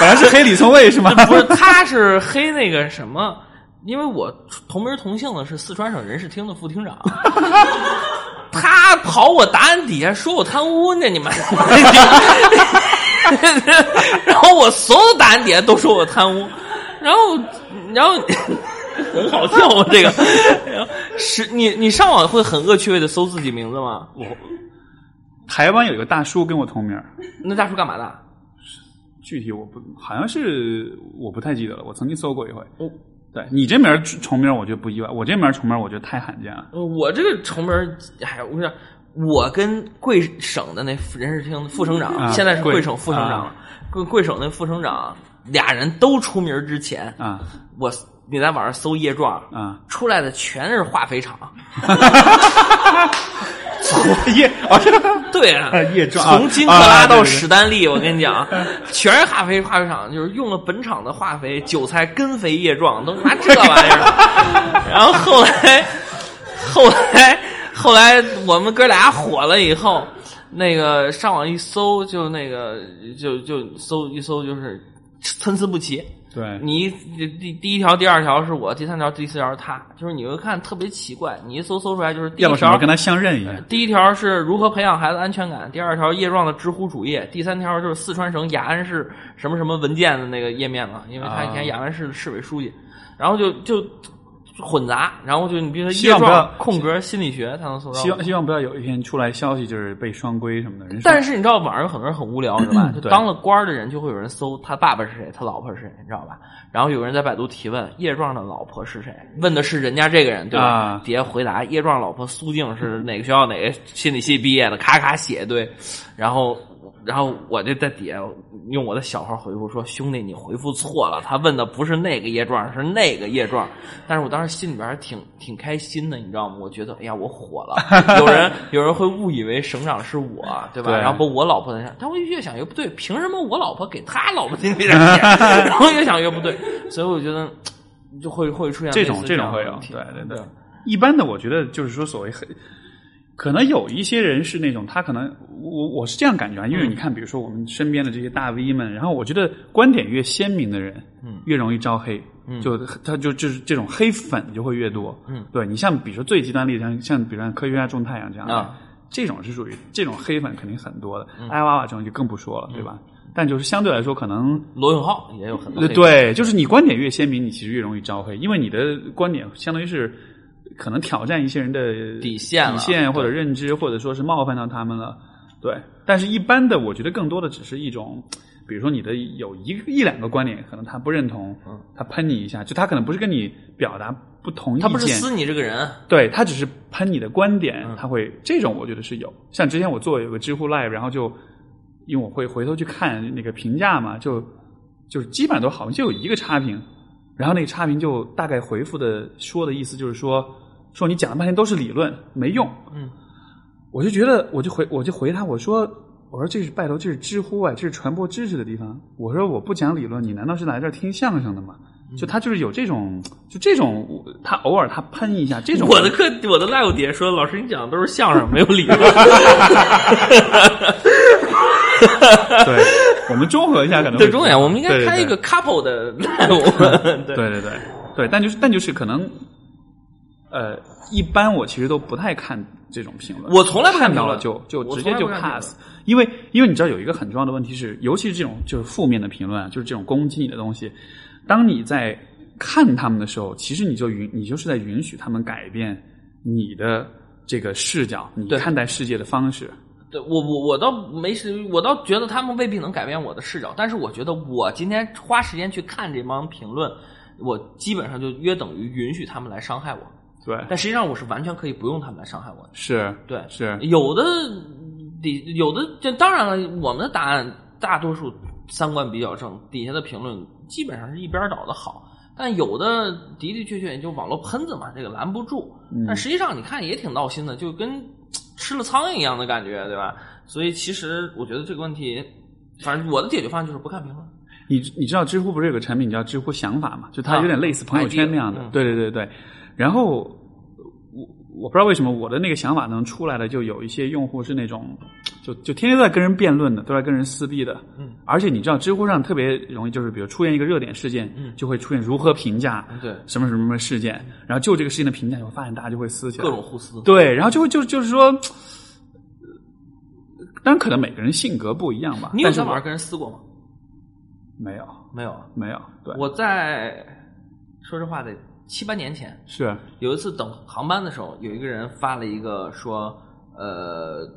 本来是黑李聪卫是吗？不是，他是黑那个什么，因为我同名同姓的是四川省人事厅的副厅长。他跑我答案底下说我贪污呢，你们，然后我所有答案底下都说我贪污，然后，然后 很好笑啊，这个，是你你上网会很恶趣味的搜自己名字吗？我台湾有一个大叔跟我同名，那大叔干嘛的？具体我不好像是我不太记得了，我曾经搜过一回。哦对你这名重名我觉得不意外，我这名重名我觉得太罕见了。呃我这个重名，哎，我跟你讲，我跟贵省的那人事厅副省长，啊现在是贵贵省副省长了，贵贵省那副省长俩人都出名之前，啊我你在网上搜叶壮，啊！出来的全是化肥厂。叶啊，对啊啊叶壮啊从金克拉到史丹利，我跟你讲，全是化肥化肥厂，就是用了本厂的化肥，韭菜根肥叶壮，都拿这玩意儿。然后后来，后来，后来我们哥俩火了以后，那个上网一搜，就那个就就搜一搜，就是参差不齐。对，你第第一条、第二条是我，第三条、第四条是他，就是你会看特别奇怪，你一搜搜出来就是第一条跟他相认一样。第一条是如何培养孩子安全感，第二条叶壮的知乎主页，第三条就是四川省雅安市什么什么文件的那个页面了，因为他以前啊。雅安市的市委书记，然后就就混杂，然后就你比如说希望不要叶壮空格心理学才能搜到。希望希望不要有一天出来消息就是被双规什么的。人但是你知道网上有很多人很无聊，是吧？就当了官儿的人就会有人搜他爸爸是谁，他老婆是谁，你知道吧？然后有人在百度提问叶壮的老婆是谁，问的是人家这个人，对吧？啊底下回答叶壮老婆苏静是哪个学校哪个心理系毕业的，咔咔写一堆，然后。然后我就在底下用我的小号回复说：“兄弟，你回复错了，他问的不是那个叶壮，是那个叶壮。”但是我当时心里边还挺挺开心的，你知道吗？我觉得，哎呀，我火了。有人有人会误以为省长是我，对吧？对然后把我老婆的，但我越想越不对，凭什么我老婆给他老婆经理人钱？然后越想越不对，所以我觉得就会会出现这种这种会有对对对。一般的，我觉得就是说，所谓黑，可能有一些人是那种，他可能我我是这样感觉啊，因为你看，比如说我们身边的这些大 V 们，然后我觉得观点越鲜明的人，嗯。越容易招黑，嗯。就他就就是这种黑粉就会越多，嗯，对你像比如说最极端例子，像像比如说科学家种太阳这样的，啊。这种是属于这种黑粉肯定很多的，嗯。艾娃娃这种就更不说了，对吧？但就是相对来说，可能罗永浩也有很多对，就是你观点越鲜明，你其实越容易招黑，因为你的观点相当于是可能挑战一些人的底线底线或者认知，或者说是冒犯到他们了。对，但是一般的，我觉得更多的只是一种比如说你的有一个一两个观点，可能他不认同，嗯他喷你一下，就他可能不是跟你表达不同意见，他不是撕你这个人，对他只是喷你的观点，嗯他会这种我觉得是有。像之前我做有个知乎 Live，然后就因为我会回头去看那个评价嘛，就就是基本上都好，就有一个差评，然后那个差评就大概回复的说的意思就是说说你讲了半天都是理论没用，嗯，我就觉得我就回我就回他我说。我说这是拜托，这是知乎啊，这是传播知识的地方。我说我不讲理论，你难道是来这儿听相声的吗？就他就是有这种，就这种，他偶尔他喷一下这种。我的课，我的 live 底下说，老师你讲的都是相声，没有理论。对，我们综合一下可能对，重点我们应该开一个 couple 的 live。对对对对，但就是但就是可能，呃，一般我其实都不太看这种评论，我从来不看看到了评论就就直接就 pass，因为因为你知道有一个很重要的问题是，尤其是这种就是负面的评论啊，就是这种攻击你的东西，当你在看他们的时候，其实你就允你就是在允许他们改变你的这个视角，你看待世界的方式。对我我我倒没事，我倒觉得他们未必能改变我的视角，但是我觉得我今天花时间去看这帮评论，我基本上就约等于允许他们来伤害我。对，但实际上我是完全可以不用他们来伤害我的。是，对，是，有的底有的，这当然了，我们的答案大多数三观比较正，底下的评论基本上是一边倒的好。但有的的的确确就网络喷子嘛，这个拦不住。嗯但实际上你看也挺闹心的，就跟吃了苍蝇一样的感觉，对吧？所以其实我觉得这个问题，反正我的解决方案就是不看评论。你你知道知乎不是有个产品叫知乎想法嘛？就它啊有点类似朋友圈那样的。对对对对。然后我我不知道为什么我的那个想法能出来的，就有一些用户是那种就就天天都在跟人辩论的，都在跟人撕逼的。嗯。而且你知道知乎上特别容易就是比如出现一个热点事件，嗯就会出现如何评价对，什么什么什么事件，然后就这个事件的评价，你会发现大家就会撕起来。各种互撕。对，然后就会就就是说。呃当然，可能每个人性格不一样吧。你有在网上跟人撕过吗？没有没有啊。没有？对，我在说实话得七八年前，是。有一次等航班的时候，有一个人发了一个说，呃，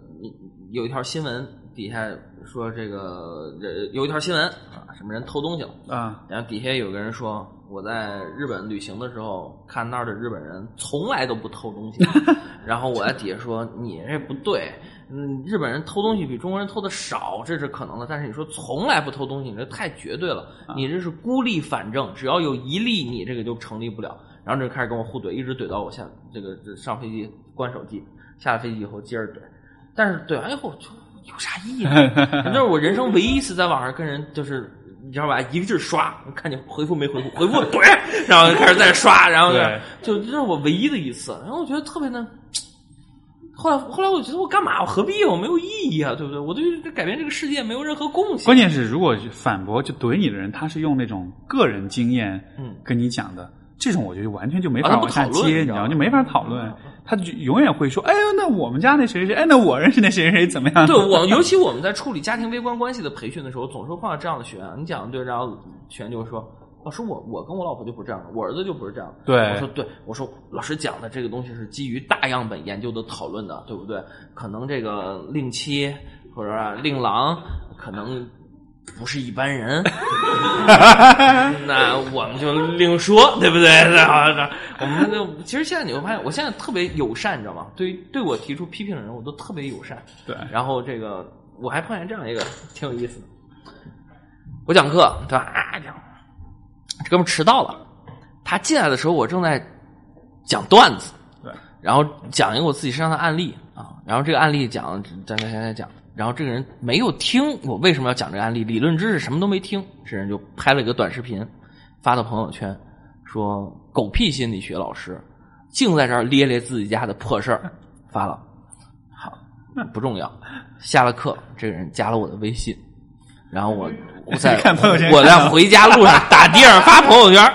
有一条新闻底下说这个呃有一条新闻啊，什么人偷东西了，啊，然后底下有个人说我在日本旅行的时候看那儿的日本人从来都不偷东西，然后我在底下说你这不对。嗯，日本人偷东西比中国人偷的少，这是可能的。但是你说从来不偷东西，你这太绝对了。你这是孤立反正，只要有一例，你这个就成立不了。然后就开始跟我互怼，一直怼到我下这个这上飞机关手机，下了飞机以后接着怼。但是怼完以后就有啥意义呢？这是我人生唯一一次在网上跟人就是你知道吧，一个劲儿刷，看见回复没回复，回复怼，然后就开始在刷，然后就就这是我唯一的一次。然后我觉得特别的。后来，后来我觉得我干嘛？我何必？我没有意义啊，对不对？我对这改变这个世界没有任何贡献。关键是，如果反驳就怼你的人，他是用那种个人经验嗯跟你讲的，这种我觉得完全就没法往下接，你知道吗？就没法讨论，他就永远会说：“哎呀，那我们家那谁谁谁，哎，那我认识那谁谁谁怎么样？”对我，尤其我们在处理家庭微观关系的培训的时候，总是会碰到这样的学员。你讲的对，然后学员就会说：“老师，我我跟我老婆就不是这样的，我儿子就不是这样的。”对我说对，我说老师讲的这个东西是基于大样本研究的讨论的，对不对？可能这个令妻或者说令郎可能不是一般人，那我们就另说，对不对？那那我们就其实现在你会发现，我现在特别友善，你知道吗？对于对我提出批评的人，我都特别友善。对然后这个我还碰见这样一个挺有意思的，我讲课对吧？啊，讲这哥们迟到了，他进来的时候我正在讲段子，对，然后讲一个我自己身上的案例啊，然后这个案例讲讲讲讲讲讲，然后这个人没有听我为什么要讲这个案例，理论知识什么都没听，这人就拍了一个短视频发到朋友圈，说狗屁心理学老师净在这儿咧咧自己家的破事儿，发了，好不重要。下了课，这个人加了我的微信，然后我我在 看朋友圈我在回家路上 打的上发朋友圈，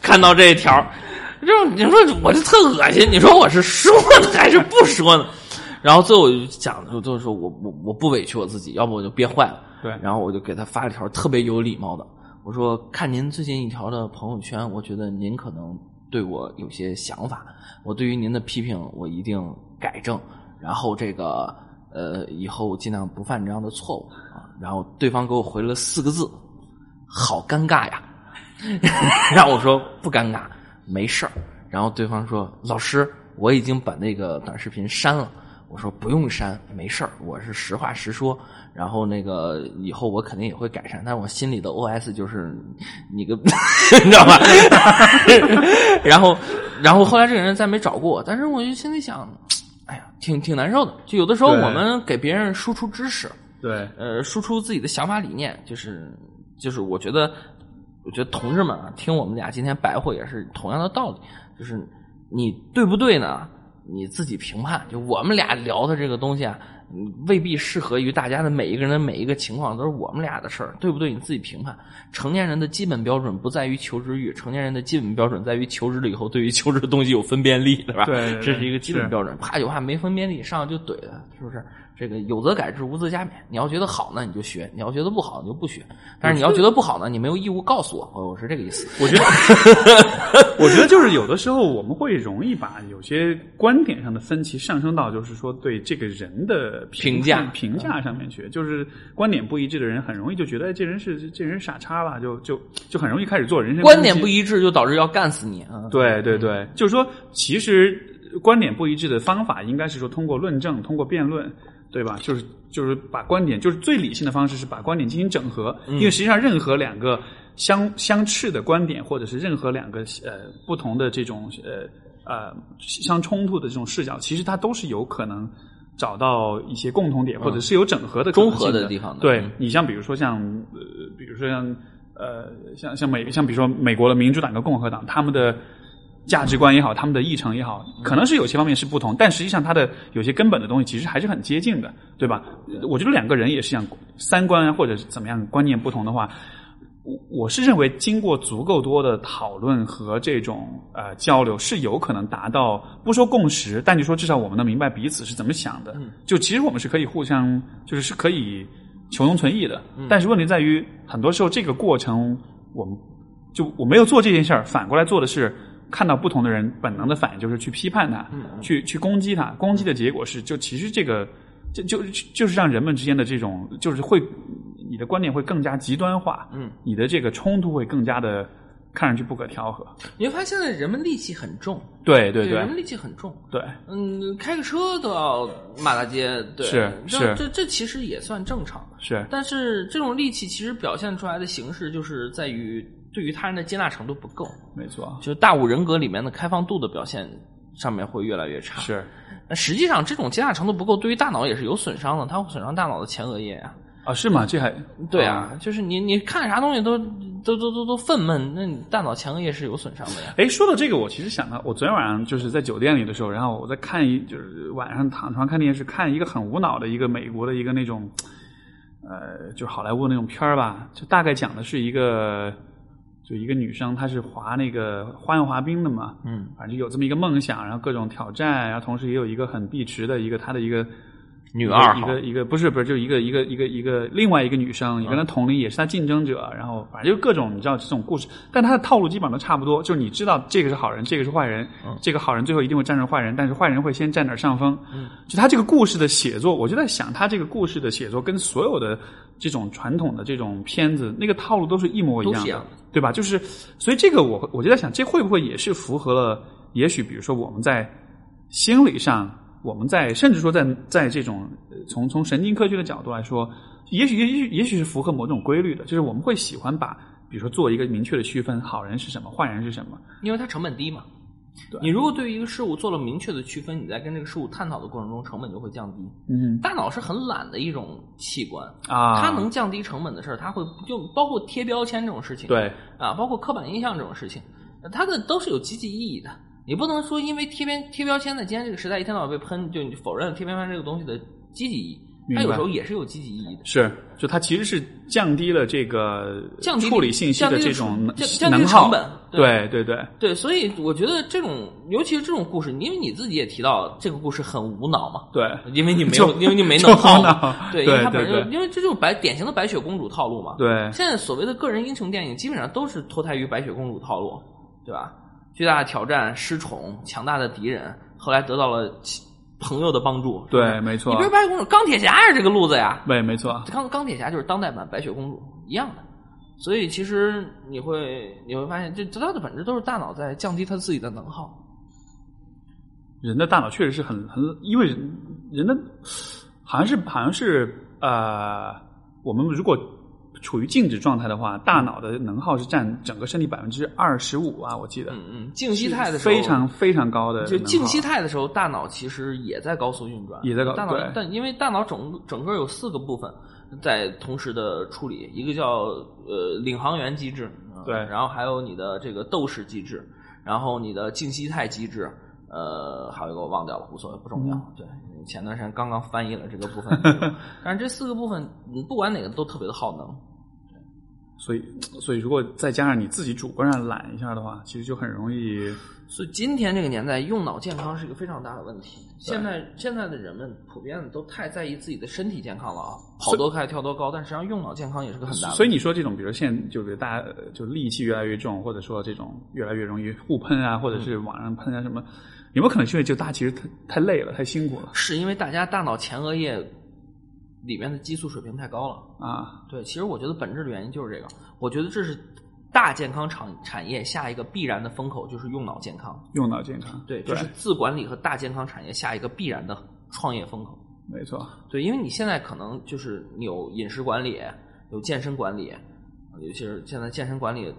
看到这一条，就你说我就特恶心，你说我是说呢还是不说呢？然后最后我就讲，就就是说我我我不委屈我自己，要不我就憋坏了。对然后我就给他发了一条特别有礼貌的，我说看您最近一条的朋友圈，我觉得您可能对我有些想法，我对于您的批评我一定改正，然后这个呃以后尽量不犯这样的错误啊。然后对方给我回了四个字：“好尴尬呀。”然后我说不尴尬，没事儿。然后对方说：“老师，我已经把那个短视频删了。”我说不用删，没事儿，我是实话实说。然后那个以后我肯定也会改善，但是我心里的 OS 就是你个，你知道吧？然后，然后后来这个人再没找过我，但是我就心里想，哎呀，挺挺难受的。就有的时候我们给别人输出知识，对，呃，输出自己的想法理念，就是就是我觉得，我觉得同志们啊，听我们俩今天白话也是同样的道理，就是你对不对呢？你自己评判。就我们俩聊的这个东西啊，嗯未必适合于大家的每一个人的每一个情况，都是我们俩的事儿，对不对？你自己评判。成年人的基本标准不在于求知欲，成年人的基本标准在于求知了以后，对于求知的东西有分辨力，对吧？对对对这是一个基本标准。怕就怕没分辨力，上来就怼了，是不是？这个有则改之，无则加勉。你要觉得好呢，你就学；你要觉得不好，你就不学。但是你要觉得不好呢，你没有义务告诉我。哦，我是这个意思。我觉得，我觉得就是有的时候我们会容易把有些观点上的分歧上升到就是说对这个人的评价评价上面去，就是观点不一致的人很容易就觉得哎这人是这人傻叉吧，就就就很容易开始做人身观点不一致就导致要干死你啊！对对对，就是说，其实观点不一致的方法应该是说通过论证、通过辩论，对吧？就是就是把观点，就是最理性的方式是把观点进行整合，因为实际上任何两个相相斥的观点，或者是任何两个呃不同的这种呃呃相冲突的这种视角，其实它都是有可能。找到一些共同点，或者是有整合的可能中和性的地方的对嗯你像比如说像呃，比如说像呃，像像美像比如说美国的民主党跟共和党，他们的价值观也好，他们的议程也好，可能是有些方面是不同，但实际上它的有些根本的东西其实还是很接近的，对吧？我觉得两个人也是一样，三观啊或者是怎么样观念不同的话，我我是认为经过足够多的讨论和这种呃交流，是有可能达到不说共识，但就说至少我们能明白彼此是怎么想的。就其实我们是可以互相就是是可以求同存异的，但是问题在于很多时候这个过程我们就我没有做这件事儿，反过来做的是。看到不同的人本能的反应就是去批判他，去去攻击他，攻击的结果是就其实这个就就就是让人们之间的这种就是会你的观点会更加极端化，嗯，你的这个冲突会更加的看上去不可调和。你会发现现在人们戾气很重，对对对人们戾气很重。对，嗯，开个车都要骂大街，对，是这是。这这其实也算正常。是。但是这种戾气其实表现出来的形式，就是在于对于他人的接纳程度不够，没错，就是大五人格里面的开放度的表现上面会越来越差。，是那实际上这种接纳程度不够，对于大脑也是有损伤的，它会损伤大脑的前额叶呀、啊，是吗？这还对啊，就是你你看啥东西都都都都都愤懑，那你大脑前额叶是有损伤的呀。哎，说到这个，我其实想到，我昨天晚上就是在酒店里的时候，然后我在看一，就是晚上躺床看电视，看一个很无脑的一个美国的一个那种，呃，就是好莱坞那种片儿吧，就大概讲的是一个，就一个女生，她是滑那个花样滑冰的嘛，嗯，反正有这么一个梦想，然后各种挑战，然后同时也有一个很碧池的一个她的一个女二号一个一个不是不是就一个一个一个一个另外一个女生，也跟她同龄，也是她竞争者，然后反正就各种你知道这种故事，但她的套路基本上都差不多，就是你知道这个是好人，这个是坏人，这个好人最后一定会战胜坏人，但是坏人会先占点上风。就他这个故事的写作，我就在想，他这个故事的写作跟所有的这种传统的这种片子那个套路都是一模一样对吧？就是所以这个我我就在想，这会不会也是符合了？也许比如说我们在心理上，我们在甚至说在在这种呃从从神经科学的角度来说，也许也许也许是符合某种规律的，就是我们会喜欢把比如说做一个明确的区分，好人是什么，坏人是什么。因为它成本低嘛。你如果对于一个事物做了明确的区分，你在跟这个事物探讨的过程中，成本就会降低。嗯大脑是很懒的一种器官，啊，它能降低成本的事儿，它会就包括贴标签这种事情，对啊，包括刻板印象这种事情，呃它的都是有积极意义的。你不能说因为贴边贴标签在今天这个时代一天到晚被喷，就你否认了贴标签这个东西的积极意义，它有时候也是有积极意义的。是，就它其实是降低了这个降低处理信息的这种降降低能耗成本对对对，对，所以我觉得这种，尤其是这种故事，因为你自己也提到这个故事很无脑嘛，对，因为你 没有，因为你没就能耗无脑嘛，对，因为它本身就，对对因为这就是白典型的白雪公主套路嘛。对现在所谓的个人英雄电影，基本上都是脱胎于白雪公主套路，对吧？巨大的挑战、失宠、强大的敌人，后来得到了朋友的帮助。对，没错你不是白雪公主，钢铁侠也是这个路子呀，对，没错。钢钢铁侠就是当代版白雪公主一样的。所以其实你会你会发现，这它的本质都是大脑在降低它自己的能耗。人的大脑确实是很很，因为人人的好像是好像是呃，我们如果处于静止状态的话，大脑的能耗是占整个身体百分之二十五啊，我记得。嗯嗯，静息态的时候非常非常高的，就静息态的时候，大脑其实也在高速运转，也在高大脑对，但因为大脑整整个有四个部分在同时的处理，一个叫呃领航员机制，呃对然后还有你的这个斗士机制，然后你的静息态机制，呃，还有一个我忘掉了，无所谓，不重要。嗯对，前段时间刚刚翻译了这个部分，但是这四个部分，你不管哪个都特别的耗能。所以 所以如果再加上你自己主观上懒一下的话，其实就很容易。所以今天这个年代，用脑健康是一个非常大的问题。现在现在的人们普遍都太在意自己的身体健康了啊，跑多快、跳多高，但实际上用脑健康也是个很大的。所以你说这种，比如现就是大家呃就戾气越来越重，或者说这种越来越容易互喷啊，或者是网上喷啊什么，有没有可能是因为就大家其实太太累了，太辛苦了是因为大家大脑前额叶里面的激素水平太高了。啊？对，其实我觉得本质的原因就是这个。我觉得这是大健康产产业下一个必然的风口，就是用脑健康。用脑健康，对，这是自管理和大健康产业下一个必然的创业风口。没错。对，因为你现在可能就是你有饮食管理，有健身管理，尤其是现在健身管理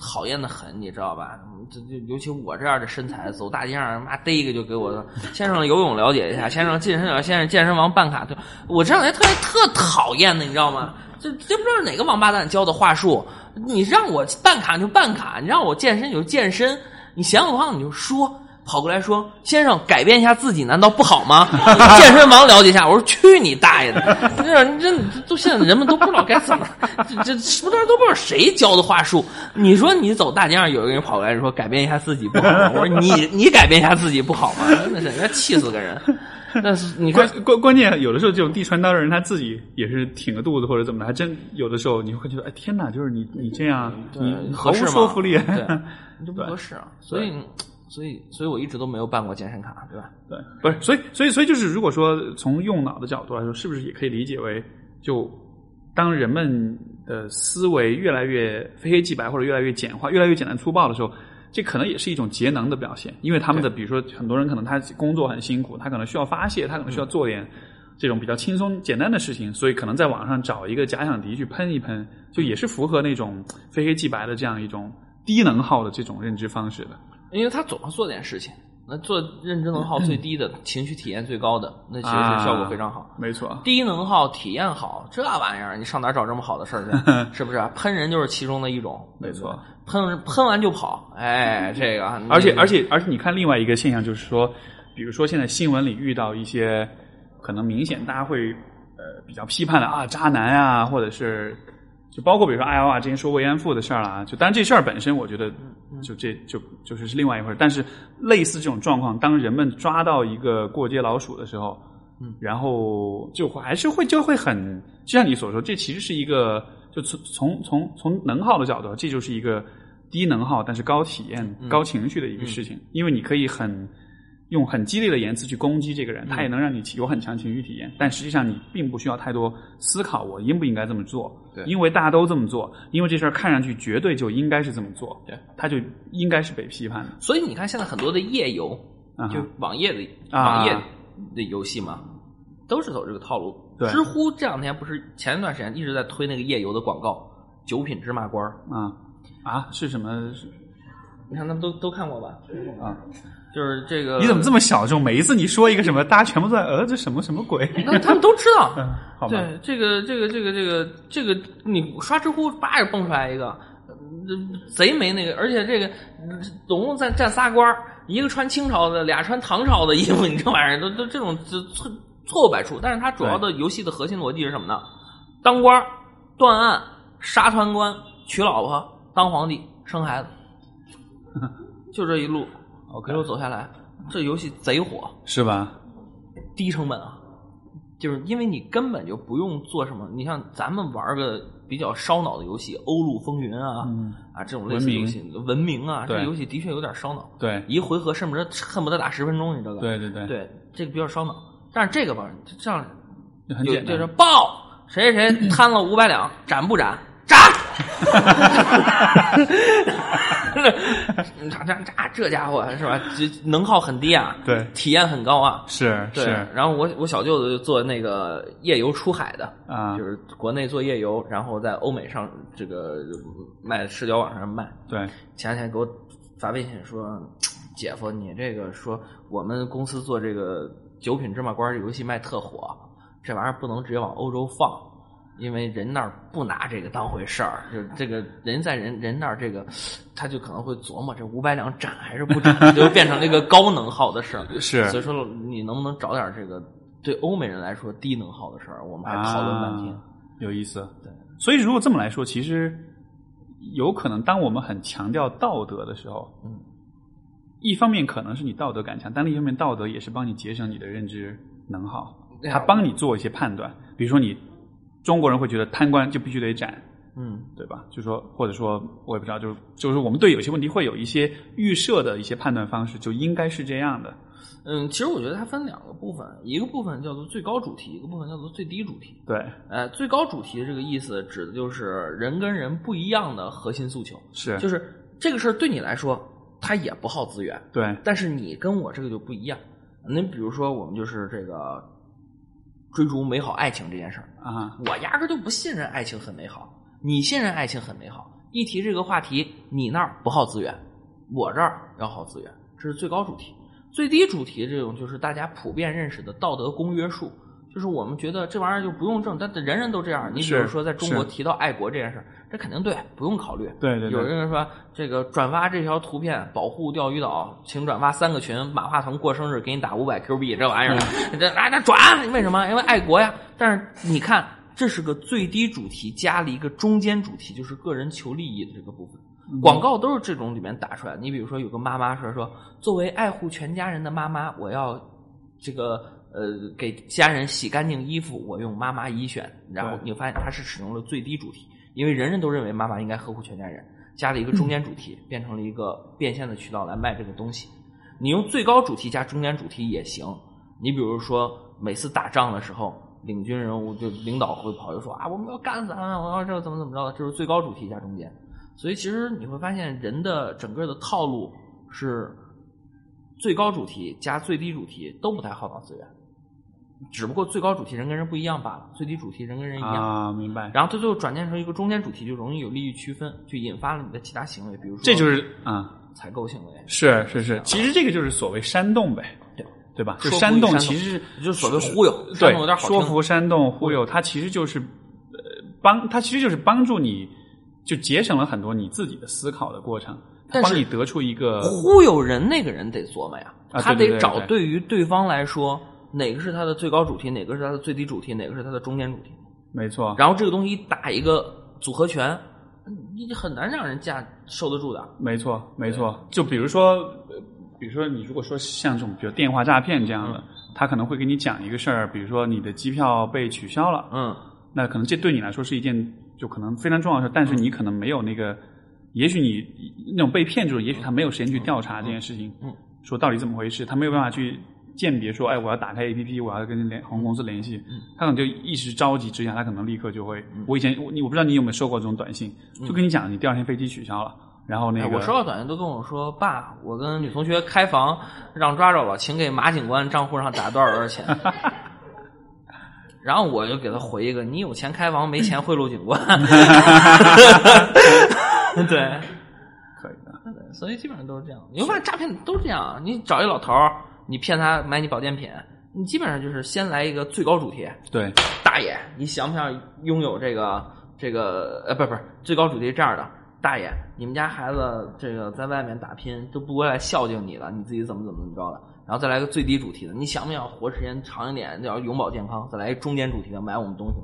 讨厌的很，你知道吧？嗯这这尤其我这样的身材，走大街上妈逮一个就给我先生游泳了解一下，先生健身了，先生健身房办卡，对我这两天特别特讨厌的，你知道吗？这这不知道哪个王八蛋教的话术，你让我办卡就办卡，你让我健身就健身，你嫌我胖你就说。跑过来说：“先生，改变一下自己难道不好吗？健身房了解一下。”我说：“去你大爷的！这这这都现在人们都不知道该怎么，这这不知道都不知道谁教的话术。你说你走大街上有一个人跑过来说改变一下自己不好吗？我说你你改变一下自己不好吗？真的是，人家气死个人。但是你看关，关关键有的时候这种递传单的人他自己也是挺个肚子或者怎么的，还真有的时候你会觉得，哎天哪，就是你你这样，你毫无合适吗说服力。对，你就不合适啊。所以，所以，所以我一直都没有办过健身卡，对吧？对，不是，所以，所以，所以就是，如果说从用脑的角度来说，是不是也可以理解为，就当人们的思维越来越非黑即白，或者越来越简化、越来越简单粗暴的时候，这可能也是一种节能的表现，因为他们的，比如说很多人可能他工作很辛苦，他可能需要发泄，他可能需要做点这种比较轻松简单的事情，所以可能在网上找一个假想敌去喷一喷，就也是符合那种非黑即白的这样一种低能耗的这种认知方式的。因为他总要做点事情，那做认知能耗最低的、情绪体验最高的，那其实是效果非常好。没错，低能耗体验好，这玩意儿你上哪儿找这么好的事儿去？是不是？喷人就是其中的一种，没错。喷喷完就跑，哎，这个。而且而且而且，你看另外一个现象就是说，比如说现在新闻里遇到一些可能明显大家会呃比较批判的啊渣男啊，或者是就包括比如说 IOR 之前说慰安妇的事儿啦，就当然这事儿本身我觉得就这就就是是另外一回事，但是类似这种状况，当人们抓到一个过街老鼠的时候，嗯，然后就还是会就会很，就像你所说，这其实是一个就从从从从能耗的角度，这就是一个低能耗但是高体验、嗯高情绪的一个事情，因为你可以很。用很激烈的言辞去攻击这个人，他也能让你有很强情绪体验，但实际上你并不需要太多思考，我应不应该这么做？对因为大家都这么做，因为这事儿看上去绝对就应该是这么做，对，他就应该是被批判的。所以你看，现在很多的页游，啊就网页的啊网页的游戏嘛，都是走这个套路。对知乎这两天不是前一段时间一直在推那个页游的广告，九品芝麻官儿啊啊，是什么？是你看他们都都看过吧？啊，就是这个，你怎么这么小众？每一次你说一个什么，大家全部都在呃，这什么什么鬼？那他们都知道。嗯，好吧，对，这个这个这个这个这个，你刷知乎叭就蹦出来一个，呃贼没那个，而且这个呃总共在站仨官儿一个穿清朝的，俩穿唐朝的衣服，你这玩意儿都都这种这错错误百出。但是它主要的游戏的核心逻辑是什么呢？当官儿、断案、杀贪官、娶老婆、当皇帝、生孩子，就这一路 OK 一路走下来，这游戏贼火。是吧？低成本啊，就是因为你根本就不用做什么。你像咱们玩个比较烧脑的游戏，《欧陆风云》啊、嗯啊这种类似的游戏，文明啊，这游戏的确有点烧脑，对一回合甚至恨不得打十分钟，你知道吧？对对对，对，这个比较烧脑。但是这个吧，这样很简单。有就是报谁谁谁贪了五百两，斩不斩？斩！这这这这家伙是吧？这能耗很低啊，对体验很高啊。对，是是然后我我小舅子就做那个夜游出海的，啊就是国内做夜游，然后在欧美上这个卖社交网上卖。对，前两天给我发微信说，姐夫，你这个说我们公司做这个九品芝麻官这游戏卖特火，这玩意儿不能直接往欧洲放，因为人那儿不拿这个当回事儿，就这个人在人人那儿这个，他就可能会琢磨这五百两斩还是不斩，就变成了一个高能耗的事儿。是所以说你能不能找点这个对欧美人来说低能耗的事儿？我们还讨论半天。啊有意思。对，所以如果这么来说，其实有可能，当我们很强调道德的时候，嗯，一方面可能是你道德感强，但另一方面道德也是帮你节省你的认知能耗，它帮你做一些判断。比如说你中国人会觉得贪官就必须得斩，嗯，对吧？就说或者说我也不知道，就是就是我们对有些问题会有一些预设的一些判断方式，就应该是这样的。嗯，其实我觉得它分两个部分，一个部分叫做最高主题，一个部分叫做最低主题。对，呃，最高主题的这个意思指的就是人跟人不一样的核心诉求，是，就是这个事儿对你来说它也不耗资源，对，但是你跟我这个就不一样。您比如说，我们就是这个追逐美好爱情这件事儿，啊，我压根儿就不信任爱情很美好，你信任爱情很美好。一提这个话题，你那儿不耗资源，我这儿要耗资源，这是最高主题。最低主题这种就是大家普遍认识的道德公约数，就是我们觉得这玩意儿就不用证，但人人都这样。你比如说，在中国提到爱国这件事儿，这肯定对，不用考虑。对对对有人说这个转发这条图片保护钓鱼岛，请转发三个群，马化腾过生日给你打五百 Q 币，这玩意儿，这啊那转，为什么？因为爱国呀。但是你看，这是个最低主题，加了一个中间主题，就是个人求利益的这个部分。广告都是这种里面打出来的。你比如说，有个妈妈说说，作为爱护全家人的妈妈，我要这个呃给家人洗干净衣服，我用妈妈一选。然后对你发现它是使用了最低主题，因为人人都认为妈妈应该呵护全家人，加了一个中间主题，变成了一个变现的渠道来卖这个东西。你用最高主题加中间主题也行。你比如说，每次打仗的时候，领军人物就领导会跑就说啊，我们要干死他们，我要这怎么怎么着的，这是最高主题加中间。所以其实你会发现，人的整个的套路是最高主题加最低主题都不太耗脑资源，只不过最高主题人跟人不一样罢了，最低主题人跟人一样。啊，明白。然后它最后转变成一个中间主题，就容易有利益区分，就引发了你的其他行为，比如说这就是啊，采购行为，是是是，其实这个就是所谓煽动呗，对对吧？就煽动其实是就是所谓忽悠对有点好说服、煽动、忽悠，它其实就是呃帮，它其实就是帮助你，就节省了很多你自己的思考的过程，它但是帮你得出一个忽悠人那个人得琢磨呀，啊他得找对于对方来说哪个是它的最高主题，哪个是它的最低主题，哪个是它的中间主题。没错，然后这个东西打一个组合拳，你很难让人家受得住的。没错，没错。就比如说，呃比如说你如果说像这种，比如电话诈骗这样的，他可能会给你讲一个事儿，比如说你的机票被取消了，嗯，那可能这对你来说是一件就可能非常重要的事，但是你可能没有那个，也许你那种被骗这种，也许他没有时间去调查这件事情，嗯，说到底怎么回事，他没有办法去鉴别说，哎，我要打开 A P P，我要跟联航空公司联系，嗯，他可能就一时着急之下，他可能立刻就会，我以前我你我不知道你有没有收过这种短信，就跟你讲你第二天飞机取消了，然后那个、哎我收到短信都跟我说，爸，我跟女同学开房让抓着了，请给马警官账户上打多少多少钱。然后我就给他回一个：你有钱开房，没钱贿赂警官。对，可以的，所以基本上都是这样。你会发现诈骗都是这样，你找一老头儿，你骗他买你保健品，你基本上就是先来一个最高主题，对，大爷，你想不想拥有这个这个呃，不是不是最高主题是这样的，大爷，你们家孩子这个在外面打拼都不过来孝敬你了，你自己怎么怎么怎么着的，然后再来个最低主题的，你想不想活时间长一点，要永保健康，再来一中间主题的买我们东西。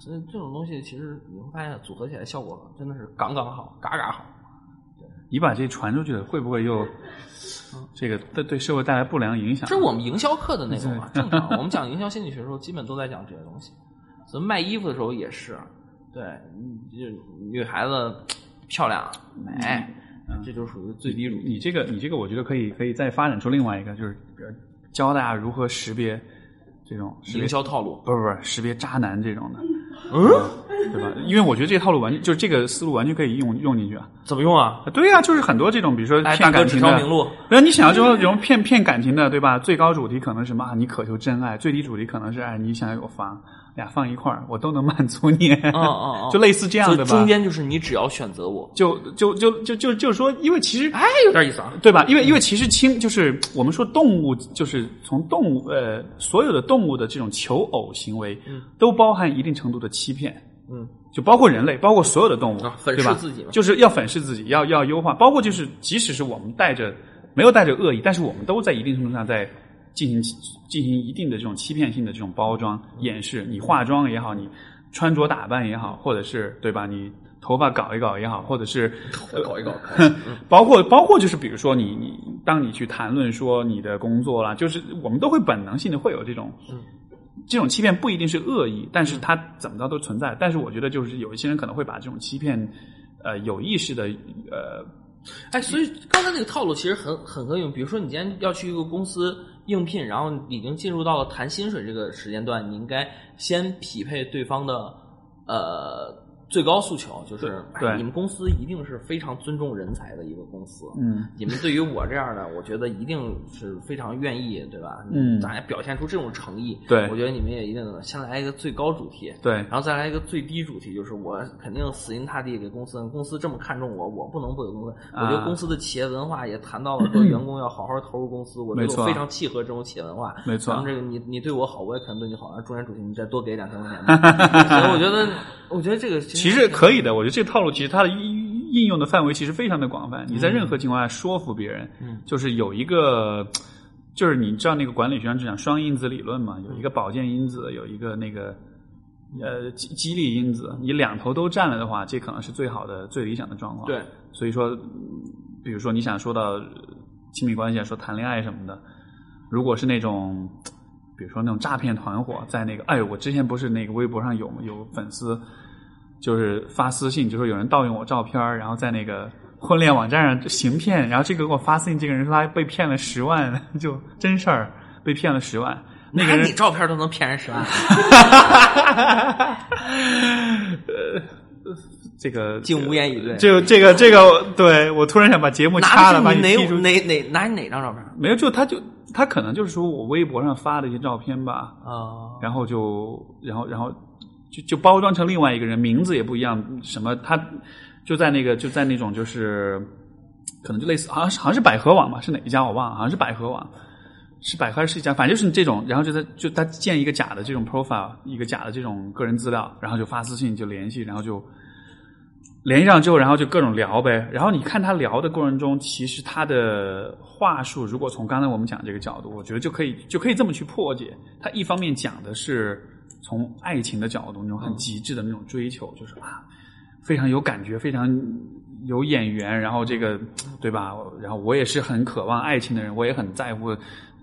所以这种东西其实你会发现组合起来效果真的是杠杠好，嘎嘎好。你把这传出去了，会不会又这个对对社会带来不良影响？这是我们营销课的内容啊，正常。我们讲营销心理学的时候，基本都在讲这些东西。所以卖衣服的时候也是，对，嗯就女孩子漂亮美，这就属于最低乳。你这个你这个，我觉得可以可以再发展出另外一个，就是比如教大家如何识别这种别营销套路，不是不是识别渣男这种的，嗯，对吧？因为我觉得这个套路完就是这个思路完全可以用用进去啊。怎么用啊？对呀、就是很多这种，比如说哎，骗感情的指条明，路，比如你想要这种这种骗骗感情的，对吧？最高主题可能是什么？啊，你渴求真爱；最低主题可能是哎，你想要有房，俩放一块儿，我都能满足你。哦哦哦，就类似这样的吧。中间就是你只要选择我，就就就就就就是说，因为其实哎，有点意思啊。对吧？因为因为其实亲就是我们说动物，就是从动物呃所有的动物的这种求偶行为，嗯都包含一定程度的欺骗。嗯，就包括人类，包括所有的动物，啊粉对吧饰自己嘛就是要粉饰自己，要要优化。包括就是，即使是我们带着没有带着恶意，但是我们都在一定程度上在进行进行一定的这种欺骗性的这种包装掩饰。你化妆也好，你穿着打扮也好，或者是对吧？你头发搞一搞也好，或者是 搞一搞，包括包括就是比如说你你当你去谈论说你的工作啦，就是我们都会本能性的会有这种，嗯这种欺骗不一定是恶意，但是它怎么着都存在。但是我觉得就是有一些人可能会把这种欺骗，呃，有意识的呃，哎，所以刚才那个套路其实很很合用。比如说，你今天要去一个公司应聘，然后已经进入到了谈薪水这个时间段，你应该先匹配对方的呃最高诉求，就是对哎你们公司一定是非常尊重人才的一个公司。嗯，你们对于我这样的，我觉得一定是非常愿意，对吧？嗯大家表现出这种诚意。对我觉得你们也一定先来一个最高主题，对然后再来一个最低主题，就是我肯定死心塌地给公司，公司这么看重我，我不能不给公司。我觉得啊公司的企业文化也谈到了 说员工要好好投入公司，我觉得非常契合这种企业文化。没错咱们这个你你对我好，我也肯定对你好。然后中间主题你再多给两千块钱吧。所以我觉得，我觉得这个其实可以的。我觉得这个套路其实它的应应用的范围其实非常的广泛。你在任何情况下说服别人，嗯就是有一个，就是你知道那个管理学上就讲双因子理论嘛，有一个保健因子，有一个那个呃激激励因子，你两头都占了的话，这可能是最好的、最理想的状况。对，所以说，嗯比如说你想说到呃亲密关系啊，说谈恋爱什么的，如果是那种，比如说那种诈骗团伙，在那个，哎，我之前不是那个微博上有有粉丝，就是发私信，就说有人盗用我照片，然后在那个婚恋网站上行骗，然后这个给我发私信，这个人说他被骗了十万，就真事儿，被骗了十万。那个人拿你照片都能骗人十万，呃这个 竟无言以对。就这个这个，对我突然想把节目掐了，把你哪哪哪拿你哪张照片？没有，就他就他可能就是说我微博上发的一些照片吧，啊，然后就然后然后就就包装成另外一个人，名字也不一样，什么他就在那个就在那种就是可能就类似，好像是好像是百合网吧，是哪一家我忘了，好像是百合网。是百合还是一家，反正就是这种，然后就他就他建一个假的这种 profile，一个假的这种个人资料，然后就发私信就联系，然后就联系上之后，然后就各种聊呗。然后你看他聊的过程中，其实他的话术，如果从刚才我们讲这个角度，我觉得就可以就可以这么去破解。他一方面讲的是从爱情的角度，那种很极致的那种追求，就是啊，非常有感觉，非常有眼缘，然后这个对吧？然后我也是很渴望爱情的人，我也很在乎。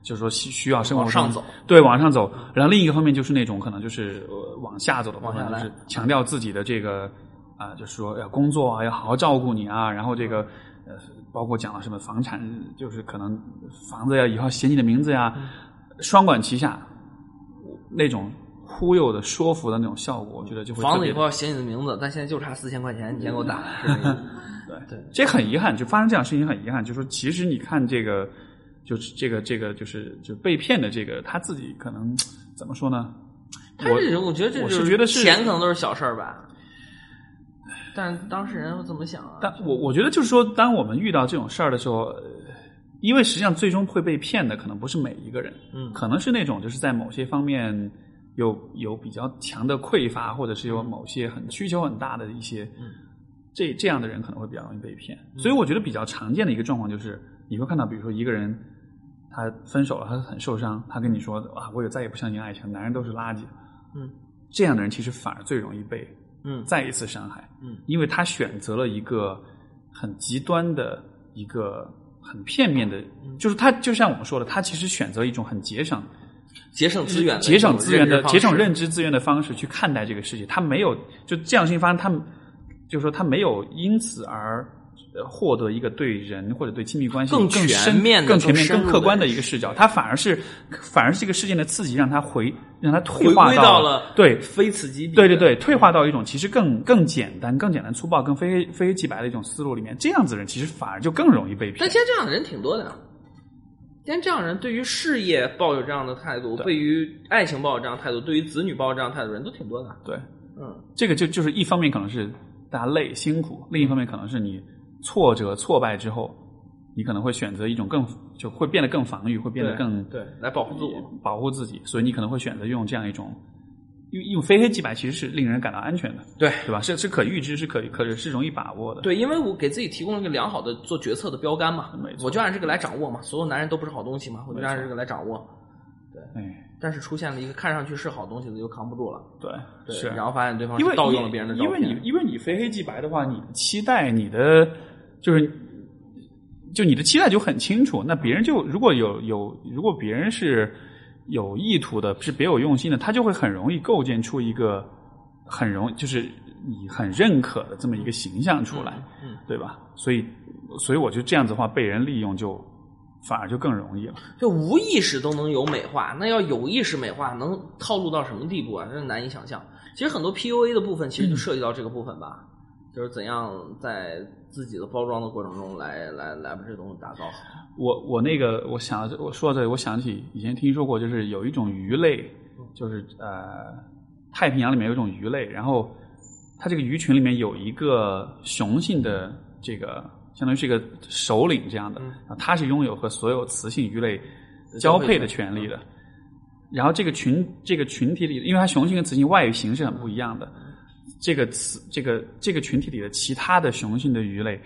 就是说需需要生活往上走，对，往上走。然后另一个方面就是那种可能就是呃往下走的部分，往下来就是强调自己的这个啊、就是说要工作啊，要好好照顾你啊，然后这个呃，包括讲了什么房产，就是可能房子要以后写你的名字呀，双管齐下，那种忽悠的、说服的那种效果，我觉得就会房子以后要写你的名字，但现在就差四千块钱，你先给我打。对对，这很遗憾，就发生这样事情很遗憾。就说其实你看这个，就是这个这个就是就被骗的这个他自己可能怎么说呢？他这种，我觉得这我就是觉得是钱可能都是小事儿吧，但当事人会怎么想啊？但我我觉得就是说，当我们遇到这种事儿的时候，呃因为实际上最终会被骗的可能不是每一个人，嗯可能是那种就是在某些方面有有比较强的匮乏，或者是有某些很需求很大的一些，嗯这这样的人可能会比较容易被骗。所以我觉得比较常见的一个状况就是，你会看到，比如说一个人他分手了，他很受伤，他跟你说啊，我也再也不相信爱情，男人都是垃圾。嗯这样的人其实反而最容易被嗯。再一次伤害。嗯。因为他选择了一个很极端的一个很片面的，就是他就像我们说的，他其实选择一种很节省，节省资源节省资源的节省认认知资源的方式去看待这个世界，他没有就这样性发生，他们就是说他没有因此而呃获得一个对人或者对亲密关系更全面更全面、更客观的一个视角，他反而是反而是这个事件的刺激，让他回让他退化归到了对非此即彼。对对对，退化到一种其实更更简单、更简单粗暴、更非黑非黑即白的一种思路里面，这样子的人其实反而就更容易被骗但。现在这样的人挺多的。现在这样的人对于事业抱有这样的态度，对于爱情抱有这样的态度，对于子女抱有这样的态度人都挺多的。对，嗯，这个就就是一方面可能是大家累辛苦，另一方面可能是你挫折挫败之后，你可能会选择一种更就会变得更防御，会变得更对来保护自我。保护自己，所以你可能会选择用这样一种。因为因为非黑即白其实是令人感到安全的，对对吧？是是可预知，是可可是容易把握的。对，因为我给自己提供了一个良好的做决策的标杆嘛没，错我就按这个来掌握嘛。所有男人都不是好东西嘛，我就按这个来掌握。哎，但是出现了一个看上去是好东西的，又扛不住了。对，对，是。然后发现对方因为是盗用了别人的照因为片。你因为你非黑即白的话，你的期待，你的就是就你的期待就很清楚。那别人就如果有有如果别人是有意图的，是别有用心的，他就会很容易构建出一个很容就是你很认可的这么一个形象出来，嗯，对吧？所以所以我觉得这样子的话，被人利用就反而就更容易了。就无意识都能有美化，那要有意识美化，能套路到什么地步啊？真是难以想象。其实很多 PUA 的部分，其实就 涉及到这个部分吧，就是怎样在自己的包装的过程中来来来把这东西打造好。我我那个我想我说到这里，我想起以前听说过，就是有一种鱼类，就是呃太平洋里面有一种鱼类，然后它这个鱼群里面有一个雄性的这个相当于是一个首领这样的，然后它是拥有和所有雌性鱼类交配的权利的。然后这个群这个群体里，因为它雄性跟雌性外形是很不一样的，这个雌这个这个群体里的其他的雄性的鱼类，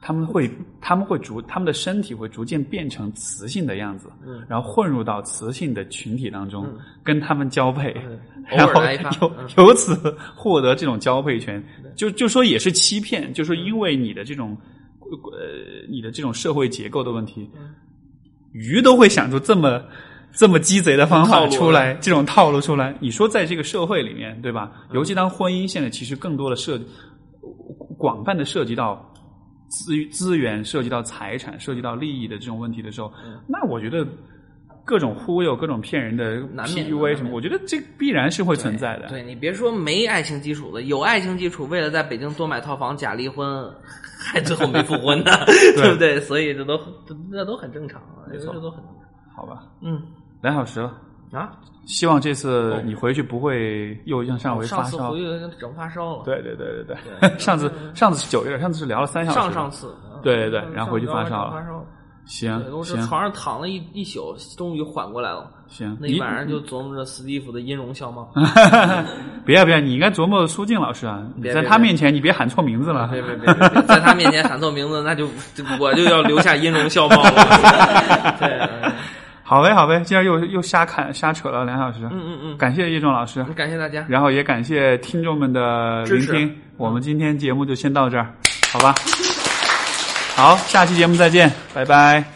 他们会他们会逐他们的身体会逐渐变成雌性的样子，嗯然后混入到雌性的群体当中，跟他们交配，偶然后由嗯由此获得这种交配权，就就说也是欺骗，就说因为你的这种呃你的这种社会结构的问题，嗯鱼都会想出这么。这么鸡贼的方法出来，这种套路出来，你说在这个社会里面，对吧？尤其当婚姻现在其实更多的涉广泛的涉及到资资源、涉及到财产、涉及到利益的这种问题的时候，那我觉得各种忽悠、各种骗人的难免 PUA 什么，我觉得这必然是会存在的。对你别说没爱情基础的，有爱情基础，为了在北京多买套房假离婚，还最后没复婚呢，对不对？所以这都这都很正常，这错都很正常。好吧，嗯两小时了，啊，希望这次你回去不会又像上回上次发烧回。去整发烧了，对对对对对，上次上次是九月，上次是聊了三小时。上上次，嗯对对对然后回去发烧了发烧。行对，我床上躺了一一宿，终于缓过来了。行，那一晚上就琢磨着史蒂夫的音容笑貌。别啊别啊，你应该琢磨苏静老师啊！你在他面前你别喊错名字了。别别别在他面前喊错名字，那就就我就要留下音容笑貌了。对，嗯好呗好呗，今儿又又瞎侃瞎扯了两小时。嗯嗯嗯，感谢叶仲老师，感谢大家。然后也感谢听众们的聆听。我们今天节目就先到这儿，好吧？好，下期节目再见，拜拜。